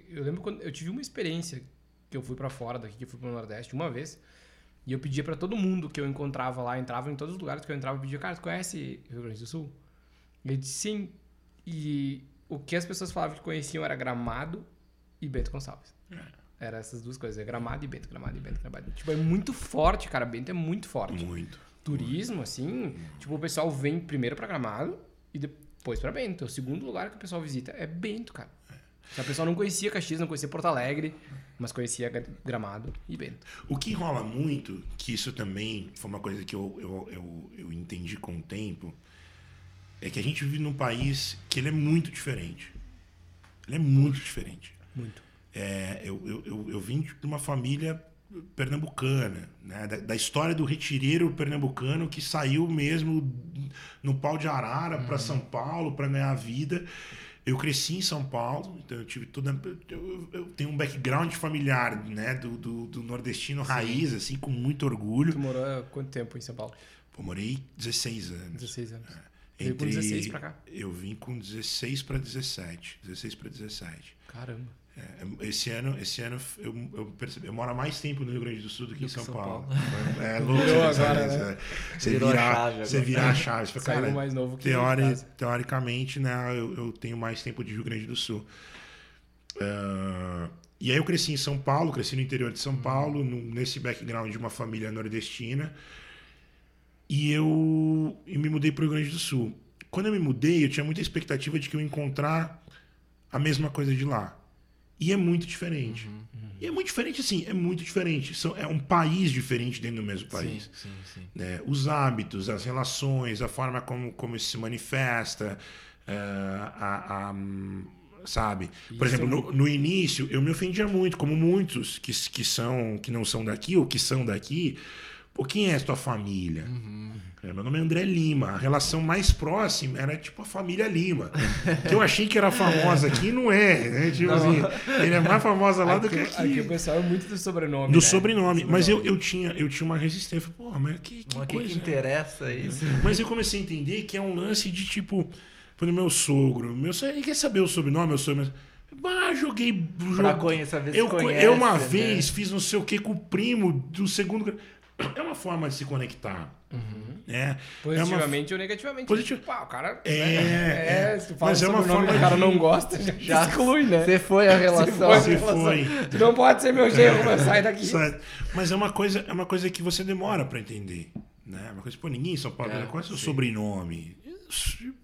eu lembro quando eu tive uma experiência que eu fui pra fora daqui, que eu fui pro Nordeste uma vez, E eu pedia pra todo mundo que eu encontrava lá, entrava em todos os lugares que eu entrava, eu pedia, cara, tu conhece Rio Grande do Sul? Ele disse sim. E o que as pessoas falavam que conheciam era Gramado e Bento Gonçalves. Era essas duas coisas, é Gramado e Bento, Gramado e Bento, Gramado. Tipo, é muito forte, cara. Bento é muito forte. Muito. Turismo, assim, tipo, o pessoal vem primeiro pra Gramado e depois pra Bento. O segundo lugar que o pessoal visita é Bento, cara. Se a pessoa não conhecia Caxias, não conhecia Porto Alegre, mas conhecia Gra- Gramado e Bento. O que rola muito, que isso também foi uma coisa que eu, eu, eu, eu entendi com o tempo, é que a gente vive num país que ele é muito diferente. Ele é muito diferente. Muito. É, eu, eu, eu, eu vim de uma família pernambucana, né? da, da história do retireiro pernambucano que saiu mesmo no pau de arara para São Paulo para ganhar vida. Eu cresci em São Paulo, então eu tive toda. Eu, eu tenho um background familiar né? do, do, do nordestino raiz, assim, com muito orgulho. Tu morou há quanto tempo em São Paulo? Pô, morei 16 anos. 16 anos. Veio com 16 pra cá. Eu vim com 16 para 17. 16 para 17. Caramba. É, esse ano, esse ano eu, eu percebi, eu moro mais tempo no Rio Grande do Sul do que em São, São Paulo. Paulo. É louco Virou você agora, né? né? Você Virou a virar, chave você virar a chave. Você fala, cara, mais novo que teori- teoricamente, né, eu, eu tenho mais tempo de Rio Grande do Sul. Ah, e aí eu cresci em São Paulo, cresci no interior de São Paulo, no- nesse background de uma família nordestina. E eu, eu me mudei para o Rio Grande do Sul. Quando eu me mudei, eu tinha muita expectativa de que eu ia encontrar a mesma coisa de lá. E é muito diferente. E é muito diferente, assim, é muito diferente. São, é um país diferente dentro do mesmo país Sim, sim, sim. né, os hábitos, as relações, a forma como, como isso se manifesta, eh, a, a, sabe? Por Isso exemplo, é no, no início eu me ofendia muito, como muitos que, que são que não são daqui ou que são daqui. Pô, quem é a tua família? É, meu nome é André Lima. A relação mais próxima era tipo a família Lima. que eu achei que era famosa aqui e não é. Né? Tipo assim, ele é mais famosa lá do que Aqui, aqui. aqui o pessoal é muito do sobrenome. Do né? sobrenome. Mas eu, eu, tinha, eu tinha uma resistência. Porra, mas que, que Mas o que, coisa. que interessa isso? Mas eu comecei a entender que é um lance de tipo, por meu sogro, meu sogro, ele quer saber o sobrenome, meu sogro, bah, joguei. Pra jogo- conhecer, eu, co- conhece, eu uma né? vez fiz não sei o que com o primo do segundo. gra- É uma forma de se conectar. Né? Positivamente ou negativamente. Positivo. Tipo, pá, o cara. É, né? é. tu fala Mas é um uma sobrenome que forma o cara de- não gosta, já, Já exclui, né? Você foi a relação. É, se foi. Tu não pode ser meu genro, mas sai daqui. Mas é uma coisa, é uma coisa que você demora pra entender. Né? Uma coisa, pô, ninguém em São Paulo, É, qual é o seu sim. sobrenome?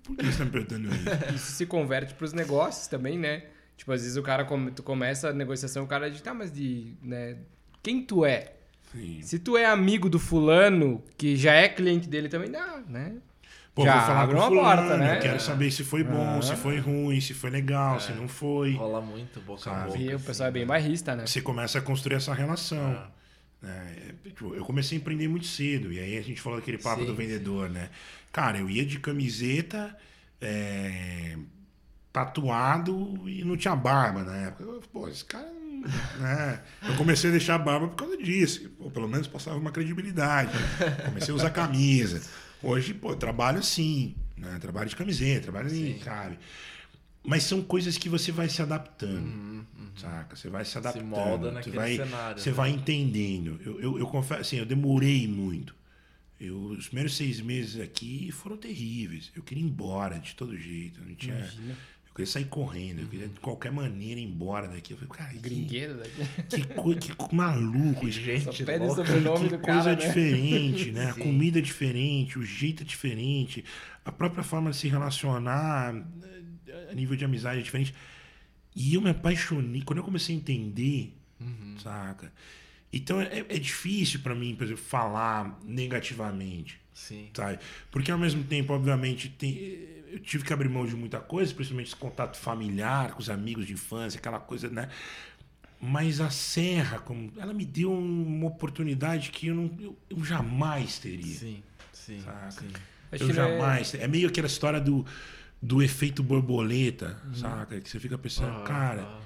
Por que você tá me perguntando isso? Isso se converte pros negócios também, né? Tipo, às vezes o cara, come- tu começa a negociação, o cara diz, tá, mas de, né, quem tu é? Sim. Se tu é amigo do fulano, que já é cliente dele também, dá, né? Pô, Já vou falar abre com uma fulano, porta, né? Eu quero saber se foi bom, Ah. se foi ruim, se foi legal, se não foi. Rola muito boca a boca. E o assim, pessoal é bem né? bairrista, né? Você começa a construir essa relação. né? É, tipo, eu comecei a empreender muito cedo. E aí a gente falou daquele papo Sim, do vendedor, né? Cara, eu ia de camiseta, é, tatuado e não tinha barba na época. Eu, Pô, esse cara. Né? Eu comecei a deixar a barba por causa disso. Pô, pelo menos passava uma credibilidade. Comecei a usar camisa. Hoje, pô, trabalho assim. Né? Trabalho de camiseta, trabalho assim, sabe? Mas são coisas que você vai se adaptando. Saca? Você vai se adaptando. molda você naquele vai, cenário, Você né? vai entendendo. Eu, eu, eu confesso, assim, eu demorei muito. Eu, os primeiros seis meses aqui foram terríveis. Eu queria ir embora de todo jeito. Não tinha. Imagina. Eu queria sair correndo. Eu queria de qualquer maneira ir embora daqui. Eu falei, cara, que, Gringueiro daqui. que, que co- maluco isso. Gente, Só pede o louca. sobrenome Que do coisa cara, né? diferente, né? A Sim. comida é diferente, o jeito é diferente, a própria forma de se relacionar eh, a nível de amizade é diferente. E eu me apaixonei, quando eu comecei a entender, Uhum. saca? Então é, é difícil pra mim, por exemplo, falar negativamente, Sim. sabe? Porque ao mesmo tempo, obviamente, tem- eu tive que abrir mão de muita coisa, principalmente esse contato familiar com os amigos de infância, aquela coisa, né? Mas a Serra, como, ela me deu uma oportunidade que eu, não, eu, eu jamais teria. Sim, sim, Saca? sim. Eu é- jamais. É... meio aquela história do, do efeito borboleta, saca? Que você fica pensando, Ah, cara, ah.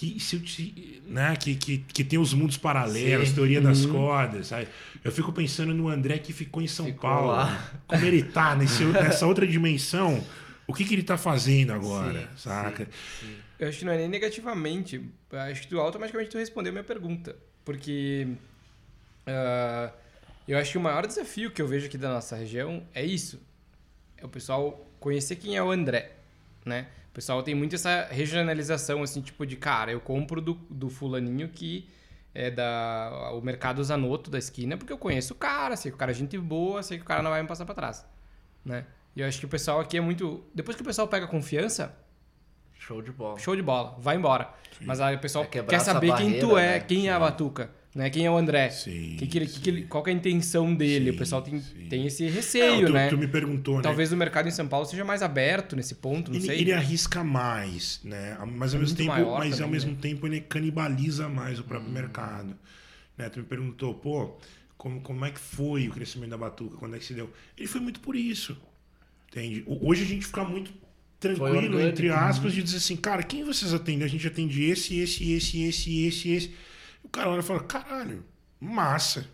Que se eu te, né? que, que, que tem os mundos paralelos, Sim. teoria das cordas, sabe? Eu fico pensando no André que ficou em São Ficou Paulo. lá. Como ele tá nesse, nessa outra dimensão, o que, que ele tá fazendo agora, Sim, saca? sim. Eu acho que não é nem negativamente. Acho que tu automaticamente tu respondeu a minha pergunta. Porque ah, eu acho que o maior desafio que eu vejo aqui da nossa região é isso. É o pessoal conhecer quem é o André, né? O pessoal tem muito essa regionalização, assim, tipo de, cara, eu compro do, do fulaninho que é da o mercado Zanotto da esquina, porque eu conheço o cara, sei que o cara é gente boa, sei que o cara não vai me passar pra trás, né? E eu acho que o pessoal aqui é muito... Depois que o pessoal pega confiança, Show de bola. show de bola, vai embora. Mas aí o pessoal É quer saber quem tu barreira, é, né? quem é a Batuca, né? Quem é o André. Sim, Que que ele- que que ele- sim. qual que é a intenção dele? Sim, o pessoal tem, sim. tem esse Não, receio, tu, né? tu me perguntou, né? Talvez o mercado em São Paulo seja mais aberto nesse ponto, não ele, sei. ele arrisca mais, né? Mas ao É mesmo tempo, mas ao também, mesmo né? tempo ele canibaliza mais o Hum. próprio mercado. Né? Tu me perguntou, pô, como, como é que foi o crescimento da Batuca? Quando é que se deu? Ele foi muito por isso. Entende? Hoje a gente fica muito tranquilo, entre né? aspas, de dizer assim, cara, quem vocês atendem? A gente atende esse, esse, esse, esse, esse, esse. O cara olha e fala, caralho, massa.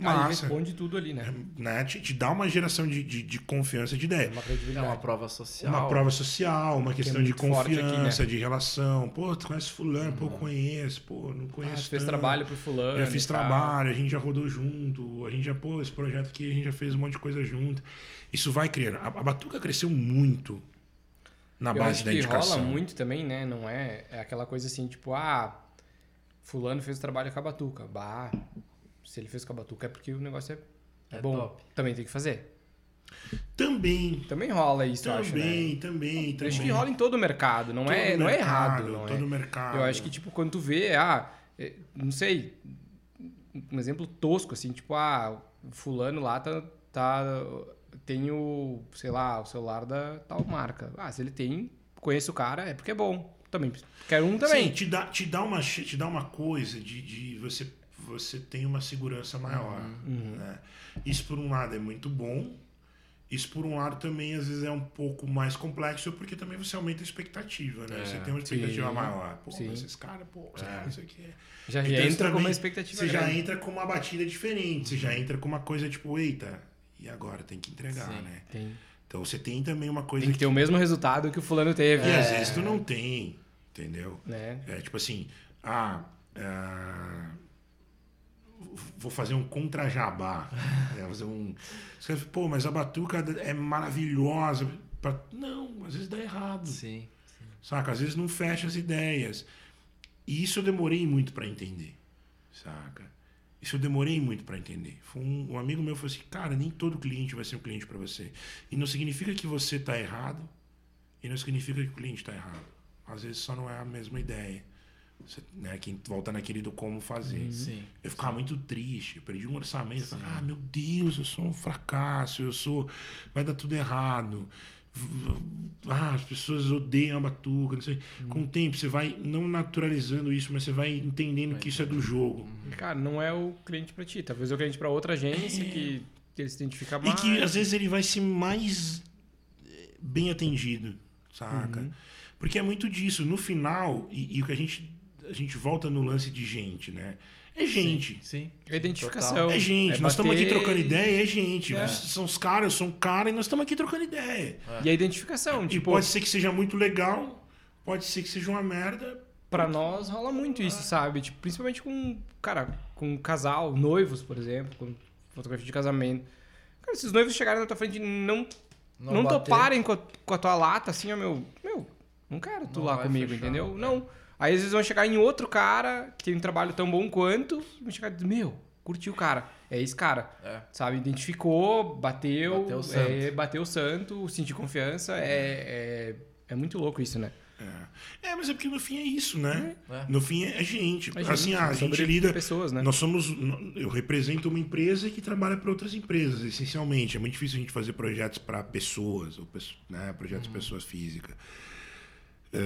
Aí Massa. responde tudo ali, né? Né? Te, te dá uma geração de, de, de confiança, de ideia. Uma É credibilidade. uma prova social. Uma prova social, uma questão de muito forte aqui, confiança, né? de relação. Pô, tu conhece fulano? Pô, conheço. Pô, não Ah, conheço fez tanto. trabalho pro fulano. Já fiz tal. trabalho, a gente já rodou junto, a gente já, pô, esse projeto aqui, a gente já fez um monte de coisa junto. Isso vai criando. A, a Batuca cresceu muito na Eu base acho da que indicação. rola muito também, né? Não é, é aquela coisa assim, tipo, ah, fulano fez o trabalho com a Batuca. Bah, se ele fez com a Batuca é porque o negócio é, É bom. top. Também tem que fazer. Também, Também rola isso, eu acho, né? também, também, também. acho que rola em todo o mercado, não, Todo é, não é mercado, errado. Não todo é. mercado. Eu acho que, tipo, quando tu vê, ah, é, não sei, um exemplo tosco, assim, tipo, ah, fulano lá tá, tá tem o, sei lá, o celular da tal marca. Ah, se ele tem, conheço o cara, é porque é bom. Também, quero um também. Sim, te dá, te dá, uma, te dá uma coisa de, de você, você tem uma segurança maior. Uhum. Né? Isso, por um lado, é muito bom. Isso, por um lado, também às vezes é um pouco mais complexo, porque também você aumenta a expectativa, né? É, você tem uma expectativa sim, maior. Pô, sim. esses caras, pô, É. caras, isso aqui. Já Então, isso entra com também- uma expectativa Você já grande. entra com uma batida diferente, você já entra com uma coisa tipo, eita, e agora? Tem que entregar, Sim. né? Tem, Então você tem também uma coisa tem que ter o mesmo resultado que o fulano teve. que né? às vezes tu não tem, entendeu? Né? É tipo assim, ah, ah, vou fazer um contra-jabá. né? fazer um. Você fala, pô, mas a batuca é maravilhosa. Pra- Não, às vezes dá errado. Sim. Saca? Às vezes não fecha as ideias. E isso eu demorei muito para entender. Saca? Isso eu demorei muito para entender. Um, um amigo meu falou assim: cara, nem todo cliente vai ser um cliente para você. E não significa que você tá errado, e não significa que o cliente tá errado. Às vezes só não é a mesma ideia. Você, né, quem volta naquele do como fazer. Sim. Eu ficava muito triste, eu perdi um orçamento. Falava, ah, meu Deus, eu sou um fracasso, eu sou. Vai dar tudo errado. Ah, as pessoas odeiam a batuca, não sei. Com o tempo, você vai não naturalizando isso, mas você vai entendendo que isso é do jogo. Cara, não é o cliente pra ti. Talvez é o cliente pra outra agência que ele se identifica E mais. que às vezes ele vai ser mais eh, bem atendido, saca? Uhum. Porque é muito disso. No final, e, e o que a gente. A gente volta no lance de gente, né? É gente. Sim. É identificação. Total. É gente, É nós estamos aqui trocando ideia, é gente. É. São os caras, eu sou um cara e nós estamos aqui trocando ideia. E a identificação, E tipo, pode ser que seja muito legal, pode ser que seja uma merda. pra nós rola muito isso, sabe? Tipo, principalmente com, cara, com um casal, noivos, por exemplo, com fotografia de casamento. Cara, esses noivos chegarem na tua frente e não, não, bater. toparem com a, com a tua lata, assim, ó, meu, meu, não quero tu Não lá comigo, fechar, entendeu? Não. Aí às vezes vão chegar em outro cara que tem um trabalho tão bom quanto, e vão chegar e dizer, meu, curtiu o cara. É esse cara. É. Sabe? Identificou, bateu, Bateu o é, santo. bateu o santo, sentiu confiança. É, é, é muito louco isso, né? É, mas é porque no fim é isso, né? É. No fim é, é gente. A gente, assim, ah, a gente lida. pessoas, né? Nós somos. Eu represento uma empresa que trabalha para outras empresas, essencialmente. É muito difícil a gente fazer projetos para pessoas, ou né, projetos de pessoas físicas. É,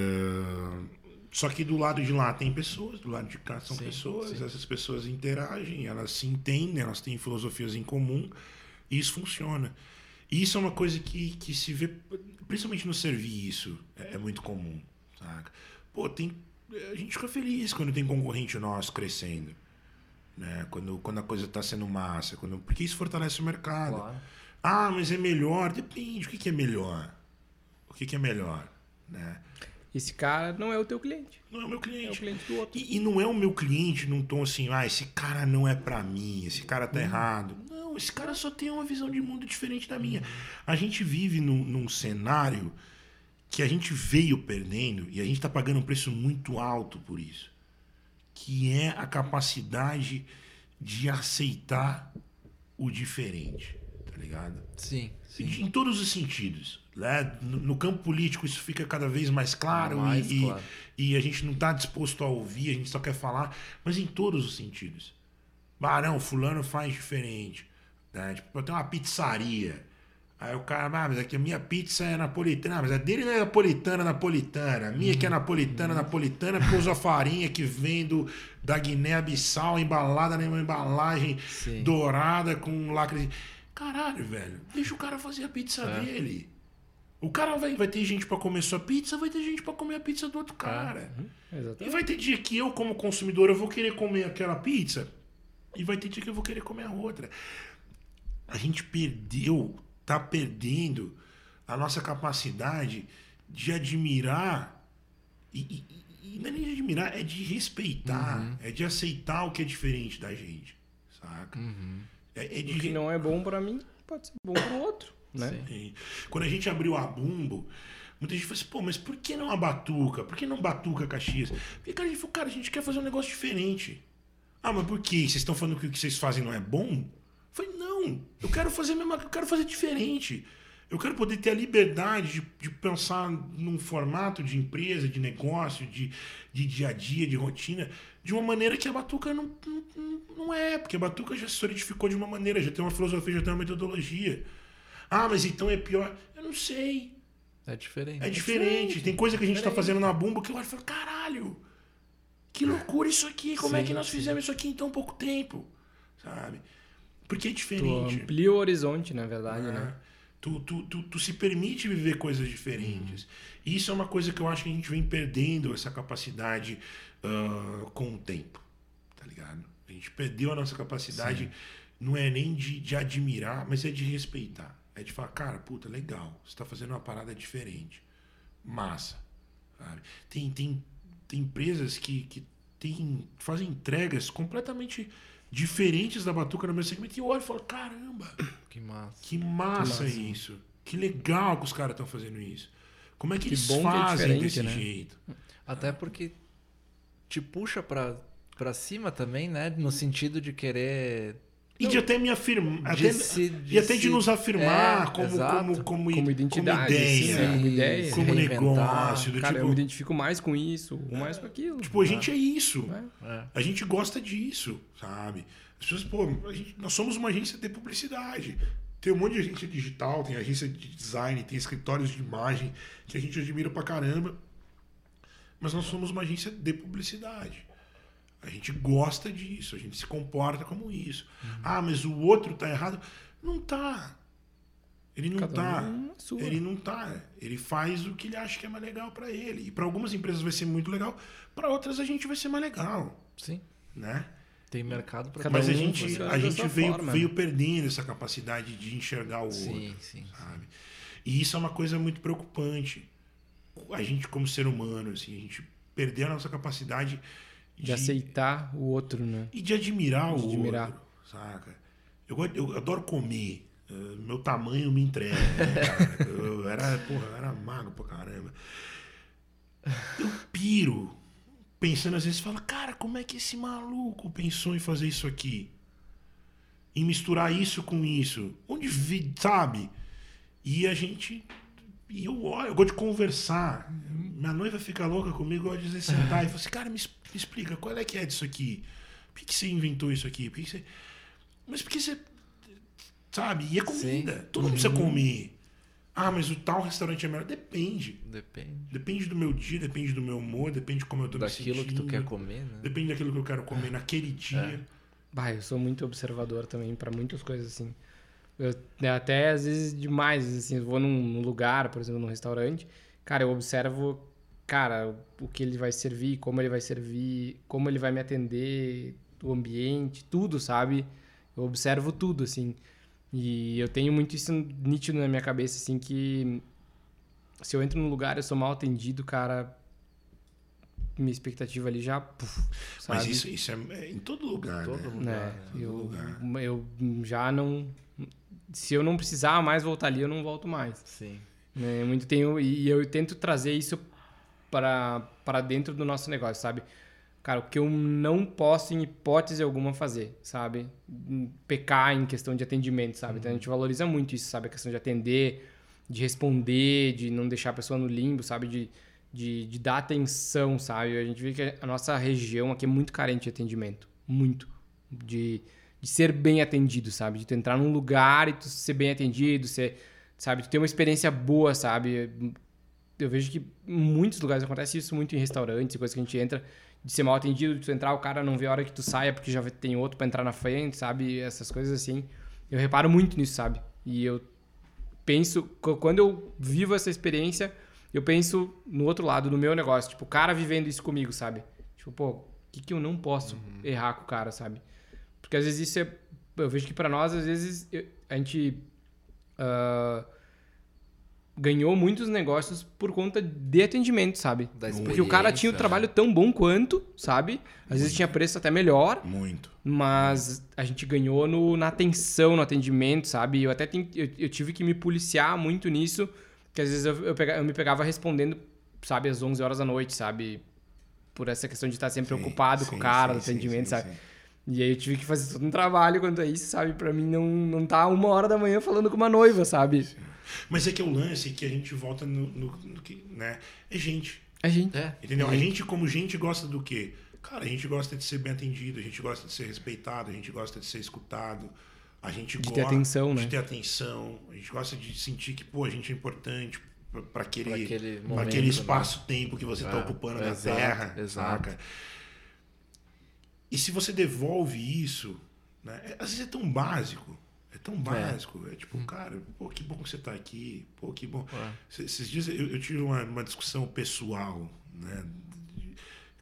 Só que do lado de lá tem pessoas, do lado de cá são Sim, pessoas, sim. essas pessoas interagem, elas se entendem, elas têm filosofias em comum, e isso funciona. E isso é uma coisa que, que se vê, principalmente no serviço, é, é muito comum, saca? Pô, tem, a gente fica feliz quando tem concorrente nosso crescendo, né? Quando, quando a coisa está sendo massa, quando, porque isso fortalece o mercado. Claro. Ah, mas é melhor? Depende, o que, que é melhor? O que, que é melhor, né? Esse cara não é o teu cliente. Não é o meu É o cliente. cliente do outro. E, e não é o meu cliente num tom assim, ah, esse cara não é pra mim, esse cara tá errado. Não, esse cara só tem uma visão de mundo diferente da minha. A gente vive num, num cenário que a gente veio perdendo e a gente tá pagando um preço muito alto por isso. Que é a capacidade de aceitar o diferente, tá ligado? Sim, sim. Em todos os sentidos. Né? No, no campo político isso fica cada vez mais claro, Mais e, e- claro. e a gente não está disposto a ouvir, a gente só quer falar, mas em todos os sentidos. Barão, fulano faz diferente. Né? Tipo, eu tenho uma pizzaria. Aí o cara, ah, mas aqui a minha pizza é napolitana, Ah, mas a dele não é napolitana, napolitana. A minha que é napolitana, napolitana, porque usa farinha que vem do, da Guiné-Bissau, embalada numa embalagem Sim. dourada com lacre. Caralho, velho. Deixa o cara fazer a pizza É. dele. O cara vai, vai ter gente pra comer sua pizza, vai ter gente pra comer a pizza do outro cara. E Exatamente. vai ter dia que eu, como consumidor, eu vou querer comer aquela pizza. E vai ter dia que eu vou querer comer a outra. A gente perdeu, tá perdendo a nossa capacidade de admirar. E, e- e não é nem de admirar, é de respeitar. É de aceitar o que é diferente da gente. Saca? É, é de O que não é bom pra mim pode ser bom pro outro, né? Sim. Quando a gente abriu a Bumbo, muita gente falou assim, pô, mas por que não a Batuca? Por que não Batuca Caxias? Porque, cara, a gente falou, cara, a gente quer fazer um negócio diferente. Ah, mas por quê? Vocês estão falando que o que vocês fazem não é bom? Eu falei, não, eu quero fazer a mesma eu quero fazer diferente. Eu quero poder ter a liberdade de, de pensar num formato de empresa, de negócio, de, de dia a dia, de rotina, de uma maneira que a Batuca não, não, não é, porque a Batuca já se solidificou de uma maneira, já tem uma filosofia, já tem uma metodologia. Ah, mas então é pior. Eu não sei. É diferente. É diferente. Tem coisa que a gente tá Diferente. fazendo na Bumbo que eu olho e falo, caralho, que loucura isso aqui. Como é Sim, que nós sim. fizemos isso aqui em tão pouco tempo? Sabe? Porque é Tu diferente. amplia o horizonte, na verdade, né? né? Tu, tu, tu, tu se permite viver coisas diferentes. E isso é uma coisa que eu acho que a gente vem perdendo essa capacidade ah, com o tempo. Tá ligado? A gente perdeu a nossa capacidade, não é nem de, de admirar, mas é de respeitar. É de falar, cara, puta, legal, você tá fazendo uma parada diferente. Massa. Sabe? Tem, tem, tem empresas que, que tem, fazem entregas completamente diferentes da Batuca no meu segmento e eu olho e falo, caramba, Que massa. que massa, massa. isso. Que legal que os caras estão fazendo isso. Como é que, Que eles que é fazem diferente, desse né? jeito? Até porque te puxa pra cima também, né? No sentido de querer. E de até me afirmar. De Até, se- de e até de se- nos afirmar É, como, exato. como, como, Como identidade, ideia, sim, como ideia. como negócio. Do Cara, eu tipo, me identifico mais com isso, ou mais com aquilo. tipo, a gente é isso. né? É. A gente gosta disso, sabe? As pessoas, pô, a gente- nós somos uma agência de publicidade. Tem um monte de agência digital, tem agência de design, tem escritórios de imagem que a gente admira pra caramba. Mas nós somos uma agência de publicidade. A gente gosta disso, a gente se comporta como isso. Ah, mas o outro tá errado. Não tá. Ele não Cada tá. um sua. Ele não tá. Ele faz o que ele acha que é mais legal pra ele. E pra algumas empresas vai ser muito legal, pra outras a gente vai ser mais legal, Sim. né? Tem mercado pra Cada Mas a um gente, funciona a gente veio, forma, veio né? perdendo essa capacidade de enxergar o Sim, outro, sim. sabe? E isso é uma coisa muito preocupante. A gente, como ser humano, assim, a gente perdeu a nossa capacidade de, De aceitar o outro, né? e de admirar De o admirar. outro, saca? Eu, eu adoro comer. eh, meu tamanho me entrega. né, cara? eu era, porra, eu era magro pra caramba. Eu piro pensando às vezes, fala, cara, como é que esse maluco pensou em fazer isso aqui? Em misturar isso com isso? Onde vi, sabe? E a gente. E eu olho, eu gosto de conversar. Minha noiva fica louca comigo, eu gosto de sentar e falar assim, cara, me, explica, qual é que é disso aqui? Por que, que você inventou isso aqui? Por que que você... Mas por que você. Sabe? E é comida. Todo mundo precisa comer. Ah, mas o tal restaurante é melhor. Depende. Depende. Depende do meu dia, depende do meu humor, depende de como eu tô me Daquilo que tu sentindo. quer comer, né? Depende daquilo que eu quero comer naquele dia. Bah, eu sou muito observador também pra muitas coisas assim. Eu, né, até às vezes demais, assim, eu vou num, num lugar, por exemplo, num restaurante, cara, eu observo, cara, o que ele vai servir, como ele vai servir, como ele vai me atender, o ambiente, tudo, sabe? Eu observo tudo, assim. E eu tenho muito isso nítido na minha cabeça, assim, que se eu entro num lugar e eu sou mal atendido, cara, minha expectativa ali já. Puf? Mas isso, isso é, é em todo lugar, Todo né? lugar. né? todo Eu, lugar. eu já não. Se eu não precisar mais voltar ali, eu não volto mais. Sim. Né? Muito tenho, e eu tento trazer isso para dentro do nosso negócio, sabe? Cara, o que eu não posso, em hipótese alguma, fazer, sabe? Pecar em questão de atendimento, sabe? Então a gente valoriza muito isso, sabe? A questão de atender, de responder, de não deixar a pessoa no limbo, sabe? De, de, de dar atenção, sabe? A gente vê que a nossa região aqui é muito carente de atendimento. Muito. De, de ser bem atendido, sabe? De tu entrar num lugar e tu ser bem atendido, ser, sabe? Tu ter uma experiência boa, sabe? Eu vejo que em muitos lugares acontece isso muito em restaurantes, coisas que a gente entra de ser mal atendido, de tu entrar, o cara não vê a hora que tu saia porque já tem outro para entrar na frente, sabe? Essas coisas assim. Eu reparo muito nisso, sabe? E eu penso, qu- quando eu vivo essa experiência, eu penso no outro lado, no meu negócio. Tipo, o cara vivendo isso comigo, sabe? Tipo, pô, o que, que eu não posso errar com o cara, sabe? Porque às vezes isso é. Eu vejo que pra nós, às vezes, eu- a gente. ah, ganhou muitos negócios por conta de atendimento, sabe? Porque o cara tinha o experiência, trabalho tão bom quanto, sabe? Às vezes tinha preço até melhor, Muito. mas a gente ganhou no, na atenção, no atendimento, sabe? Eu até tenho- eu, eu tive que me policiar muito nisso, que às vezes eu, eu, pega- eu me pegava respondendo, sabe, às 11 horas da noite, sabe? Por essa questão de estar sempre Sim, preocupado com sim, o cara, sim, do atendimento, sabe? Sim. E aí eu tive que fazer todo um trabalho quanto a isso, sabe? Pra mim não, não tá uma hora da manhã falando com uma noiva, sabe? Mas é que é o lance que a gente volta no, no- no que, né? É gente. A gente. É. Entendeu? A gente, como gente, gosta do quê? Cara, a gente gosta de ser bem atendido, a gente gosta de ser respeitado, a gente gosta de ser escutado, a gente De gosta ter atenção, de né? ter atenção, a gente gosta de sentir que, pô, a gente é importante para aquele, Pra aquele pra aquele né? espaço-tempo que você está É, ocupando na exato, Terra, exato. saca? E se você devolve isso, né? é- Às vezes é tão básico, é tão básico, é, tipo, cara, pô, que bom que você está aqui, pô, que bom. É. Se- Esses dias eu, eu tive uma, uma discussão pessoal, né?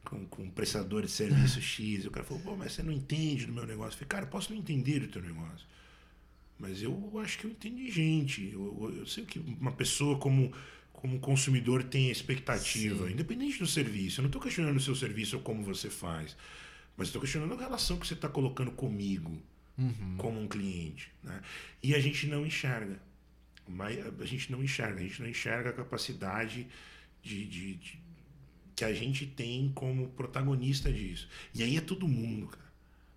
Com, com um prestador de serviço X. E o cara falou, pô, mas você não entende do meu negócio. Eu falei, cara, posso não entender do teu negócio. Mas eu acho que eu entendo de gente. Eu, eu- sei que uma pessoa como, como consumidor tem expectativa, independente do serviço. Eu não estou questionando o seu serviço ou como você faz. Mas estou questionando a relação que você está colocando comigo, como um cliente. Né? E a gente não enxerga. Mas a gente não enxerga. A gente não enxerga a capacidade de, de- de- que a gente tem como protagonista disso. E aí é todo mundo, cara.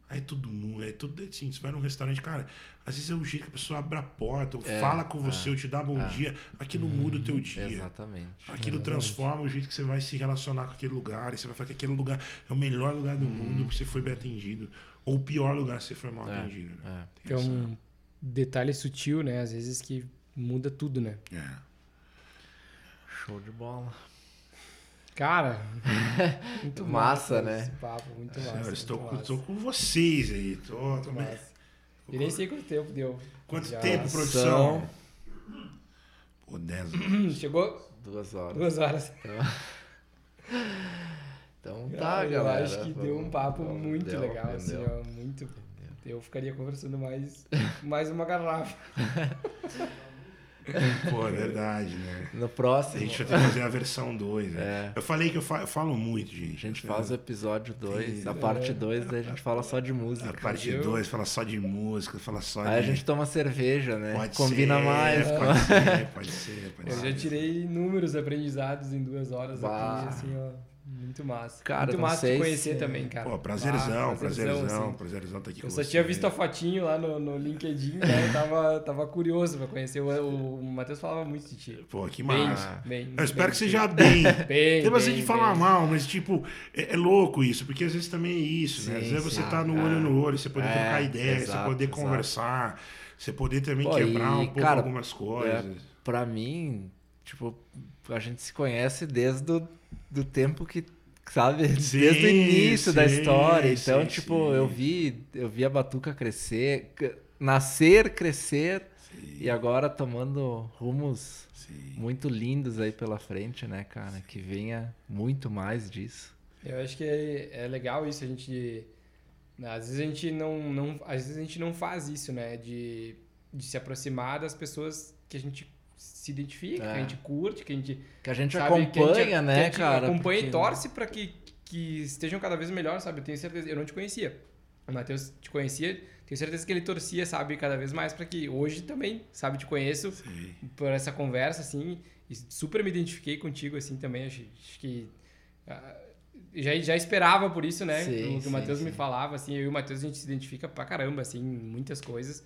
Aí é todo mundo, é tudo assim, você vai num restaurante, cara, às vezes é o jeito que a pessoa abre a porta, ou É, fala com você, ou te dá bom dia, aquilo muda o teu dia. Exatamente. Aquilo transforma o jeito que você vai se relacionar com aquele lugar, e você vai falar que aquele lugar é o melhor lugar do mundo porque você foi bem atendido, ou o pior lugar se você foi mal É, atendido. Né? é. Que é um detalhe sutil, né? Às vezes que muda tudo, né? É. Show de bola. Cara, muito Massa, massa, né? Esse papo, muito massa. Muito estou com, massa, tô com vocês aí. Tô, tô muito massa. Eu nem sei quanto tempo deu. Quanto Já- tempo, São- produção? Pô, 10 horas. Chegou Duas horas. duas horas. Então tá, Cara, eu galera. acho que deu um papo vamos- muito deu, legal, assim, entendeu? ó. Muito. Eu ficaria conversando mais, mais uma garrafa. Pô, é verdade, né? No A próximo, gente vai ter que fazer a versão 2, né? É. Eu falei que eu, fa- eu falo muito, a gente. gente faz o episódio 2, Sim. a parte 2, daí a gente fala só de música. A parte Eu- 2 fala só de música, fala só Aí a de... gente toma cerveja, né? Pode Combina ser, mais. Pode ser, pode ser, pode Eu ser. já tirei inúmeros aprendizados em duas horas Bah. aqui, assim, ó. Muito massa. Cara, muito massa te conhecer se- também, cara. Pô, prazerzão, Ah, prazerzão, assim. prazerzão tá aqui com Eu só você. tinha visto a fotinho lá no, no LinkedIn, né? Eu tava, tava curioso pra conhecer. O, o Matheus falava muito de ti. Pô, que Bem, massa. bem. Eu espero bem, que seja bem. Bem, Tem bastante que falar bem. mal, mas tipo, é, é louco isso, porque às vezes também é isso, né? Às Sim, vezes você sim. tá no É. olho no olho, você poder É, trocar ideia, você exato, poder exato. conversar, você poder também Pô, quebrar e, um pouco cara, algumas coisas. Pra mim, tipo, a gente se conhece desde o do tempo que, sabe? Sim, desde o início da sim, história. Então, sim, tipo, sim. eu vi, eu vi a Batuca crescer, nascer, crescer e agora tomando rumos Sim. muito lindos aí pela frente, né, cara? Que venha muito mais disso. Eu acho que é, é legal isso, a gente. Às vezes a gente não, não. Às vezes a gente não faz isso, né? De, de se aproximar das pessoas que a gente se identifica, É. que a gente curte, que a gente Que a gente sabe, que a acompanha, gente- né, que a gente cara? Acompanha Porque- e torce pra que, que estejam cada vez melhor, sabe? Eu tenho certeza. Eu não te conhecia. O Matheus te conhecia. Tenho certeza que ele torcia, sabe, cada vez mais pra que hoje também, sabe, te conheço Sei. por essa conversa, assim. E super me identifiquei contigo, assim, também. Acho, acho que. ah, já, já esperava por isso, né? Sim, o que sim, o Matheus me sim. falava, assim. Eu e o Matheus a gente se identifica pra caramba, assim, em muitas coisas.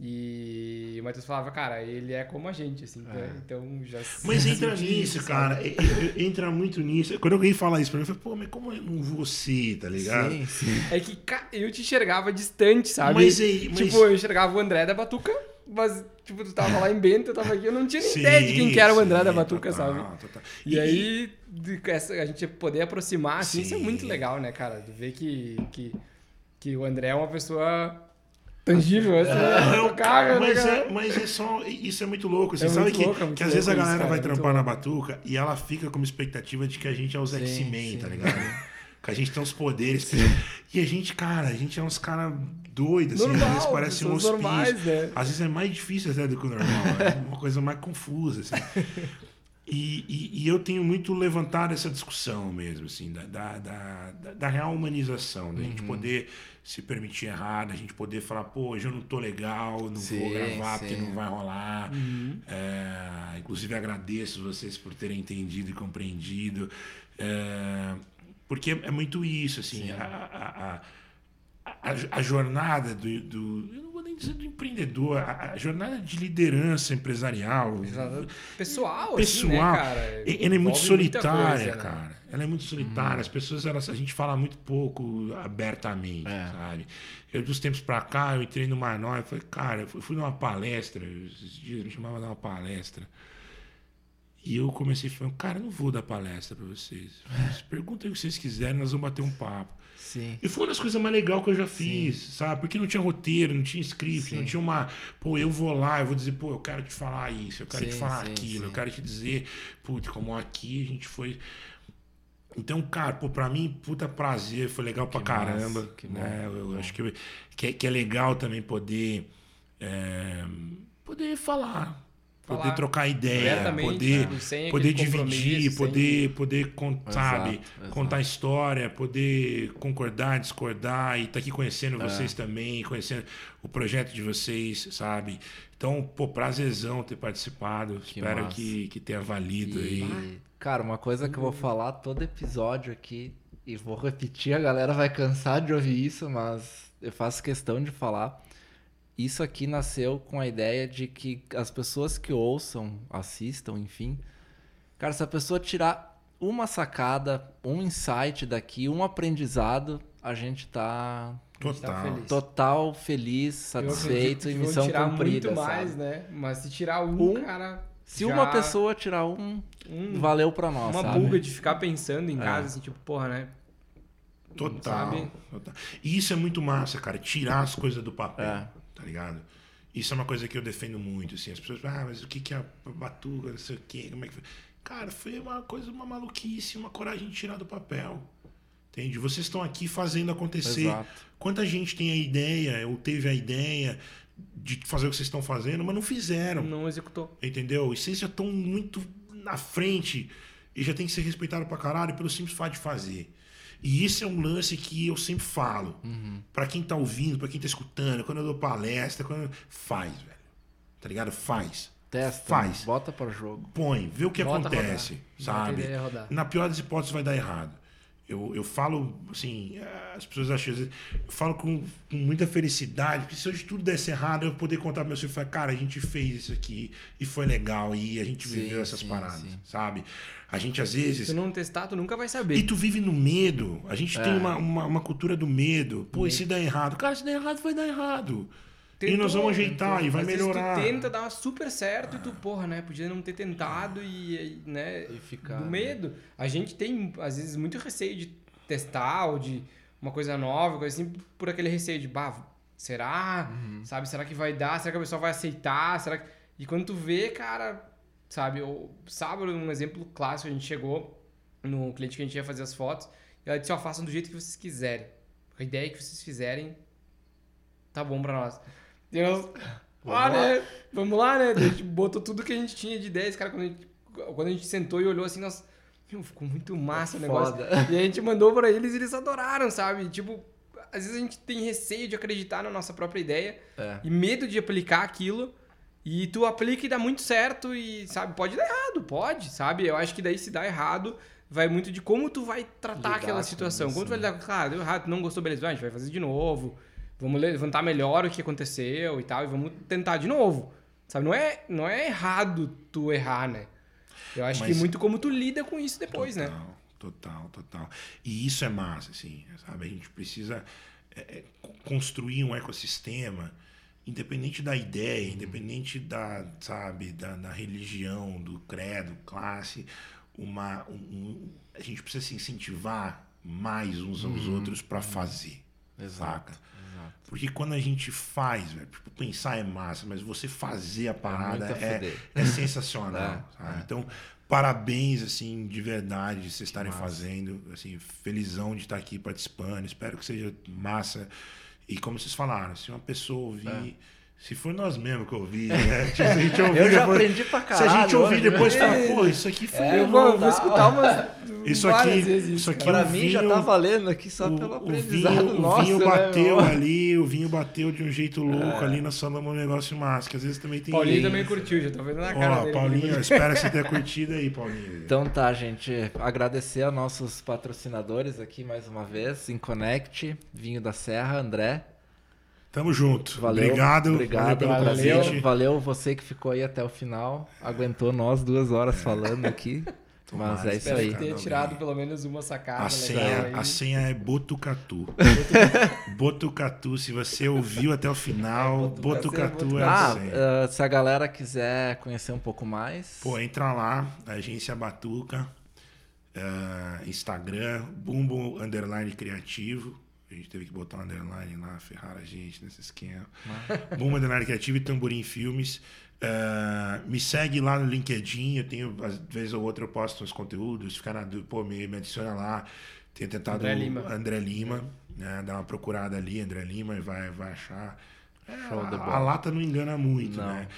E o Matheus falava, cara, ele é como a gente, assim. É. Então já. Mas entra nisso, isso, cara. e- e- Entra muito nisso. Quando alguém fala isso pra mim, eu falo, pô, mas como eu não vou ser, tá ligado? Sim, sim. É que eu te enxergava distante, sabe? Mas aí, mas... Tipo, eu enxergava o André da Batuca, mas, tipo, tu tava lá em Bento, eu tava aqui, eu não tinha nem Sim, ideia de quem que era o André da Batuca, total, sabe? total. E, aí, de- essa- a gente poder aproximar, assim, isso é muito legal, né, cara? De ver que, que, que o André é uma pessoa tangível, assim, né? Não, Tocável, né, mas, cara? é, mas é só. Isso é muito louco. Você É sabe que, louco, é muito que às vezes a galera cara, vai é trampar na batuca e ela fica com uma expectativa de que a gente é os Sim, X-Men, sim. tá ligado? que a gente tem os poderes. E a gente, cara, a gente é uns caras doidos, assim, às vezes Normal, parece um hospício. normais, né? Às vezes é mais difícil até do que o normal. É uma coisa mais confusa, assim. E, e, e eu tenho muito levantado essa discussão mesmo, assim, da, da, da, da- real humanização, da gente Uhum. poder se permitir errar, da gente poder falar, pô, hoje eu não tô legal, não vou Sim, gravar porque sim. não vai rolar. Uhum. É, inclusive agradeço vocês por terem entendido e compreendido. É, porque é muito isso, assim, Sim. a, a, a- a, a jornada do, do- Dizer do empreendedor, a, a jornada de liderança empresarial. Pessoal, Pessoal, assim, né, Ela é muito solitária, coisa, né? cara. Ela é muito solitária. As pessoas, elas, a gente fala muito pouco abertamente, É. sabe? Eu, dos tempos pra cá, eu entrei numa nova e falei, cara, eu fui, numa palestra, esses dias me chamavam de uma palestra. E eu comecei falando, cara, eu não vou dar palestra pra vocês. Vocês Perguntem o que vocês quiserem, nós vamos bater um papo. Sim. E foi uma das coisas mais legais que eu já fiz, sabe? Porque não tinha roteiro, não tinha script, Sim. não tinha uma. Pô, eu vou lá, eu vou dizer, pô, eu quero te falar isso, eu quero te Sim, falar sim, aquilo, eu sim. quero te dizer, putz, como aqui a gente foi. Então, cara, pô, pra mim, puta prazer, foi legal pra Que caramba. massa, que né? bom, Eu bom. acho que, que, é- que é legal também poder. é, poder falar. Poder Falar trocar ideia, poder, sem poder dividir, poder, poder con- sabe, Exato, exato. contar história, poder concordar, discordar e estar aqui conhecendo É. vocês também, conhecendo o projeto de vocês, sabe? Então, pô, prazerzão ter participado. Que Espero massa. que, que tenha valido aí. E, cara, uma coisa que eu vou falar todo episódio aqui, e vou repetir, a galera vai cansar de ouvir isso, mas eu faço questão de falar. Isso aqui nasceu com a ideia de que as pessoas que ouçam, assistam, enfim. Cara, se a pessoa tirar uma sacada, um insight daqui, um aprendizado, a gente tá gente tá Total. feliz. total feliz, satisfeito e missão tirar cumprida. muito sabe? mais, né? Mas se tirar um, Um, cara. Se já- uma pessoa tirar um, um- valeu pra nós, uma sabe? pulga de ficar pensando em É. casa, assim, tipo, porra, né? Total, Sabe? total. E isso é muito massa, cara. Tirar as coisas do papel, É. tá ligado? Isso é uma coisa que eu defendo muito, assim. As pessoas falam, ah, mas o que que é a batuga, não sei o quê, como é que foi? Cara, foi uma coisa, uma maluquice, uma coragem de tirar do papel. Entende? Vocês estão aqui fazendo acontecer. Exato. Quanta gente tem a ideia, ou teve a ideia de fazer o que vocês estão fazendo, mas não fizeram. Não executou. Entendeu? E vocês já estão muito na frente e já tem que ser respeitado pra caralho pelo simples fato de fazer. E isso é um lance que eu sempre falo. Pra quem tá ouvindo, pra quem tá escutando, quando eu dou palestra, quando eu- faz, velho. Tá ligado? Faz. Testa, Faz. bota para jogo. Põe, vê o que Bota acontece, sabe? Na pior das hipóteses vai dar errado. Eu, eu falo, assim, as pessoas acham, eu falo com, com muita felicidade, porque se hoje tudo desse errado, eu poder contar para meu filho, falar, cara, a gente fez isso aqui e foi legal e a gente Sim, viveu essas sim, paradas, sim. sabe? A gente, às Se vezes, tu não testar, tu nunca vai e saber. tu vive no medo. A gente tem É. uma, uma, uma cultura do medo. Pô, e se der errado? Cara, se der errado, vai dar errado. E Tentou, nós vamos ajeitar tentou. e vai Às vezes melhorar. tu tenta dar super certo e tu, porra, né? Podia não ter tentado e, e, né? E ficar, do né? medo. A gente tem, às vezes, muito receio de testar ou de uma coisa nova, coisa assim, por aquele receio de, bah, será? Uhum. Sabe? Será que vai dar? Será que a pessoa vai aceitar? Será que... E quando tu vê, cara, sabe? O sábado, um exemplo clássico, a gente chegou no cliente que a gente ia fazer as fotos e ela disse, ó, façam do jeito que vocês quiserem. A ideia que vocês fizerem tá bom pra nós. E nós, Ah, né? Vamos lá, né? A gente botou tudo que a gente tinha de ideias, cara. Quando a gente, quando a gente sentou e olhou assim, nós. Meu, ficou muito massa o negócio. Foda. E a gente mandou pra eles e eles adoraram, sabe? Tipo, às vezes a gente tem receio de acreditar na nossa própria ideia É. e medo de aplicar aquilo. E tu aplica e dá muito certo e, sabe, pode dar errado, pode, sabe? Eu acho que daí se dá errado, vai muito de como tu vai tratar Lidar aquela situação. Como tu vai né? lidar com, cara, deu errado, não gostou, beleza, a gente vai fazer de novo. Vamos levantar melhor o que aconteceu e tal, e vamos tentar de novo. Sabe, não é, não é errado tu errar, né? Eu acho que Mas- muito como tu lida com isso depois, né? total, Total, total. E isso é massa, assim, sabe? A gente precisa é, é, co- construir um ecossistema, independente da ideia, independente da, sabe, da, da religião, do credo, classe, uma, um- um- a gente precisa se incentivar mais uns aos outros para fazer. Exato. Saca? Porque quando a gente faz, velho, tipo, pensar é massa, mas você fazer a parada muito a é, fuder. é sensacional. É, sabe? Então, parabéns, assim, de verdade, de vocês estarem fazendo. Assim, felizão de estar aqui participando. Espero que seja massa. E como vocês falaram, se uma pessoa ouvir. Se for nós mesmos que ouvir, né? Se a gente ouvir Eu já depois- aprendi pra Se a caralho. gente ouvir hoje, depois, né? fala, pô, isso aqui foi. eu vou, vou escutar umas. Isso aqui, vezes isso aqui Pra o mim já vinho- tá valendo aqui só o, pelo o aprendizado vinho, nosso, o vinho né, bateu meu? ali, o vinho bateu de um jeito louco ali, nós falamos um negócio massa, que às vezes também tem. Paulinho também curtiu, já tô vendo na cara Ó, dele. Paulinho, espero que você tenha curtido aí, Paulinho. Então tá, gente. Agradecer a nossos patrocinadores aqui mais uma vez. Inconnect, Vinho da Serra, André. Tamo junto. Valeu. Obrigado, Obrigado valeu pelo valeu. convite. Valeu você que ficou aí até o final. Aguentou nós duas horas falando aqui. Mas é isso Espero aí. que tenha Cada tirado alguém. pelo menos uma sacada A legal senha, aí. a senha é Botucatu. Botucatu, se você ouviu até o final, Botucatu é a Ah, senha. eh, se a galera quiser conhecer um pouco mais. Pô, entra lá, Agência Batuca, eh, Instagram, Bumbo Underline Criativo. A gente teve que botar um underline lá, ferrar a gente nesse esquema. Bumbo Underline Criativo e Tamborim Filmes. Eh, me segue lá no LinkedIn, eu tenho, às vezes ou outra, eu posto uns conteúdos, fica na pô, me, me adiciona lá. Tenho tentado André Lima. André Lima, né? Dá uma procurada ali, André Lima, e vai, vai achar. É, a, a lata não engana muito, Não. né?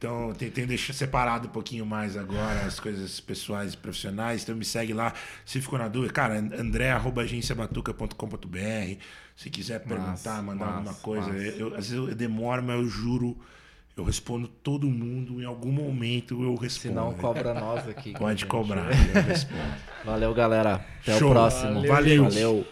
Então, tentei deixar separado um pouquinho mais agora as coisas pessoais e profissionais. Então, me segue lá. Se ficou na dúvida, cara, andré.agenciabatuca.com.br. Se quiser perguntar, Massa, mandar alguma massa, coisa. massa. Eu, às vezes eu demoro, mas eu juro, eu respondo todo mundo. Em algum momento eu Se respondo. não, cobra nós aqui. Pode gente. cobrar, eu respondo. Valeu, galera. Até Show. o próximo. Valeu. Valeu.